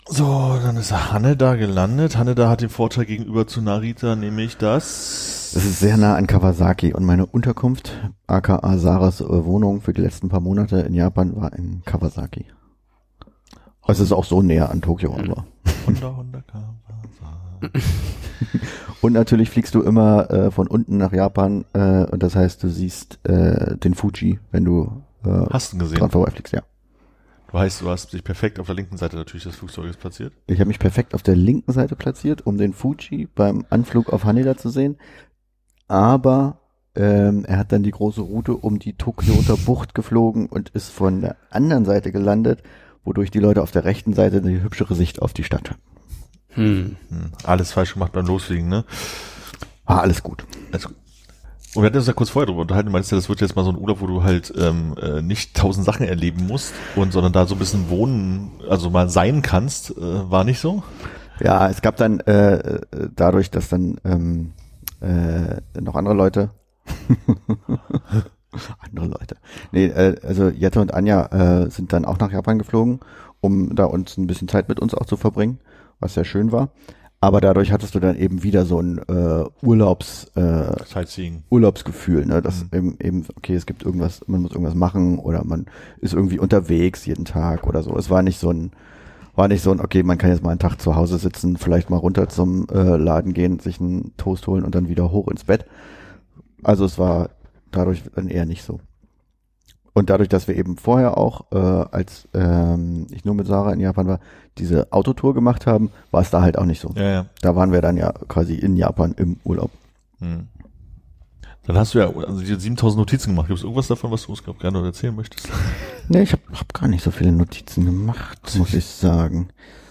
So, dann ist Hanne da gelandet. Hanne da hat den Vorteil gegenüber zu Narita, nämlich das. Es ist sehr nah an Kawasaki und meine Unterkunft, aka Saras äh, Wohnung für die letzten paar Monate in Japan war in Kawasaki. Es ist auch so näher an Tokio, aber. Honda, Honda, Kawasaki. Und natürlich fliegst du immer äh, von unten nach Japan äh, und das heißt, du siehst äh, den Fuji, wenn du äh, Hast du ihn gesehen? dran vorbeifliegst, ja. Du heißt, du hast dich perfekt auf der linken Seite natürlich des Flugzeuges platziert. Ich habe mich perfekt auf der linken Seite platziert, um den Fuji beim Anflug auf Haneda zu sehen. Aber ähm, er hat dann die große Route um die Tokioter Bucht geflogen und ist von der anderen Seite gelandet, wodurch die Leute auf der rechten Seite eine hübschere Sicht auf die Stadt hatten. Hm. Hm, alles falsch gemacht beim Losfliegen, ne? War alles gut. Also, und wir hatten uns ja kurz vorher drüber unterhalten, du meinst ja, das wird jetzt mal so ein Urlaub, wo du halt ähm, äh, nicht tausend Sachen erleben musst und sondern da so ein bisschen wohnen, also mal sein kannst, äh, war nicht so? Ja, es gab dann äh, dadurch, dass dann ähm, äh, noch andere Leute andere Leute. Nee, äh, also Jette und Anja äh, sind dann auch nach Japan geflogen, um da uns ein bisschen Zeit mit uns auch zu verbringen, was sehr schön war. Aber dadurch hattest du dann eben wieder so ein äh, Urlaubs äh, Sightseeing. Urlaubsgefühl, ne? Dass Mhm. eben, eben, okay, es gibt irgendwas, man muss irgendwas machen oder man ist irgendwie unterwegs jeden Tag oder so. Es war nicht so ein, war nicht so ein, okay, man kann jetzt mal einen Tag zu Hause sitzen, vielleicht mal runter zum äh, Laden gehen, sich einen Toast holen und dann wieder hoch ins Bett. Also es war dadurch dann eher nicht so. Und dadurch, dass wir eben vorher auch, äh, als ähm, ich nur mit Sarah in Japan war, diese Autotour gemacht haben, war es da halt auch nicht so. Ja, ja. Da waren wir dann ja quasi in Japan im Urlaub. Hm. Dann hast du ja also die 7000 Notizen gemacht. Gibt es irgendwas davon, was du uns gerne noch erzählen möchtest? Nee, ich habe hab gar nicht so viele Notizen gemacht, muss ich sagen.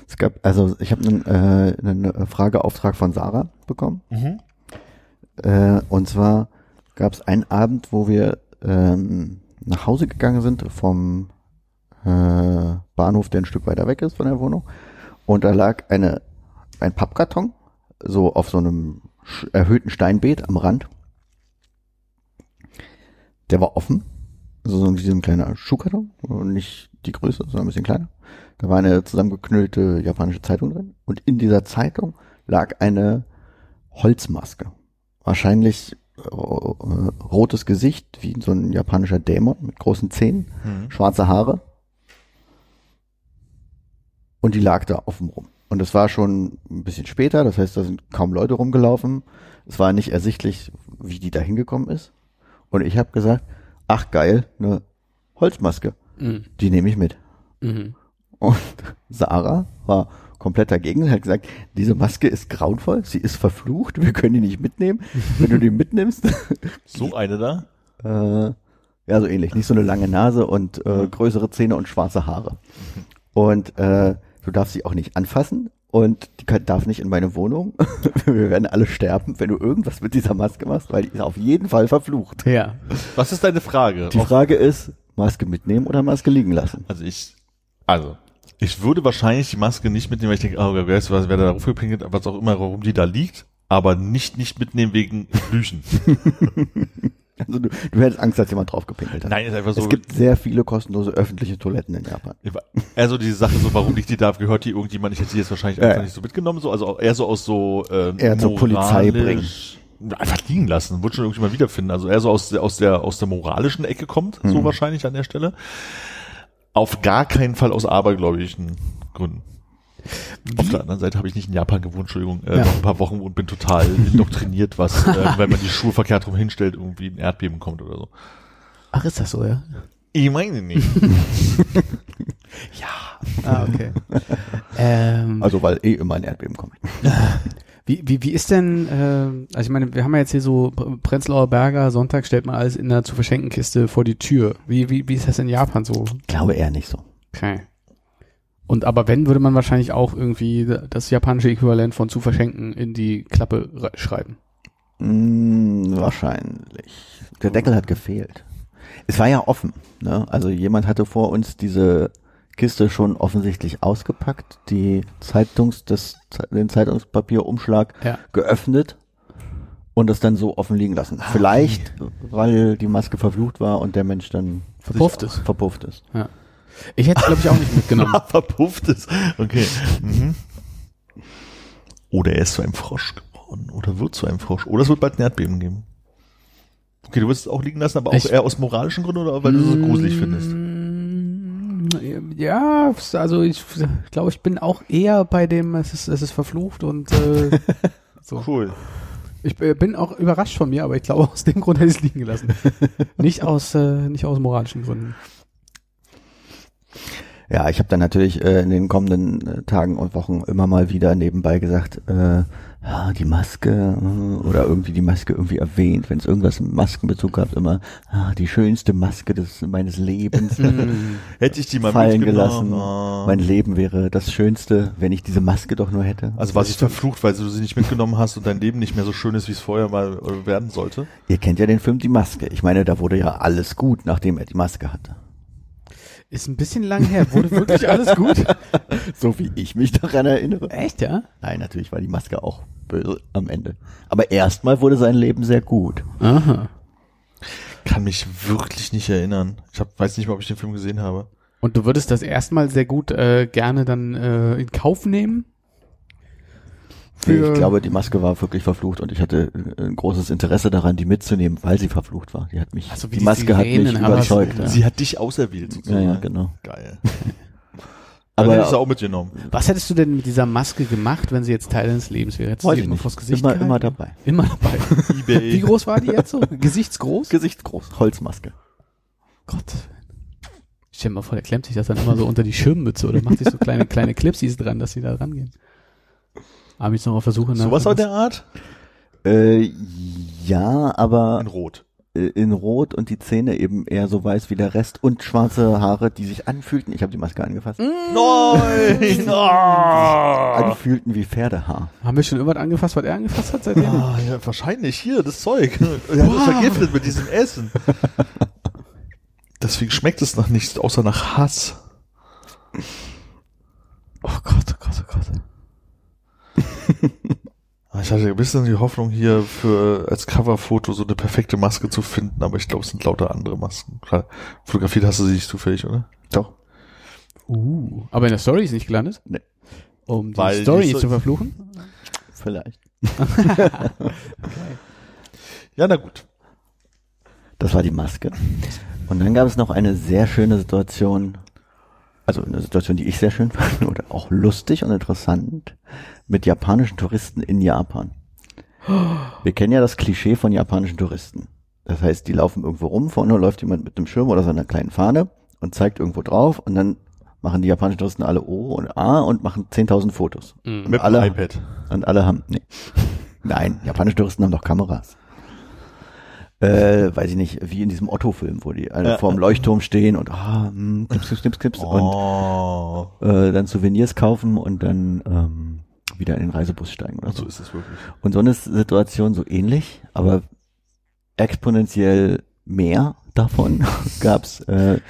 Es gab, also ich habe einen, äh, einen Frageauftrag von Sarah bekommen. Mhm. Äh, und zwar gab es einen Abend, wo wir ähm, nach Hause gegangen sind vom äh, Bahnhof, der ein Stück weiter weg ist von der Wohnung. Und da lag eine, ein Pappkarton, so auf so einem erhöhten Steinbeet am Rand. Der war offen. Also so wie so ein kleiner Schuhkarton. Nicht die Größe, sondern ein bisschen kleiner. Da war eine zusammengeknüllte japanische Zeitung drin. Und in dieser Zeitung lag eine Holzmaske. Wahrscheinlich rotes Gesicht, wie so ein japanischer Dämon mit großen Zähnen, Mhm. schwarze Haare. Und die lag da offen rum. Und es war schon ein bisschen später, das heißt, da sind kaum Leute rumgelaufen. Es war nicht ersichtlich, wie die da hingekommen ist. Und ich habe gesagt, ach geil, eine Holzmaske, Mhm. die nehme ich mit. Mhm. Und Sarah war komplett dagegen, hat gesagt, diese Maske ist grauenvoll, sie ist verflucht, wir können die nicht mitnehmen. Wenn du die mitnimmst, So eine da? äh, ja, so ähnlich, nicht so eine lange Nase und äh, größere Zähne und schwarze Haare. Und äh, du darfst sie auch nicht anfassen und die kann, darf nicht in meine Wohnung. wir werden alle sterben, wenn du irgendwas mit dieser Maske machst, weil die ist auf jeden Fall verflucht. Ja. Was ist deine Frage? Die Frage ist, Maske mitnehmen oder Maske liegen lassen? Also ich, also, ich würde wahrscheinlich die Maske nicht mitnehmen, weil ich denke, oh, wer weiß, wer da draufgepinkelt, was auch immer, warum die da liegt, aber nicht, nicht mitnehmen wegen Flüchen. Also du, du hättest Angst, dass jemand draufgepinkelt hat. Nein, ist einfach so. Es gibt sehr viele kostenlose öffentliche Toiletten in Japan. Also diese Sache so, warum liegt die da, gehört die irgendjemand, ich hätte die jetzt wahrscheinlich einfach ja. nicht so mitgenommen, so, also eher so aus so, ähm, Eher zur Polizei moralisch- Einfach liegen lassen, wird schon irgendjemand wiederfinden. Also eher so aus der, aus der, aus der moralischen Ecke kommt, so Mhm. wahrscheinlich an der Stelle. Auf gar keinen Fall aus abergläubischen Gründen. Auf der anderen Seite habe ich nicht in Japan gewohnt, Entschuldigung, äh, Ja. noch ein paar Wochen und bin total indoktriniert, was, äh, wenn man die Schuhe verkehrt rum hinstellt, irgendwie ein Erdbeben kommt oder so. Ach, ist das so, ja? Ich meine nicht. Ah, okay. ähm, Also weil eh immer ein Erdbeben kommt. Wie, wie, wie ist denn, äh, also ich meine, wir haben ja jetzt hier so Pre- Prenzlauer Berger, Sonntag stellt man alles in der zu verschenken Kiste vor die Tür. Wie, wie, wie ist das in Japan so? Ich glaube eher nicht so. Okay. Und aber wenn, würde man wahrscheinlich auch irgendwie das japanische Äquivalent von zu verschenken in die Klappe re- schreiben. Mm, wahrscheinlich. Der Deckel hat gefehlt. Es war ja offen. Ne? Also jemand hatte vor uns diese Kiste schon offensichtlich ausgepackt, die Zeitungs, das, den Zeitungspapierumschlag Ja. geöffnet und das dann so offen liegen lassen. Vielleicht, weil die Maske verflucht war und der Mensch dann Verpufft ist. verpufft ist. Ich hätte es, glaube ich, auch nicht mitgenommen. verpufft ist. Okay. Mhm. Oder er ist zu einem Frosch geworden. Oder wird zu einem Frosch. Oder es wird bald ein Erdbeben geben. Okay, du wirst es auch liegen lassen, aber auch Ich- eher aus moralischen Gründen oder weil du es so gruselig findest? Ja, also ich glaube, ich bin auch eher bei dem, es ist, es ist verflucht und äh, so. Cool. Ich äh, bin auch überrascht von mir, aber ich glaube, aus dem Grund hätte ich es liegen gelassen. nicht aus, äh, nicht aus moralischen Gründen. Ja, ich habe dann natürlich äh, in den kommenden äh, Tagen und Wochen immer mal wieder nebenbei gesagt, äh, ja, die Maske äh, oder irgendwie die Maske irgendwie erwähnt, wenn es irgendwas mit Maskenbezug gab, immer ah, die schönste Maske des meines Lebens Hätte ich die mal fallen gelassen. Ah. Mein Leben wäre das Schönste, wenn ich diese Maske doch nur hätte. Also war sie verflucht, weil du sie nicht mitgenommen hast und dein Leben nicht mehr so schön ist, wie es vorher mal äh, werden sollte? Ihr kennt ja den Film Die Maske. Ich meine, da wurde ja alles gut, nachdem er die Maske hatte. Ist ein bisschen lang her. Wurde wirklich alles gut? So wie ich mich daran erinnere. Echt, ja? Nein, natürlich war die Maske auch böse am Ende. Aber erstmal wurde sein Leben sehr gut. Aha. Kann mich wirklich nicht erinnern. Ich hab, weiß nicht mal, ob ich den Film gesehen habe. Und du würdest das erstmal sehr gut äh, gerne dann äh, in Kauf nehmen? Nee, ich glaube, die Maske war wirklich verflucht und ich hatte äh, ein großes Interesse daran, die mitzunehmen, weil sie verflucht war. Die hat mich, Also wie die, die Maske hat mich überzeugt. Ja. Sie hat dich auserwählt ja, sozusagen. ja, genau. Geil. Aber- Aber hätte ich sie auch mitgenommen. Was hättest du denn mit dieser Maske gemacht, wenn sie jetzt Teil deines Lebens wäre? Hättest du Weiß die ich immer vors Gesicht Immer, gehalten? immer dabei. Immer dabei. eBay. Wie groß war die jetzt so? Gesichtsgroß? Gesichtsgroß, Holzmaske. Gott. Stell dir mal vor, der klemmt sich das dann immer so unter die Schirmmütze oder macht sich so kleine, kleine Clipsies dran, dass sie da rangehen. Aber ich noch mal versuchen. Sowas war der Art? Äh, ja, aber In Rot. äh, in Rot und die Zähne eben eher so weiß wie der Rest und schwarze Haare, die sich anfühlten. Ich habe die Maske angefasst. Nein! Ah! Anfühlten wie Pferdehaar. Haben wir schon irgendwas angefasst, was er angefasst hat seitdem? Ah, ja, wahrscheinlich. Hier, das Zeug. Er hat es vergiftet mit diesem Essen. Deswegen schmeckt es nach nichts, außer nach Hass. Oh Gott, oh Gott, oh Gott. Ich hatte ein bisschen die Hoffnung hier für als Coverfoto so eine perfekte Maske zu finden, aber ich glaube, es sind lauter andere Masken. Klar, Fotografiert hast du sie nicht zufällig, oder? Doch. Uh, aber in der Story ist nicht gelandet? Nee. Um die Weil die Story Sto- zu verfluchen? Vielleicht. Ja, na gut. Das war die Maske. Und dann gab es noch eine sehr schöne Situation, also eine Situation, die ich sehr schön fand oder auch lustig und interessant mit japanischen Touristen in Japan. Wir kennen ja das Klischee von japanischen Touristen. Das heißt, die laufen irgendwo rum, vorne läuft jemand mit einem Schirm oder so einer kleinen Fahne und zeigt irgendwo drauf und dann machen die japanischen Touristen alle O und A und machen 10.000 Fotos. Mhm. Mit alle- iPad. Und alle haben, nee. Nein, japanische Touristen haben doch Kameras. Äh, weiß ich nicht, wie in diesem Otto-Film, wo die alle Ja. vor dem Leuchtturm stehen und ah, hm, knips, knips, knips, knips Oh, und äh, dann Souvenirs kaufen und dann ähm, wieder in den Reisebus steigen oder so so. ist es wirklich. Und so eine Situation so ähnlich, aber exponentiell mehr davon gab's äh,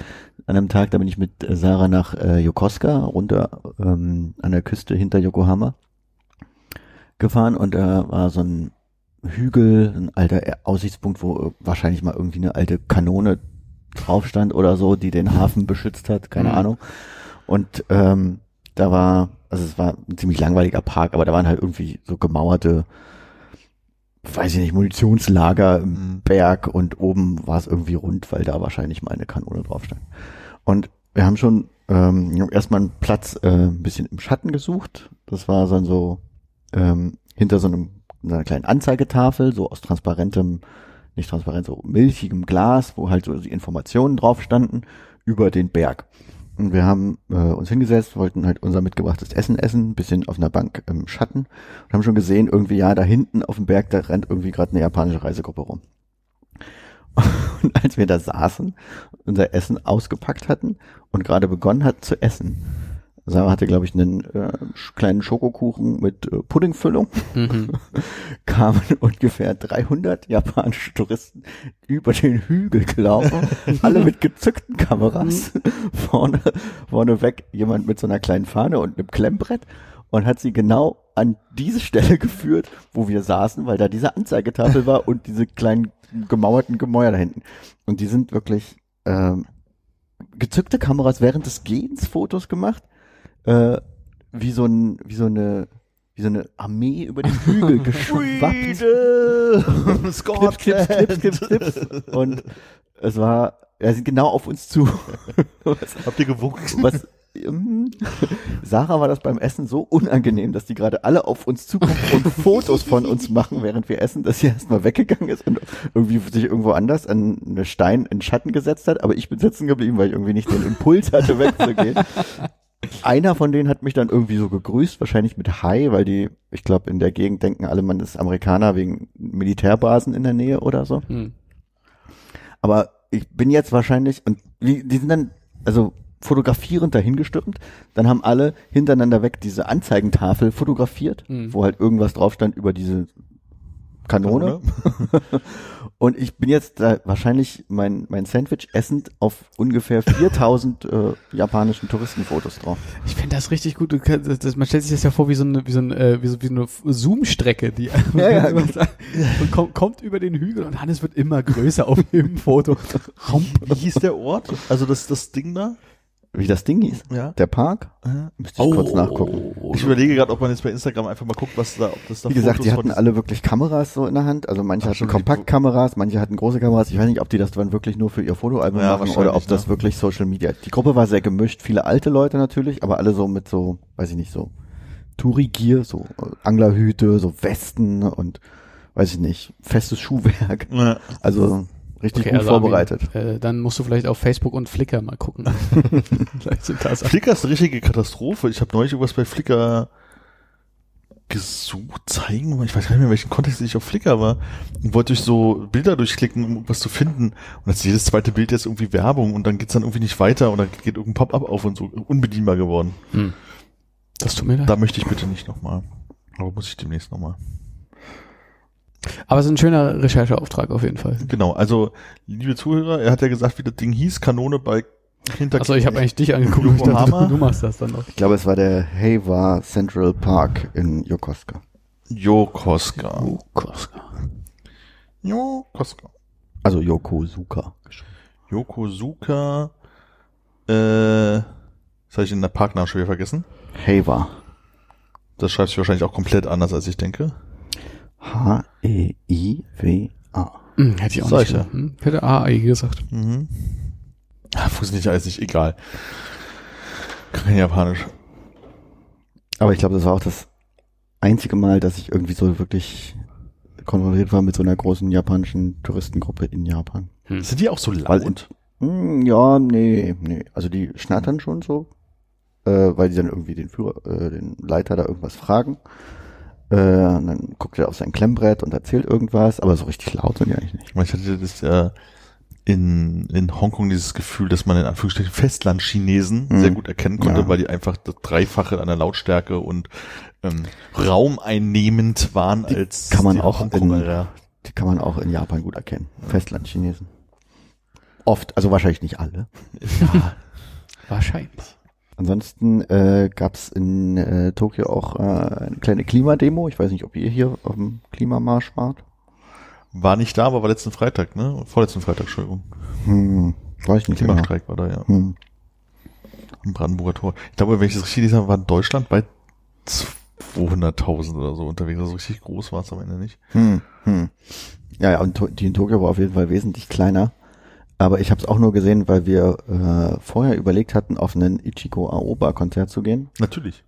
an einem Tag, da bin ich mit äh, Sarah nach äh, Yokosuka runter ähm, an der Küste hinter Yokohama gefahren und da war so ein Hügel, ein alter Aussichtspunkt, wo äh, wahrscheinlich mal irgendwie eine alte Kanone drauf stand oder so, die den Hafen beschützt hat, keine Mhm. Ahnung. Und ähm, da war, also es war ein ziemlich langweiliger Park, aber da waren halt irgendwie so gemauerte, weiß ich nicht, Munitionslager im Mhm. Berg und oben war es irgendwie rund, weil da wahrscheinlich mal eine Kanone drauf stand. Und wir haben schon ähm, erstmal einen Platz äh, ein bisschen im Schatten gesucht. Das war dann so ähm, hinter so einem so einer kleinen Anzeigetafel, so aus transparentem, nicht transparent, so milchigem Glas, wo halt so die Informationen drauf standen über den Berg. Und wir haben äh, uns hingesetzt, wollten halt unser mitgebrachtes Essen essen, bisschen auf einer Bank im Schatten und haben schon gesehen, irgendwie, ja, da hinten auf dem Berg, da rennt irgendwie gerade eine japanische Reisegruppe rum. Und als wir da saßen, unser Essen ausgepackt hatten und gerade begonnen hatten zu essen, Sarah hatte, glaube ich, einen äh, kleinen Schokokuchen mit äh, Puddingfüllung, Mhm. kamen ungefähr 300 japanische Touristen über den Hügel gelaufen, alle mit gezückten Kameras, vorne, vorne weg jemand mit so einer kleinen Fahne und einem Klemmbrett und hat sie genau an diese Stelle geführt, wo wir saßen, weil da diese Anzeigetafel war und diese kleinen gemauerten Gemäuer da hinten. Und die sind wirklich ähm, gezückte Kameras während des Gehens Fotos gemacht, äh, wie so ein, wie so eine, wie so eine Armee über den Hügel geschwappt. Freedom! Clips, Clips, Clips, Clips, Clips. Und es war, er sind genau auf uns zu. was, Habt ihr gewunken? was, ähm, Sarah war das beim Essen so unangenehm, dass die gerade alle auf uns zukommen und Fotos von uns machen, während wir essen, dass sie erstmal weggegangen ist und irgendwie sich irgendwo anders an einen Stein in Schatten gesetzt hat. Aber ich bin sitzen geblieben, weil ich irgendwie nicht den Impuls hatte, wegzugehen. Einer von denen hat mich dann irgendwie so gegrüßt, wahrscheinlich mit Hi, weil die, ich glaube, in der Gegend denken alle, man ist Amerikaner wegen Militärbasen in der Nähe oder so. Mhm. Aber ich bin jetzt wahrscheinlich, und die, die sind dann, also fotografierend dahingestürmt, dann haben alle hintereinander weg diese Anzeigentafel fotografiert, Mhm. wo halt irgendwas drauf stand über diese Kanone. Und ich bin jetzt da wahrscheinlich mein, mein Sandwich essend auf ungefähr 4000 äh, japanischen Touristenfotos drauf. Ich finde das richtig gut. Kannst, das, das, man stellt sich das ja vor wie so eine, wie so, ein, äh, wie so, wie eine Zoom-Strecke, die Ja, ja. und kommt, kommt über den Hügel und Hannes wird immer größer auf dem Foto. Wie hieß der Ort? Also das, das Ding da? Wie das Ding hieß? Ja. Der Park? Müsste ich kurz nachgucken. Ich überlege gerade, ob man jetzt bei Instagram einfach mal guckt, was da, ob das da Wie gesagt, Fotos die hatten alle wirklich Kameras so in der Hand. Also manche Ach, hatten Kompaktkameras, manche hatten große Kameras. Ich weiß nicht, ob die das dann wirklich nur für ihr Fotoalbum Ja, machen oder ob das ne? wirklich Social Media. Die Gruppe war sehr gemischt, viele alte Leute natürlich, aber alle so mit so, weiß ich nicht, so Touri-Gear, so Anglerhüte, so Westen und weiß ich nicht, festes Schuhwerk. Ja. Also richtig Okay, gut also vorbereitet. Armin, äh, dann musst du vielleicht auf Facebook und Flickr mal gucken. Flickr ist eine richtige Katastrophe. Ich habe neulich irgendwas bei Flickr gesucht, zeigen, ich weiß gar nicht mehr, in welchem Kontext ich auf Flickr war und wollte durch so Bilder durchklicken, um was zu finden. Und jetzt ist jedes zweite Bild jetzt irgendwie Werbung und dann geht's dann irgendwie nicht weiter und dann geht irgendein Pop-up auf und so unbedienbar geworden. Hm. Das tut mir leid. Da möchte ich bitte nicht nochmal. Aber muss ich demnächst nochmal. Aber es ist ein schöner Rechercheauftrag auf jeden Fall. Genau, also, liebe Zuhörer, er hat ja gesagt, wie das Ding hieß, Kanone bei hinter Also ich habe eigentlich dich angeguckt ich dachte, du, du machst das dann noch. Ich glaube, es war der Heiwa Central Park in Yokosuka. Yokosuka. Koska. Yokosuka. Also Yokosuka. Yokosuka. Äh, das habe ich in der Parknamen schon wieder vergessen. Heiwa. Das schreibt sich wahrscheinlich auch komplett anders, als ich denke. E H-E-I-W-A. Hm, hätte ich auch Sag nicht. Hm? Hätte AI gesagt. Mhm. Ah, ja alles nicht, egal. Kein Japanisch. Aber ich glaube, das war auch das einzige Mal, dass ich irgendwie so wirklich konfrontiert war mit so einer großen japanischen Touristengruppe in Japan. Sind die auch so Weil in- laut? Hm, ja, nee, nee. Also die schnattern schon so äh, weil die dann irgendwie den Führer, äh, den Leiter da irgendwas fragen. Äh, und dann guckt er auf sein Klemmbrett und erzählt irgendwas, aber so richtig laut sind die eigentlich nicht. Ich hatte das äh, in, in Hongkong dieses Gefühl, dass man in Anführungsstrichen Festlandchinesen Mhm. sehr gut erkennen konnte, Ja. weil die einfach das Dreifache an der Lautstärke und ähm, raumeinnehmend waren Die als kann man die auch in, Hongkonger. die kann man auch in Japan gut erkennen. Festlandchinesen. Oft, also wahrscheinlich nicht alle. Ja, Wahrscheinlich. Ansonsten äh, gab es in äh, Tokio auch äh, eine kleine Klimademo. Ich weiß nicht, ob ihr hier auf dem Klimamarsch wart. war nicht da, aber war letzten Freitag, ne? Vorletzten Freitag, Entschuldigung. Hm, weiß ich nicht genau. Klimastreik war da, ja. Hm. Am Brandenburger Tor. Ich glaube, wenn ich das richtig habe, war Deutschland bei 200.000 oder so unterwegs. Also richtig groß war es am Ende nicht. Hm, hm. Ja, ja, und die in Tokio war auf jeden Fall wesentlich kleiner. Aber ich habe es auch nur gesehen, weil wir äh, vorher überlegt hatten, auf ein Ichiko Aoba Konzert zu gehen. Natürlich.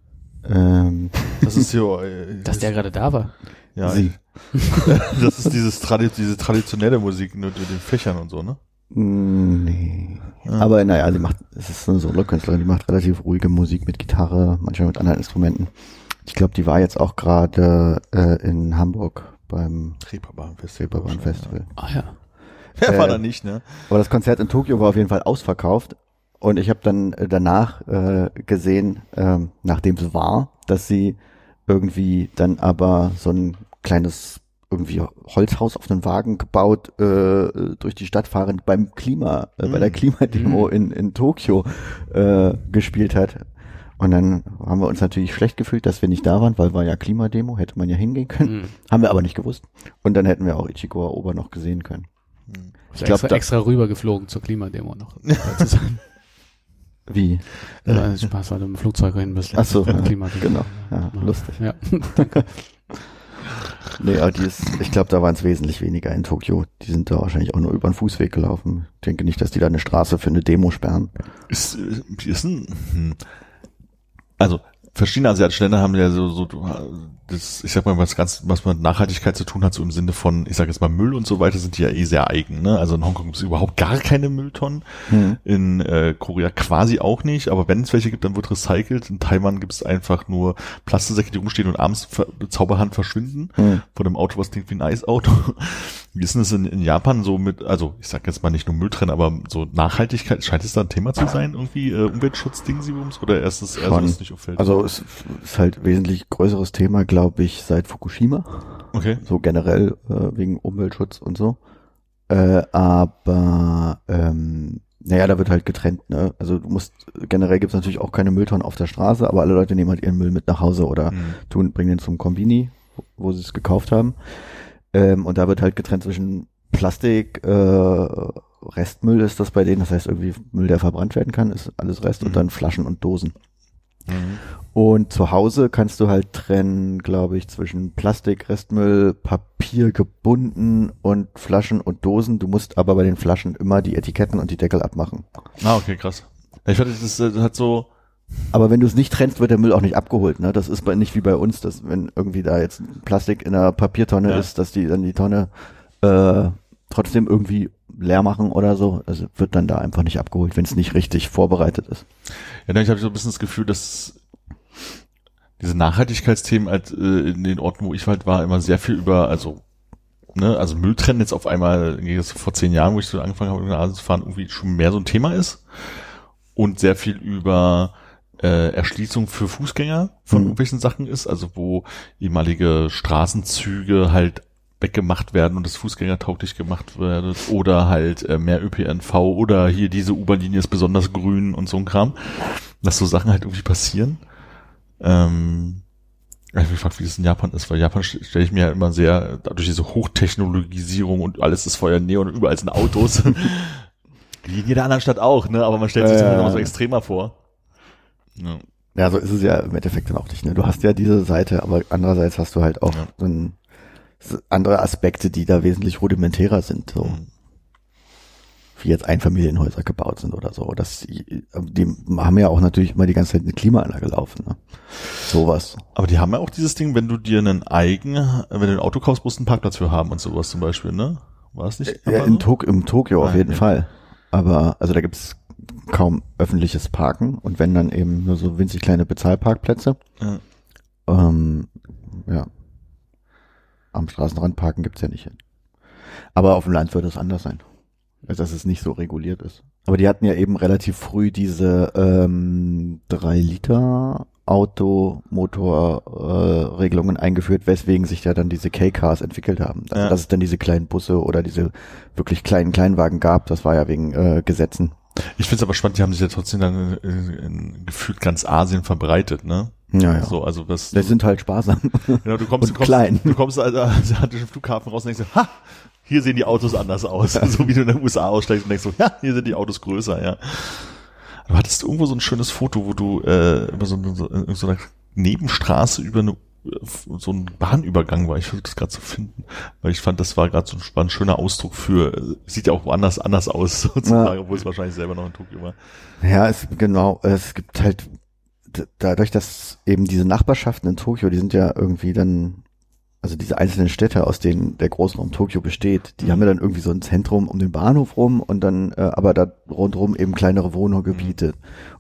Ähm, Das ist ja, äh, Dass der gerade da war. ja, Sie. das ist dieses Tradi diese traditionelle Musik mit, den Fächern und so, ne? nee. Ja. Aber naja, sie macht, es ist eine Solo-Künstlerin, die macht relativ ruhige Musik mit Gitarre, manchmal mit anderen Instrumenten. Ich glaube, die war jetzt auch gerade äh, in Hamburg beim Reeperbahn Festival. Reeperbahn Festival. Ah ja. Wer war Äh, da nicht, ne? Aber das Konzert in Tokio war auf jeden Fall ausverkauft. Und ich habe dann äh, danach äh, gesehen, ähm, nachdem es war, dass sie irgendwie dann aber so ein kleines irgendwie Holzhaus auf einen Wagen gebaut äh, durch die Stadt fahren beim Klima, äh, bei der Mm. Klimademo in, in Tokio äh, gespielt hat. Und dann haben wir uns natürlich schlecht gefühlt, dass wir nicht da waren, weil war ja Klimademo, hätte man ja hingehen können. Mhm. Haben wir aber nicht gewusst. Und dann hätten wir auch Ichigo Ober noch gesehen können. Ich glaub, extra, extra rübergeflogen zur Klimademo noch. dabei zu sein. Wie? Ja, Spaß, weil du mit dem Flugzeug hin bist. Ach so, ja, Klimademo. genau. Ja, lustig. Ja. Nee, aber die ist, ich glaube, da waren es wesentlich weniger in Tokio. Die sind da wahrscheinlich auch nur über den Fußweg gelaufen. Ich denke nicht, dass die da eine Straße für eine Demo sperren. Ist, äh, ist ein, hm. also verschiedene asiatische Länder haben ja so, so das, ich sag mal, was ganz, was mit Nachhaltigkeit zu tun hat, so im Sinne von, ich sag jetzt mal Müll und so weiter, sind die ja eh sehr eigen. Ne? Also in Hongkong gibt es überhaupt gar keine Mülltonnen. Hm. In äh, Korea quasi auch nicht, aber wenn es welche gibt, dann wird recycelt. In Taiwan gibt es einfach nur Plastiksäcke, die rumstehen und abends ver Zauberhand verschwinden Hm. von einem Auto, was klingt wie ein Eisauto. Wie ist denn das in, in Japan so mit, also ich sag jetzt mal nicht nur Müll trennen, aber so Nachhaltigkeit, scheint es da ein Thema zu sein, irgendwie äh, Umweltschutzding, sie bums, oder erst das, eher so, dass nicht auffällt? Also es ist halt wesentlich größeres Thema, glaube ich, seit Fukushima. okay. So generell äh, wegen Umweltschutz und so. Äh, aber ähm, naja, da wird halt getrennt. Ne? Also du musst generell gibt's natürlich auch keine Mülltonnen auf der Straße, aber alle Leute nehmen halt ihren Müll mit nach Hause oder Hm. tun, bringen den zum Kombini, wo sie es gekauft haben. Ähm, und da wird halt getrennt zwischen Plastik, äh, Restmüll ist das bei denen, das heißt irgendwie Müll, der verbrannt werden kann, ist alles Rest Mhm. und dann Flaschen und Dosen. Mhm. Und zu Hause kannst du halt trennen, glaube ich, zwischen Plastik, Restmüll, Papier gebunden und Flaschen und Dosen. Du musst aber bei den Flaschen immer die Etiketten und die Deckel abmachen. Ah, okay, krass. Ich fand, das äh, hat so, Aber wenn du es nicht trennst, wird der Müll auch nicht abgeholt. Ne? Das ist bei, nicht wie bei uns, dass wenn irgendwie da jetzt Plastik in einer Papiertonne Ja. ist, dass die dann die Tonne äh, trotzdem irgendwie leer machen oder so. Also wird dann da einfach nicht abgeholt, wenn es nicht richtig vorbereitet ist. ja, ich habe so ein bisschen das Gefühl, dass diese Nachhaltigkeitsthemen halt äh, in den Orten, wo ich halt war, immer sehr viel über, also ne, also Mülltrennen jetzt auf einmal, vor zehn Jahren, wo ich so angefangen habe, in Asien zu fahren, irgendwie schon mehr so ein Thema ist und sehr viel über äh, Erschließung für Fußgänger von Mhm. irgendwelchen Sachen ist, also wo ehemalige Straßenzüge halt weggemacht werden und das fußgängertauglich gemacht wird oder halt äh, mehr ÖPNV oder hier diese U-Bahn-Linie ist besonders grün und so ein Kram, dass so Sachen halt irgendwie passieren. Ähm, ich habe mich gefragt, wie das in Japan ist, weil Japan st- stelle ich mir ja immer sehr, dadurch diese Hochtechnologisierung und alles ist Feuer Neon und überall sind Autos. Wie in jeder anderen Stadt auch, ne? Aber man stellt sich das Äh. immer so extremer vor. Ja. Ja, so ist es ja im Endeffekt dann auch nicht. Ne? Du hast ja diese Seite, aber andererseits hast du halt auch Ja. so andere Aspekte, die da wesentlich rudimentärer sind. So. Mhm. wie jetzt Einfamilienhäuser gebaut sind oder so. Das, die haben ja auch natürlich immer die ganze Zeit eine Klimaanlage laufen. Ne? Sowas. Aber die haben ja auch dieses Ding, wenn du dir einen eigen, wenn du ein Auto kaufst, musst du einen Parkplatz für haben und sowas zum Beispiel, ne? War es nicht? Ja, in Tok im Tokio auf Ah, jeden ja. Fall. Aber also da gibt's kaum öffentliches Parken und wenn dann eben nur so winzig kleine Bezahlparkplätze. Ja. Ähm, ja. Am Straßenrand parken gibt's ja nicht hin. Aber auf dem Land wird es anders sein. Also, dass es nicht so reguliert ist. Aber die hatten ja eben relativ früh diese ähm, 3 Liter Automotor äh, Regelungen eingeführt, weswegen sich ja dann diese K-Cars entwickelt haben. Also, Ja. dass es dann diese kleinen Busse oder diese wirklich kleinen Kleinwagen gab, das war ja wegen äh, Gesetzen. Ich finde es aber spannend, die haben sich ja trotzdem dann in, in gefühlt ganz Asien verbreitet, ne? Ja, ja. So, also was Die sind halt sparsam. genau, du kommst, du kommst, klein. du kommst also dem asiatischen Flughafen raus und denkst so, ha, hier sehen die Autos anders aus. so wie du in den USA aussteigst und denkst so, ja, hier sind die Autos größer, ja. Du hattest irgendwo so ein schönes Foto, wo du äh, über so, so, so einer Nebenstraße über eine so ein Bahnübergang war. Ich versuche das gerade zu finden, weil ich fand, das war gerade so ein, war ein schöner Ausdruck für, äh, sieht ja auch woanders anders aus, sozusagen, obwohl es wahrscheinlich selber noch in Tokio war. Ja, es genau, es gibt halt dadurch, dass eben diese Nachbarschaften in Tokio, die sind ja irgendwie dann, also diese einzelnen Städte, aus denen der Großraum Tokio besteht, die haben ja dann irgendwie so ein Zentrum um den Bahnhof rum und dann äh, aber da rundherum eben kleinere Wohngebiete.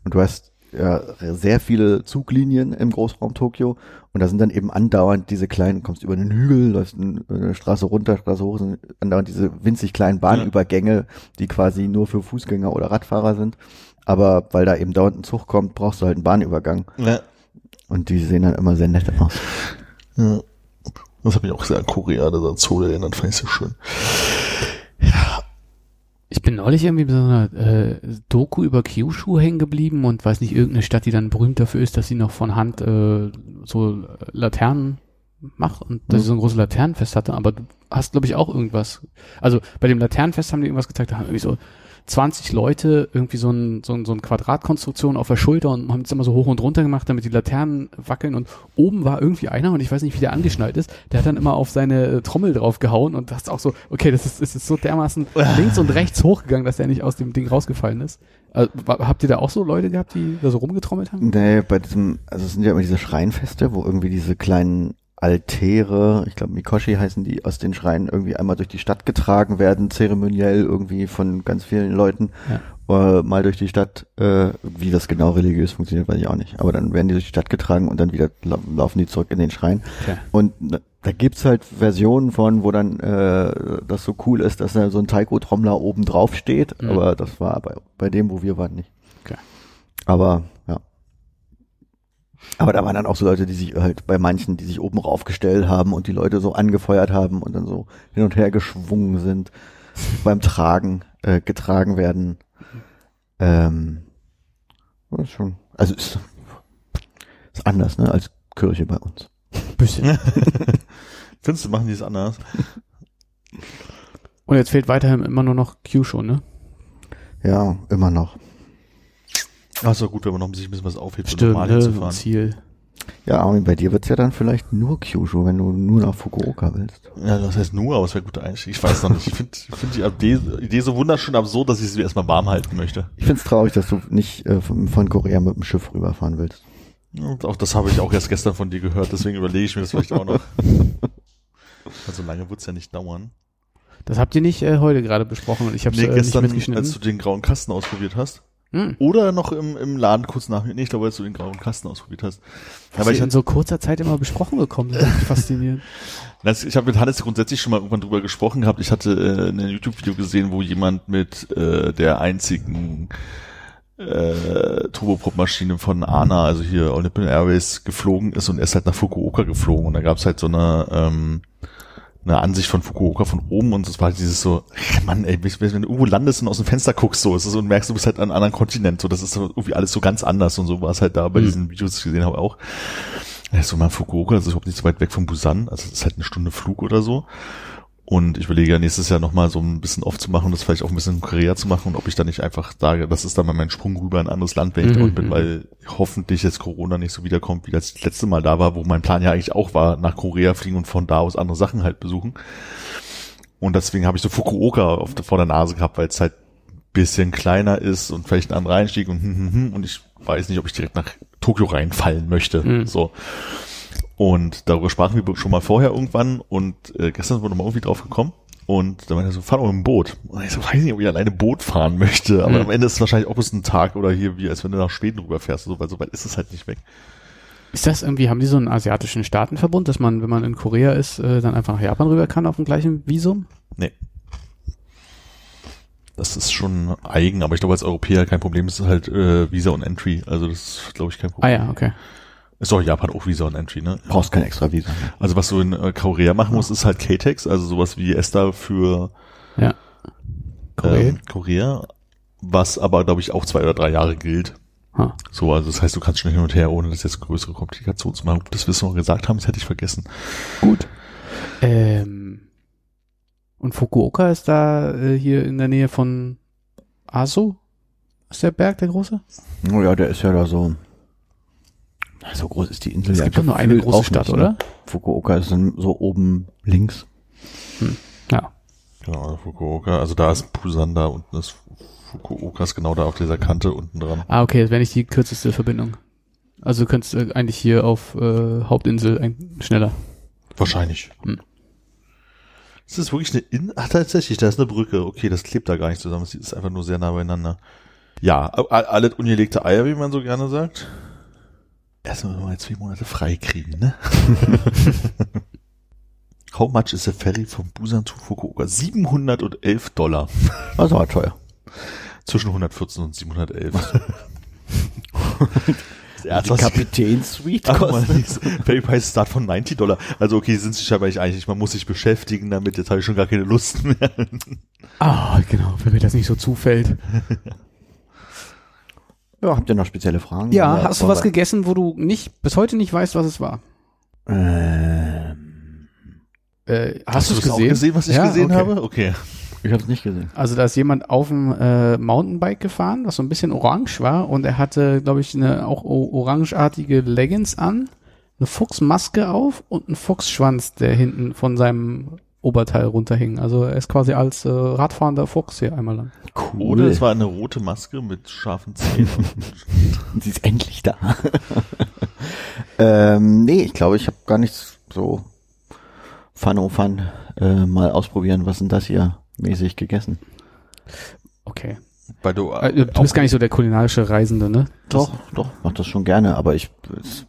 Und du hast ja sehr viele Zuglinien im Großraum Tokio und da sind dann eben andauernd diese kleinen, kommst über einen Hügel, läufst eine eine Straße runter, Straße hoch, sind andauernd diese winzig kleinen Bahnübergänge, die quasi nur für Fußgänger oder Radfahrer sind. Aber weil da eben dauernd ein Zug kommt, brauchst du halt einen Bahnübergang. Ja. Und die sehen dann immer sehr nett aus. Ja. Das hat mich auch sehr an Korea, dieser Zoo erinnert, fand ich so schön. Ich bin neulich irgendwie bei so einer äh, Doku über Kyushu hängen geblieben und weiß nicht, irgendeine Stadt, die dann berühmt dafür ist, dass sie noch von Hand äh, so Laternen macht und dass sie so ein großes Laternenfest hatte, aber du hast, glaube ich, auch irgendwas. Also bei dem Laternenfest haben die irgendwas gezeigt, da haben irgendwie so 20 Leute irgendwie so ein, so ein, so ein Quadratkonstruktion auf der Schulter und haben es immer so hoch und runter gemacht, damit die Laternen wackeln und oben war irgendwie einer und ich weiß nicht, wie der angeschnallt ist, der hat dann immer auf seine äh, Trommel drauf gehauen und das ist auch so, okay, das ist, das ist so dermaßen links und rechts hochgegangen, dass der nicht aus dem Ding rausgefallen ist. Also, habt ihr da auch so Leute gehabt, die da so rumgetrommelt haben? Nee, bei diesem, also es sind ja immer diese Schreinfeste, wo irgendwie diese kleinen Altäre, ich glaube Mikoshi heißen die, aus den Schreinen irgendwie einmal durch die Stadt getragen werden, zeremoniell irgendwie von ganz vielen Leuten, äh, mal durch die Stadt, äh, wie das genau religiös funktioniert, weiß ich auch nicht. Aber dann werden die durch die Stadt getragen und dann wieder lau laufen die zurück in den Schrein. Okay. Und ne, da gibt's halt Versionen von, wo dann äh, das so cool ist, dass da so ein Taiko-Trommler oben drauf steht, Mhm. aber das war bei, bei dem, wo wir waren, nicht. Okay. Aber ja. Aber da waren dann auch so Leute, die sich halt bei manchen, die sich oben raufgestellt haben und die Leute so angefeuert haben und dann so hin und her geschwungen sind beim Tragen, äh, getragen werden. Ähm, das ist schon, also ist, ist anders, ne, als Kirche bei uns. Bisschen. Findest du, machen die es anders? Und jetzt fehlt weiterhin immer nur noch Kyushu, ne? Ja, immer noch. Ach so, gut, wenn man noch sich ein bisschen was aufhebt, um Stimmt, normal ne? hinzufahren. Ziel. Ja, Armin, bei dir wird's ja dann vielleicht nur Kyushu, wenn du nur nach Fukuoka willst. Ja, das heißt nur, aber es wäre ein guter Einstieg. Ich weiß noch nicht. Ich finde ich find die Idee, so wunderschön absurd, dass ich sie erstmal warm halten möchte. Ich find's traurig, dass du nicht äh, von, Korea mit dem Schiff rüberfahren willst. Und auch das habe ich auch erst gestern von dir gehört, deswegen überlege ich mir das vielleicht auch noch. Also lange wird's ja nicht dauern. Das habt ihr nicht äh, heute gerade besprochen und ich habe Nee, äh, nicht gestern, mitgeschnitten. als du den grauen Kasten ausprobiert hast. Hm. Oder noch im, im Laden kurz nach mir. Nee, ich glaube, als du den grauen Kasten ausprobiert hast. Was aber ihr ich, in so kurzer Zeit immer besprochen bekommen, das ist faszinierend. Das, ich habe mit Hannes grundsätzlich schon mal irgendwann drüber gesprochen gehabt. Ich hatte äh, ein YouTube-Video gesehen, wo jemand mit äh, der einzigen äh, Turboprop-Maschine von ANA, also hier Olympian Airways, geflogen ist und er ist halt nach Fukuoka geflogen. Und da gab's halt so eine, ähm, eine Ansicht von Fukuoka von oben und es war halt dieses so, Mann, ey, wenn du irgendwo landest und aus dem Fenster guckst, so, ist es und merkst, du bist halt an einem anderen Kontinent, so, das ist so irgendwie alles so ganz anders und so war es halt da bei Mhm. diesen Videos, die ich gesehen habe, auch. Ja, so mal Fukuoka, das ist überhaupt nicht so weit weg von Busan, also es ist halt eine Stunde Flug oder so. Und ich überlege ja nächstes Jahr nochmal so ein bisschen aufzumachen und das vielleicht auch ein bisschen in Korea zu machen und ob ich da nicht einfach sage, das ist dann mal mein Sprung rüber in ein anderes Land, wenn ich Mhm, dort bin, weil hoffentlich jetzt Corona nicht so wiederkommt, wie das letzte Mal da war, wo mein Plan ja eigentlich auch war, nach Korea fliegen und von da aus andere Sachen halt besuchen. Und deswegen habe ich so Fukuoka auf vor der Nase gehabt, weil es halt ein bisschen kleiner ist und vielleicht ein anderer Einstieg und hm, hm, hm, und ich weiß nicht, ob ich direkt nach Tokio reinfallen möchte. Mhm. So. Und darüber sprachen wir schon mal vorher irgendwann und äh, gestern wurde mal irgendwie drauf gekommen. Und dann meinte er so, fahr doch mit dem Boot. Und ich so, weiß nicht, ob ich alleine Boot fahren möchte, aber Mhm. am Ende ist es wahrscheinlich auch bis ein Tag oder hier, wie als wenn du nach Schweden rüberfährst, so, weil so weit ist es halt nicht weg. Ist das irgendwie, haben die so einen asiatischen Staatenverbund, dass man, wenn man in Korea ist, äh, dann einfach nach Japan rüber kann auf dem gleichen Visum? Nee. Das ist schon eigen, aber ich glaube als Europäer kein Problem. Es ist halt äh, Visa und Entry. Also das ist, glaube ich, kein Ah Problem. ja, okay. Ist doch Japan auch Visa und Entry, ne? Brauchst kein extra Visa. Also was du in äh, Korea machen musst, ist halt K-Tex, also sowas wie ESTA für Ja. Korea. ähm, Korea, was aber, glaube ich, auch zwei oder drei Jahre gilt. Ha. So, also das heißt, du kannst schon hin und her, ohne das jetzt größere Komplikationen zu machen. Dass wir es noch gesagt haben, das hätte ich vergessen. Gut. Ähm, und Fukuoka ist da äh, hier in der Nähe von Aso? Ist der Berg der große? Oh ja, der ist ja da so. So groß ist die Insel Es ja gibt doch nur eine große Stadt, nicht, oder? Ne? Fukuoka ist dann so oben links. Ja. Genau, also Fukuoka, also da ist Busan, da unten ist Fukuoka ist genau da auf dieser Kante unten dran. Ah, okay, das wäre nicht die kürzeste Verbindung. Also du könntest äh, eigentlich hier auf äh, Hauptinsel ein, schneller. Wahrscheinlich. Hm. Ist das wirklich eine In... Ach, tatsächlich, da ist eine Brücke. Okay, das klebt da gar nicht zusammen. Es ist einfach nur sehr nah beieinander. Ja, alles ungelegte Eier, wie man so gerne sagt. Erstmal mal zwei Monate frei kriegen, ne? How much is a ferry von Busan zu Fukuoka? 711 Dollar. Das war teuer. Zwischen 114 und 711. Die? Kapitän-Suite kostet. nix. Ferry Price Start von 90 Dollar. Also okay, sind sich aber nicht einig. Man muss sich beschäftigen damit. Jetzt habe ich schon gar keine Lust mehr. Ah, genau, wenn mir das nicht so zufällt. Ja, habt ihr noch spezielle Fragen? Ja, hast du was gegessen, wo du nicht bis heute nicht weißt, was es war? Ähm, Äh, hast, du es gesehen? gesehen, was ich Ja, gesehen okay. habe? Okay. ich habe es nicht gesehen. Also da ist jemand auf dem äh, Mountainbike gefahren, was so ein bisschen orange war und er hatte, glaube ich, eine auch orangeartige Leggings an, eine Fuchsmaske auf und einen Fuchsschwanz, der hinten von seinem Oberteil runterhing. Also er ist quasi als äh, radfahrender Fuchs hier einmal lang. Cool. Oder es war eine rote Maske mit scharfen Zähnen. Sie ist endlich da. ähm, nee, ich glaube, ich habe gar nichts so fun oh fun äh, mal ausprobieren. Was sind das hier mäßig gegessen? Okay. Weil du, Äh, du bist gar nicht so der kulinarische Reisende, ne? Doch, doch, mach das schon gerne, aber ich, es,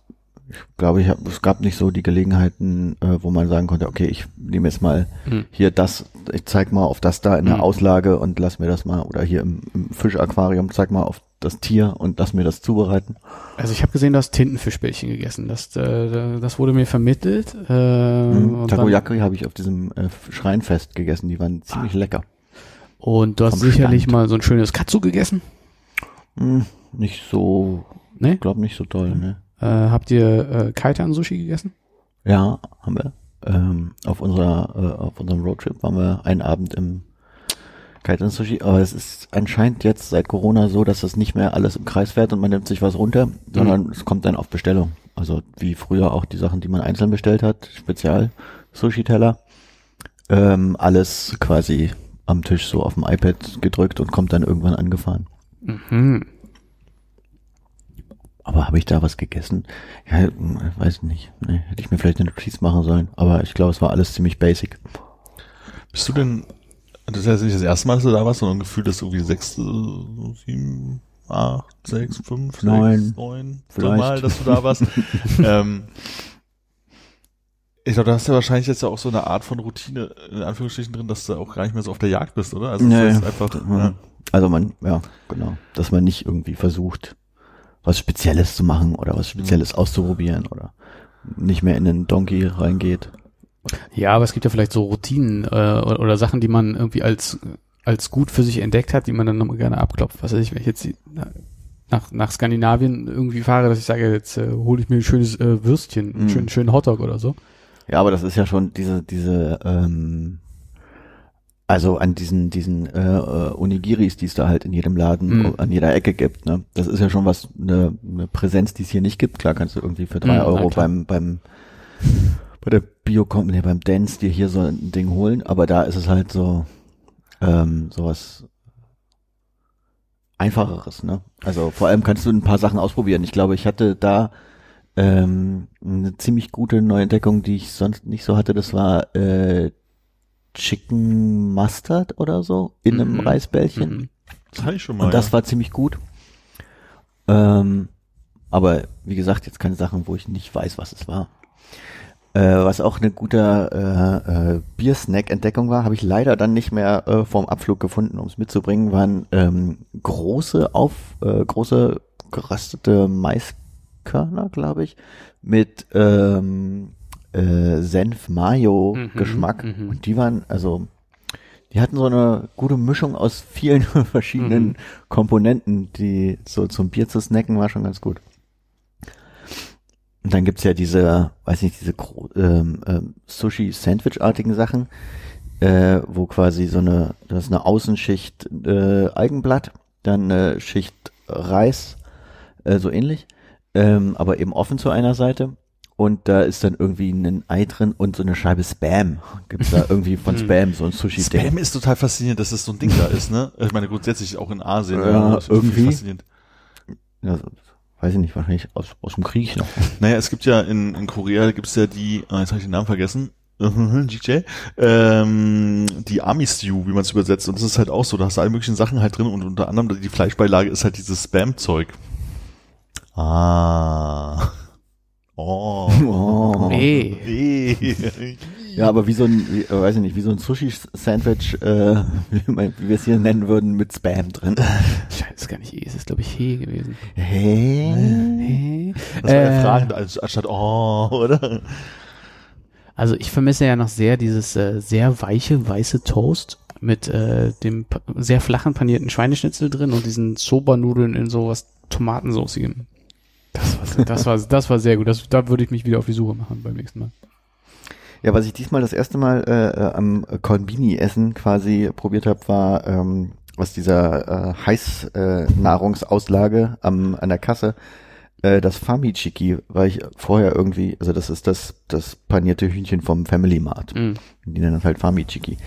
ich glaube, ich hab, es gab nicht so die Gelegenheiten, äh, wo man sagen konnte, okay, ich nehme jetzt mal Hm. hier das, ich zeig mal auf das da in der Hm. Auslage und lass mir das mal, oder hier im, im Fischaquarium, zeig mal auf das Tier und lass mir das zubereiten. Also ich habe gesehen, du hast Tintenfischbällchen gegessen. Das, äh, das wurde mir vermittelt. Äh, Mhm. Takoyaki habe ich auf diesem äh, Schreinfest gegessen, die waren ziemlich lecker. und du hast Vom sicherlich Stand. mal so ein schönes Katsu gegessen. Hm, nicht so, Ne? glaub nicht so toll, ne? Äh, habt ihr äh, Kaitan-Sushi gegessen? Ja, haben wir. Ähm, auf unserer, äh, auf unserem Roadtrip waren wir einen Abend im Kaitan Sushi, aber es ist anscheinend jetzt seit Corona so, dass das nicht mehr alles im Kreis fährt und man nimmt sich was runter, sondern es kommt dann auf Bestellung. Also wie früher auch die Sachen, die man einzeln bestellt hat, Spezial Sushi-Teller, ähm, alles quasi am Tisch so auf dem iPad gedrückt und kommt dann irgendwann angefahren. Mhm. Aber habe ich da was gegessen? Ja, weiß nicht. Nee, hätte ich mir vielleicht eine Notiz machen sollen. Aber ich glaube, es war alles ziemlich basic. bist du denn, das ist jetzt nicht das erste Mal, dass du da warst, sondern gefühlt, dass du irgendwie sechs, äh, sieben, acht, sechs, fünf, Neun, sechs, neun, vielleicht. Mal, dass du da warst. ähm, ich glaube, da hast du ja wahrscheinlich jetzt ja auch so eine Art von Routine, in Anführungsstrichen drin, dass du auch gar nicht mehr so auf der Jagd bist, oder? Also, Nee. einfach, ja. Also man, ja, genau. Dass man nicht irgendwie versucht, was Spezielles zu machen oder was Spezielles auszuprobieren oder nicht mehr in den Donkey reingeht. Ja, aber es gibt ja vielleicht so Routinen äh, oder, oder Sachen, die man irgendwie als als gut für sich entdeckt hat, die man dann nochmal gerne abklopft. Was weiß ich, wenn ich jetzt die, nach, nach Skandinavien irgendwie fahre, dass ich sage, jetzt äh, hole ich mir ein schönes äh, Würstchen, einen Mhm. schönen, schönen Hotdog oder so. Ja, aber das ist ja schon diese, diese, ähm, also an diesen, diesen äh, äh, Onigiris, die es da halt in jedem Laden, Mhm. an jeder Ecke gibt, ne? Das ist ja schon was, eine, eine Präsenz, die es hier nicht gibt. Klar kannst du irgendwie für drei Mhm, Euro beim, beim, bei der Biocom, nee, beim Dance dir hier so ein Ding holen, aber da ist es halt so, ähm, sowas einfacheres, ne? Also vor allem kannst du ein paar Sachen ausprobieren. Ich glaube, ich hatte da ähm, eine ziemlich gute Neuentdeckung, die ich sonst nicht so hatte. Das war äh, Chicken Mustard oder so in einem Mhm. Reisbällchen. Mhm. Das hatte ich schon mal. Und das ja. war ziemlich gut. Ähm, aber wie gesagt, jetzt keine Sachen, wo ich nicht weiß, was es war. Äh, was auch eine gute äh, äh, Biersnack-Entdeckung war, habe ich leider dann nicht mehr äh, vorm Abflug gefunden, um es mitzubringen, waren ähm, große auf äh, große geröstete Maiskörner, glaube ich, mit ähm, äh, Senf-Mayo-Geschmack. Mhm, mhm. Und die waren, also die hatten so eine gute Mischung aus vielen verschiedenen Mhm. Komponenten, die so zum Bier zu snacken war schon ganz gut. Und dann gibt's ja diese, weiß nicht, diese ähm, ähm, Sushi-Sandwich-artigen Sachen, äh, wo quasi so eine, das ist eine Außenschicht äh, Algenblatt, dann eine Schicht Reis, äh, so ähnlich, ähm, aber eben offen zu einer Seite. Und da ist dann irgendwie ein Ei drin und so eine Scheibe Spam. Gibt's da irgendwie von Hm. Spam, so ein Sushi-Ding. Spam ist total faszinierend, dass das so ein Ding da ist, ne? Ich meine, grundsätzlich auch in Asien. Ja, das ist wirklich irgendwie. Faszinierend. Ja, weiß ich nicht, wahrscheinlich aus, aus dem Krieg noch. Naja, es gibt ja in, in Korea gibt's ja die, ah, jetzt habe ich den Namen vergessen, GJ, ähm, die Army Stew, wie man es übersetzt. Und das ist halt auch so, da hast du alle möglichen Sachen halt drin und unter anderem die Fleischbeilage ist halt dieses Spam-Zeug. Ah. Oh. Oh. Nee. Nee. Ja, aber wie so ein, wie, äh, weiß ich nicht, wie so ein Sushi-Sandwich, äh, wie, wir es hier nennen würden, mit Spam drin. Scheiße, ist gar nicht E, es ist glaube ich He gewesen. Hey. He. Das war ja Äh, fragend als, anstatt oh, oder? Also ich vermisse ja noch sehr dieses äh, sehr weiche weiße Toast mit äh, dem sehr flachen panierten Schweineschnitzel drin und diesen Soba-Nudeln in sowas Tomatensoßigem. Das war, das war, das war sehr gut. Das, da würde ich mich wieder auf die Suche machen beim nächsten Mal. Ja, was ich diesmal das erste Mal äh, äh, am Konbini-Essen quasi probiert habe, war ähm, aus dieser äh, Heißnahrungsauslage äh, am an der Kasse äh, das Famichiki, weil ich vorher irgendwie, also das ist das das panierte Hühnchen vom Family Mart. Mhm. Die nennen das halt Famichiki,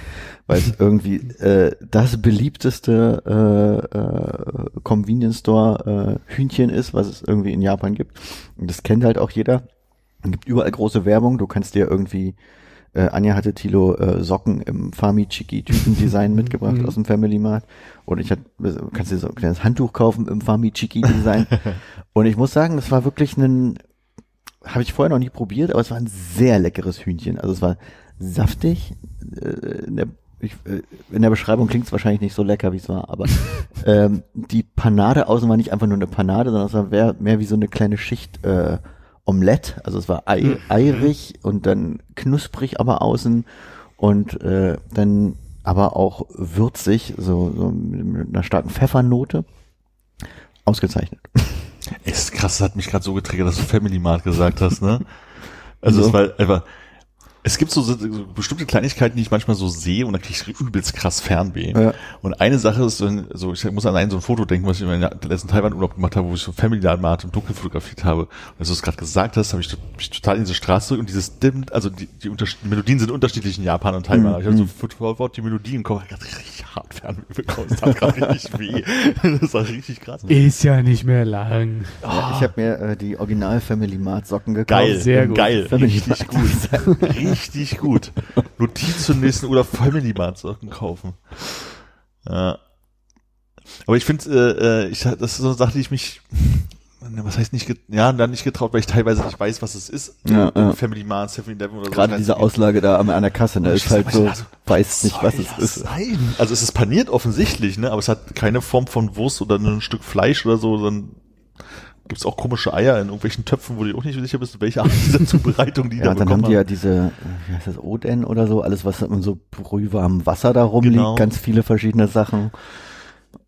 weil es irgendwie äh, das beliebteste äh, äh, Convenience Store äh, Hühnchen ist, was es irgendwie in Japan gibt. Und das kennt halt auch jeder. Es gibt überall große Werbung. Du kannst dir irgendwie, äh, Anja hatte Tilo äh, Socken im Famichiki Typendesign mitgebracht Mhm. aus dem Family Mart. Und ich hatte, kannst dir so ein kleines Handtuch kaufen im Famichiki Design. Und ich muss sagen, das war wirklich ein, habe ich vorher noch nie probiert, aber es war ein sehr leckeres Hühnchen. Also es war saftig. Äh, in, der, ich, äh, in der Beschreibung klingt es wahrscheinlich nicht so lecker, wie es war, aber ähm, die Panade außen war nicht einfach nur eine Panade, sondern es war mehr, mehr wie so eine kleine Schicht äh, Omelette. Also es war Ei, Mhm. eirig und dann knusprig aber außen und äh, dann aber auch würzig, so, so mit einer starken Pfeffernote. Ausgezeichnet. Es ist krass, das hat mich gerade so getriggert, dass du Family Mart gesagt hast, ne? Also Wieso? es war einfach, es gibt so, so bestimmte Kleinigkeiten, die ich manchmal so sehe und da kriege ich übelst krass Fernweh. Ja. Und eine Sache ist, wenn, so ich muss an einen so ein Foto denken, was ich in meinem letzten Taiwan-Urlaub gemacht habe, wo ich so Family Mart im Dunkeln fotografiert habe. Und als du es gerade gesagt hast, habe ich mich total in diese Straße zurück und dieses dimmt, also die, die, die Melodien sind unterschiedlich in Japan und Taiwan. Mhm. Ich habe so sofort die Melodien Kopf, ich hab richtig hart Fernweh bekommen. Das tat gerade richtig weh. Das war richtig krass. Ist ja nicht mehr lang. Ja, ich habe mir äh, die Original Family Mart Socken gekauft. Geil, sehr gut. geil, Family richtig gut, richtig gut. Notiz zum nächsten oder Family Mart Sachen kaufen. Ja. Aber ich finde, äh, äh, ich das ist so eine Sache, die ich mich, ne, was heißt nicht, ja, dann nicht getraut, weil ich teilweise nicht weiß, was es ist. Ja, ja. Family Mart, 7-Eleven oder so. Gerade diese Auslage da an der Kasse, Und ist halt so, also, weiß nicht, was es ist. Sein? Also es ist paniert offensichtlich, ne? Aber es hat keine Form von Wurst oder ein Stück Fleisch oder so, dann gibt's auch komische Eier in irgendwelchen Töpfen, wo du auch nicht sicher bist, welche Art dieser Zubereitung die Ja, da dann haben bekommen die ja diese, wie heißt das, Oden oder so, alles was in so brühwarmem Wasser da rumliegt, Genau. ganz viele verschiedene Sachen.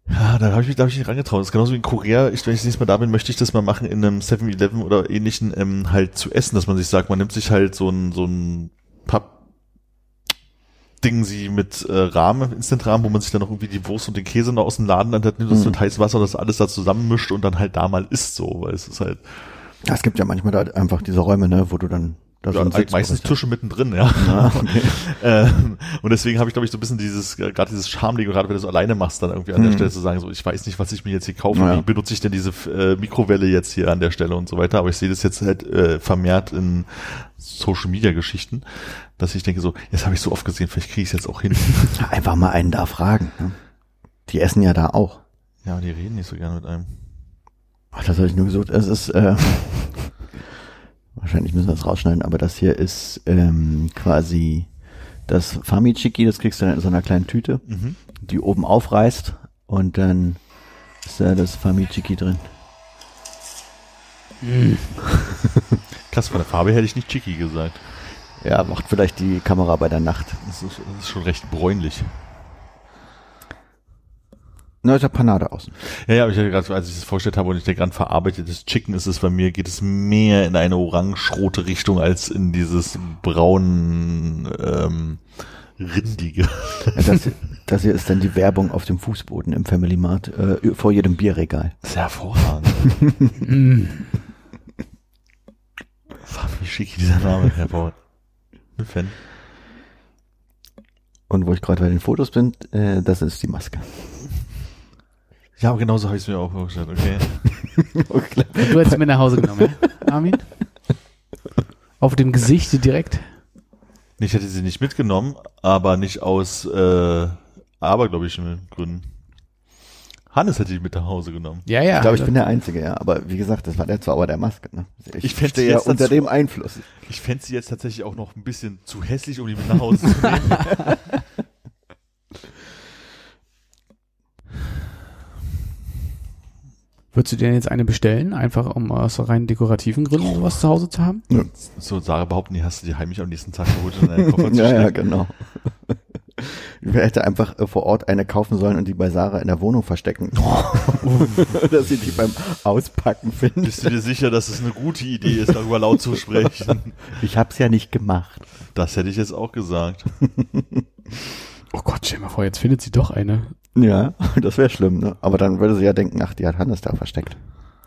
Ja, da habe ich mich, da hab ich nicht rangetraut. Das ist genauso wie in Korea. Ich, wenn ich das nächste Mal da bin, möchte ich das mal machen in einem 7-Eleven oder ähnlichen, ähm, halt zu essen, dass man sich sagt, man nimmt sich halt so ein, so ein Papp, Ding sie mit äh, Rahmen, Instant-Rahmen, wo man sich dann noch irgendwie die Wurst und den Käse noch aus dem Laden dann nimmt, das Mhm. mit heißem Wasser das alles da zusammenmischt und dann halt da mal isst so, weil es ist halt, Ja, es gibt ja manchmal da einfach diese Räume, ne, wo du dann Da so Ja, Sitz- meistens Tische mittendrin, ja. Ja, okay. ähm, und deswegen habe ich, glaube ich, so ein bisschen dieses, äh, gerade dieses Schamding, gerade wenn du es alleine machst, dann irgendwie an der Mhm. Stelle zu sagen, so, ich weiß nicht, was ich mir jetzt hier kaufe, Ja. wie benutze ich denn diese äh, Mikrowelle jetzt hier an der Stelle und so weiter. Aber ich sehe das jetzt halt äh, vermehrt in Social Media Geschichten, dass ich denke so, jetzt habe ich so oft gesehen, vielleicht kriege ich es jetzt auch hin. Einfach mal einen da fragen. Ne? Die essen ja da auch. ja, die reden nicht so gerne mit einem. Ach, das habe ich nur gesucht. Es ist, äh, wahrscheinlich müssen wir das rausschneiden, aber das hier ist ähm, quasi das Famichiki, das kriegst du dann in so einer kleinen Tüte, Mhm. die oben aufreißt und dann ist da das Famichiki drin. Krass, von der Farbe hätte ich nicht Chicky gesagt. Ja, macht vielleicht die Kamera bei der Nacht. Das ist, das ist schon recht bräunlich. Na, ist ja Panade außen. Ja, ja, aber ich hatte gerade, als ich das vorgestellt habe und ich denke gerade verarbeitetes Chicken ist es bei mir, geht es mehr in eine orange-rote Richtung als in dieses braun ähm, rindige. Ja, das, das hier ist dann die Werbung auf dem Fußboden im Family Mart äh, vor jedem Bierregal. Das ist ja hervorragend. Mm. Wie schick dieser Name, Herr Fan. Und wo ich gerade bei den Fotos bin, äh, das ist die Maske. Ja, aber genauso habe ich es mir auch vorgestellt, okay. Okay. Du hättest mir nach Hause genommen, ja? Armin? Auf dem Gesicht direkt. Ich hätte sie nicht mitgenommen, aber nicht aus äh, abergläubischen Gründen. Hannes hätte ich mit nach Hause genommen. Ja, ja. Ich glaube, ich bin der Einzige, ja. Aber wie gesagt, das war der Zauber der Maske. Ne? Ich, Ich stehe sie ja jetzt unter dazu- dem Einfluss. Ich fände sie jetzt tatsächlich auch noch ein bisschen zu hässlich, um die mit nach Hause zu nehmen. Würdest du dir denn jetzt eine bestellen, einfach um aus rein dekorativen Gründen sowas zu Hause zu haben? so Sarah behaupten, die hast du dir heimlich am nächsten Tag geholt und in deinen Koffer zu Ja, ja, genau. Ich hätte einfach äh, vor Ort eine kaufen sollen und die bei Sarah in der Wohnung verstecken. Dass sie die beim Auspacken findet. Bist du dir sicher, dass es eine gute Idee ist, darüber laut zu sprechen? Ich hab's ja nicht gemacht. Das hätte ich jetzt auch gesagt. Oh Gott, stell dir mal vor, jetzt findet sie doch eine. Ja, das wäre schlimm, ne? Aber dann würde sie ja denken, ach, die hat Hannes da versteckt.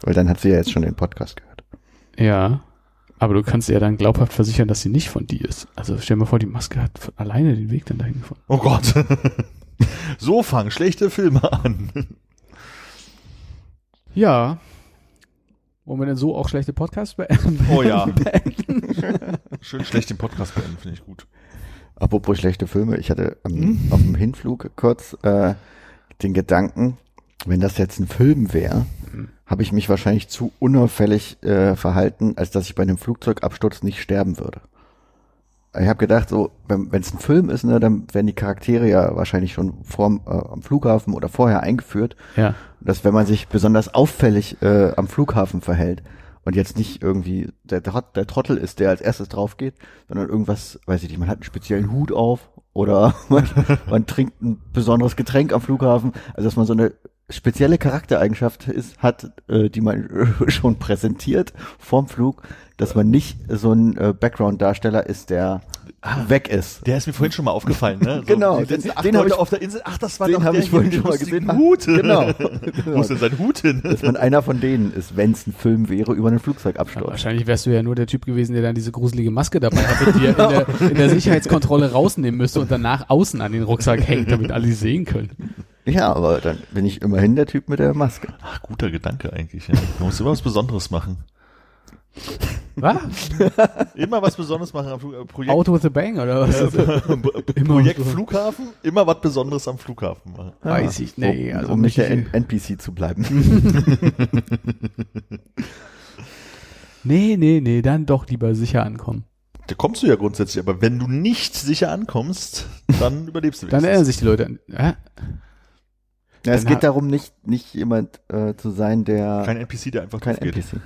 Weil dann hat sie ja jetzt schon den Podcast gehört. Ja. Aber du kannst ihr dann glaubhaft versichern, dass sie nicht von dir ist. Also stell dir mal vor, die Maske hat alleine den Weg dann dahin gefunden. Oh Gott. So fangen schlechte Filme an. Ja. Wollen wir denn so auch schlechte Podcasts beenden? Oh ja. Schön schlecht den Podcast beenden, finde ich gut. Apropos schlechte Filme, ich hatte am, auf dem Hinflug kurz äh, den Gedanken, wenn das jetzt ein Film wäre, habe ich mich wahrscheinlich zu unauffällig äh, verhalten, als dass ich bei einem Flugzeugabsturz nicht sterben würde. Ich habe gedacht, so, wenn es ein Film ist, ne, dann werden die Charaktere ja wahrscheinlich schon vorm, äh, am Flughafen oder vorher eingeführt, Ja. dass wenn man sich besonders auffällig äh, am Flughafen verhält und jetzt nicht irgendwie der, der Trottel ist, der als erstes drauf geht, sondern irgendwas, weiß ich nicht, man hat einen speziellen Hut auf oder man, man trinkt ein besonderes Getränk am Flughafen, also dass man so eine spezielle Charaktereigenschaft ist, hat, äh, die man schon präsentiert vorm Flug, dass man nicht so ein äh, Background-Darsteller ist, der weg ist. Der ist mir vorhin schon mal aufgefallen, ne? So, Genau, die letzten den- den hab Leute ich- auf der Insel. Ach, das war den doch hab der ich vorhin schon mal gesehen. Hut. Genau. Wo ist denn sein Hut hin? Dass man einer von denen ist, wenn es ein Film wäre über einen Ja, Flugzeugabsturz. wahrscheinlich wärst du ja nur der Typ gewesen, der dann diese gruselige Maske dabei hatte, die er in der, in der Sicherheitskontrolle rausnehmen müsste und danach außen an den Rucksack hängt, damit alle sie sehen können. Ja, aber dann bin ich immerhin der Typ mit der Maske. Ach, guter Gedanke eigentlich. Ja. Man muss immer was Besonderes machen. Was? Immer was Besonderes machen am äh, Projekt, Out with a bang oder was? Immer Projekt. Flughafen. Immer was Besonderes am Flughafen machen. Weiß ich, nee, um, also um nicht der N NPC zu bleiben. Nee, nee, nee, dann doch lieber sicher ankommen. Da kommst du ja grundsätzlich, aber wenn du nicht sicher ankommst, dann überlebst du Dann erinnern sich die Leute an. Ja? ja, es geht darum, nicht, nicht jemand äh, zu sein, der Kein NPC, der einfach kein. NPC.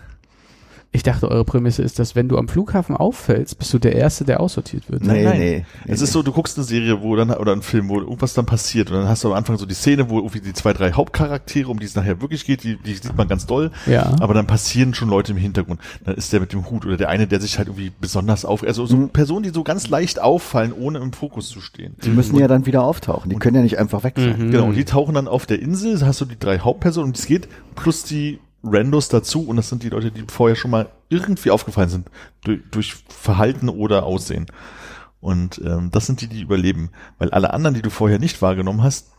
Ich dachte, eure Prämisse ist, dass wenn du am Flughafen auffällst, bist du der Erste, der aussortiert wird. Nee, nein. nee. Es ist so, du guckst eine Serie, wo dann, oder einen Film, wo irgendwas dann passiert und dann hast du am Anfang so die Szene, wo irgendwie die zwei, drei Hauptcharaktere, um die es nachher wirklich geht, die, die sieht man ganz doll, Ja. aber dann passieren schon Leute im Hintergrund. Dann ist der mit dem Hut oder der eine, der sich halt irgendwie besonders auf, also so Mhm. Personen, die so ganz leicht auffallen, ohne im Fokus zu stehen. Die müssen ja dann wieder auftauchen. Die können ja nicht einfach weg sein. Mhm. Genau, und die tauchen dann auf der Insel, hast du die drei Hauptpersonen, um die es geht, plus die Randos dazu und das sind die Leute, die vorher schon mal irgendwie aufgefallen sind durch, durch Verhalten oder Aussehen. Und ähm, das sind die, die überleben, weil alle anderen, die du vorher nicht wahrgenommen hast,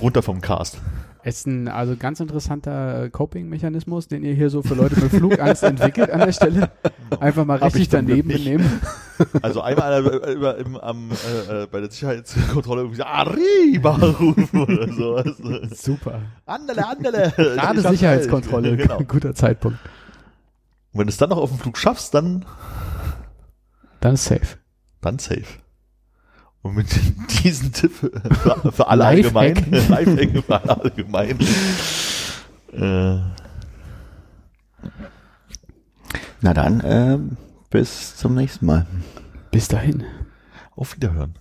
runter vom Cast. Es ist ein also ganz interessanter äh, Coping-Mechanismus, den ihr hier so für Leute mit Flugangst entwickelt an der Stelle. Einfach mal Hab richtig daneben benehmen. Also einmal einer äh, über, im, am, äh, äh, bei der Sicherheitskontrolle irgendwie so, Arriba rufen oder sowas. Super. Andele, andele. Gerade Sicherheitskontrolle. Genau. Guter Zeitpunkt. Und wenn du es dann noch auf dem Flug schaffst, dann, Dann ist safe. dann safe. Und mit diesem Tipp für, für alle allgemein, Lifehack für alle allgemein, äh, Na dann, ähm, bis zum nächsten Mal. Bis dahin. auf Wiederhören.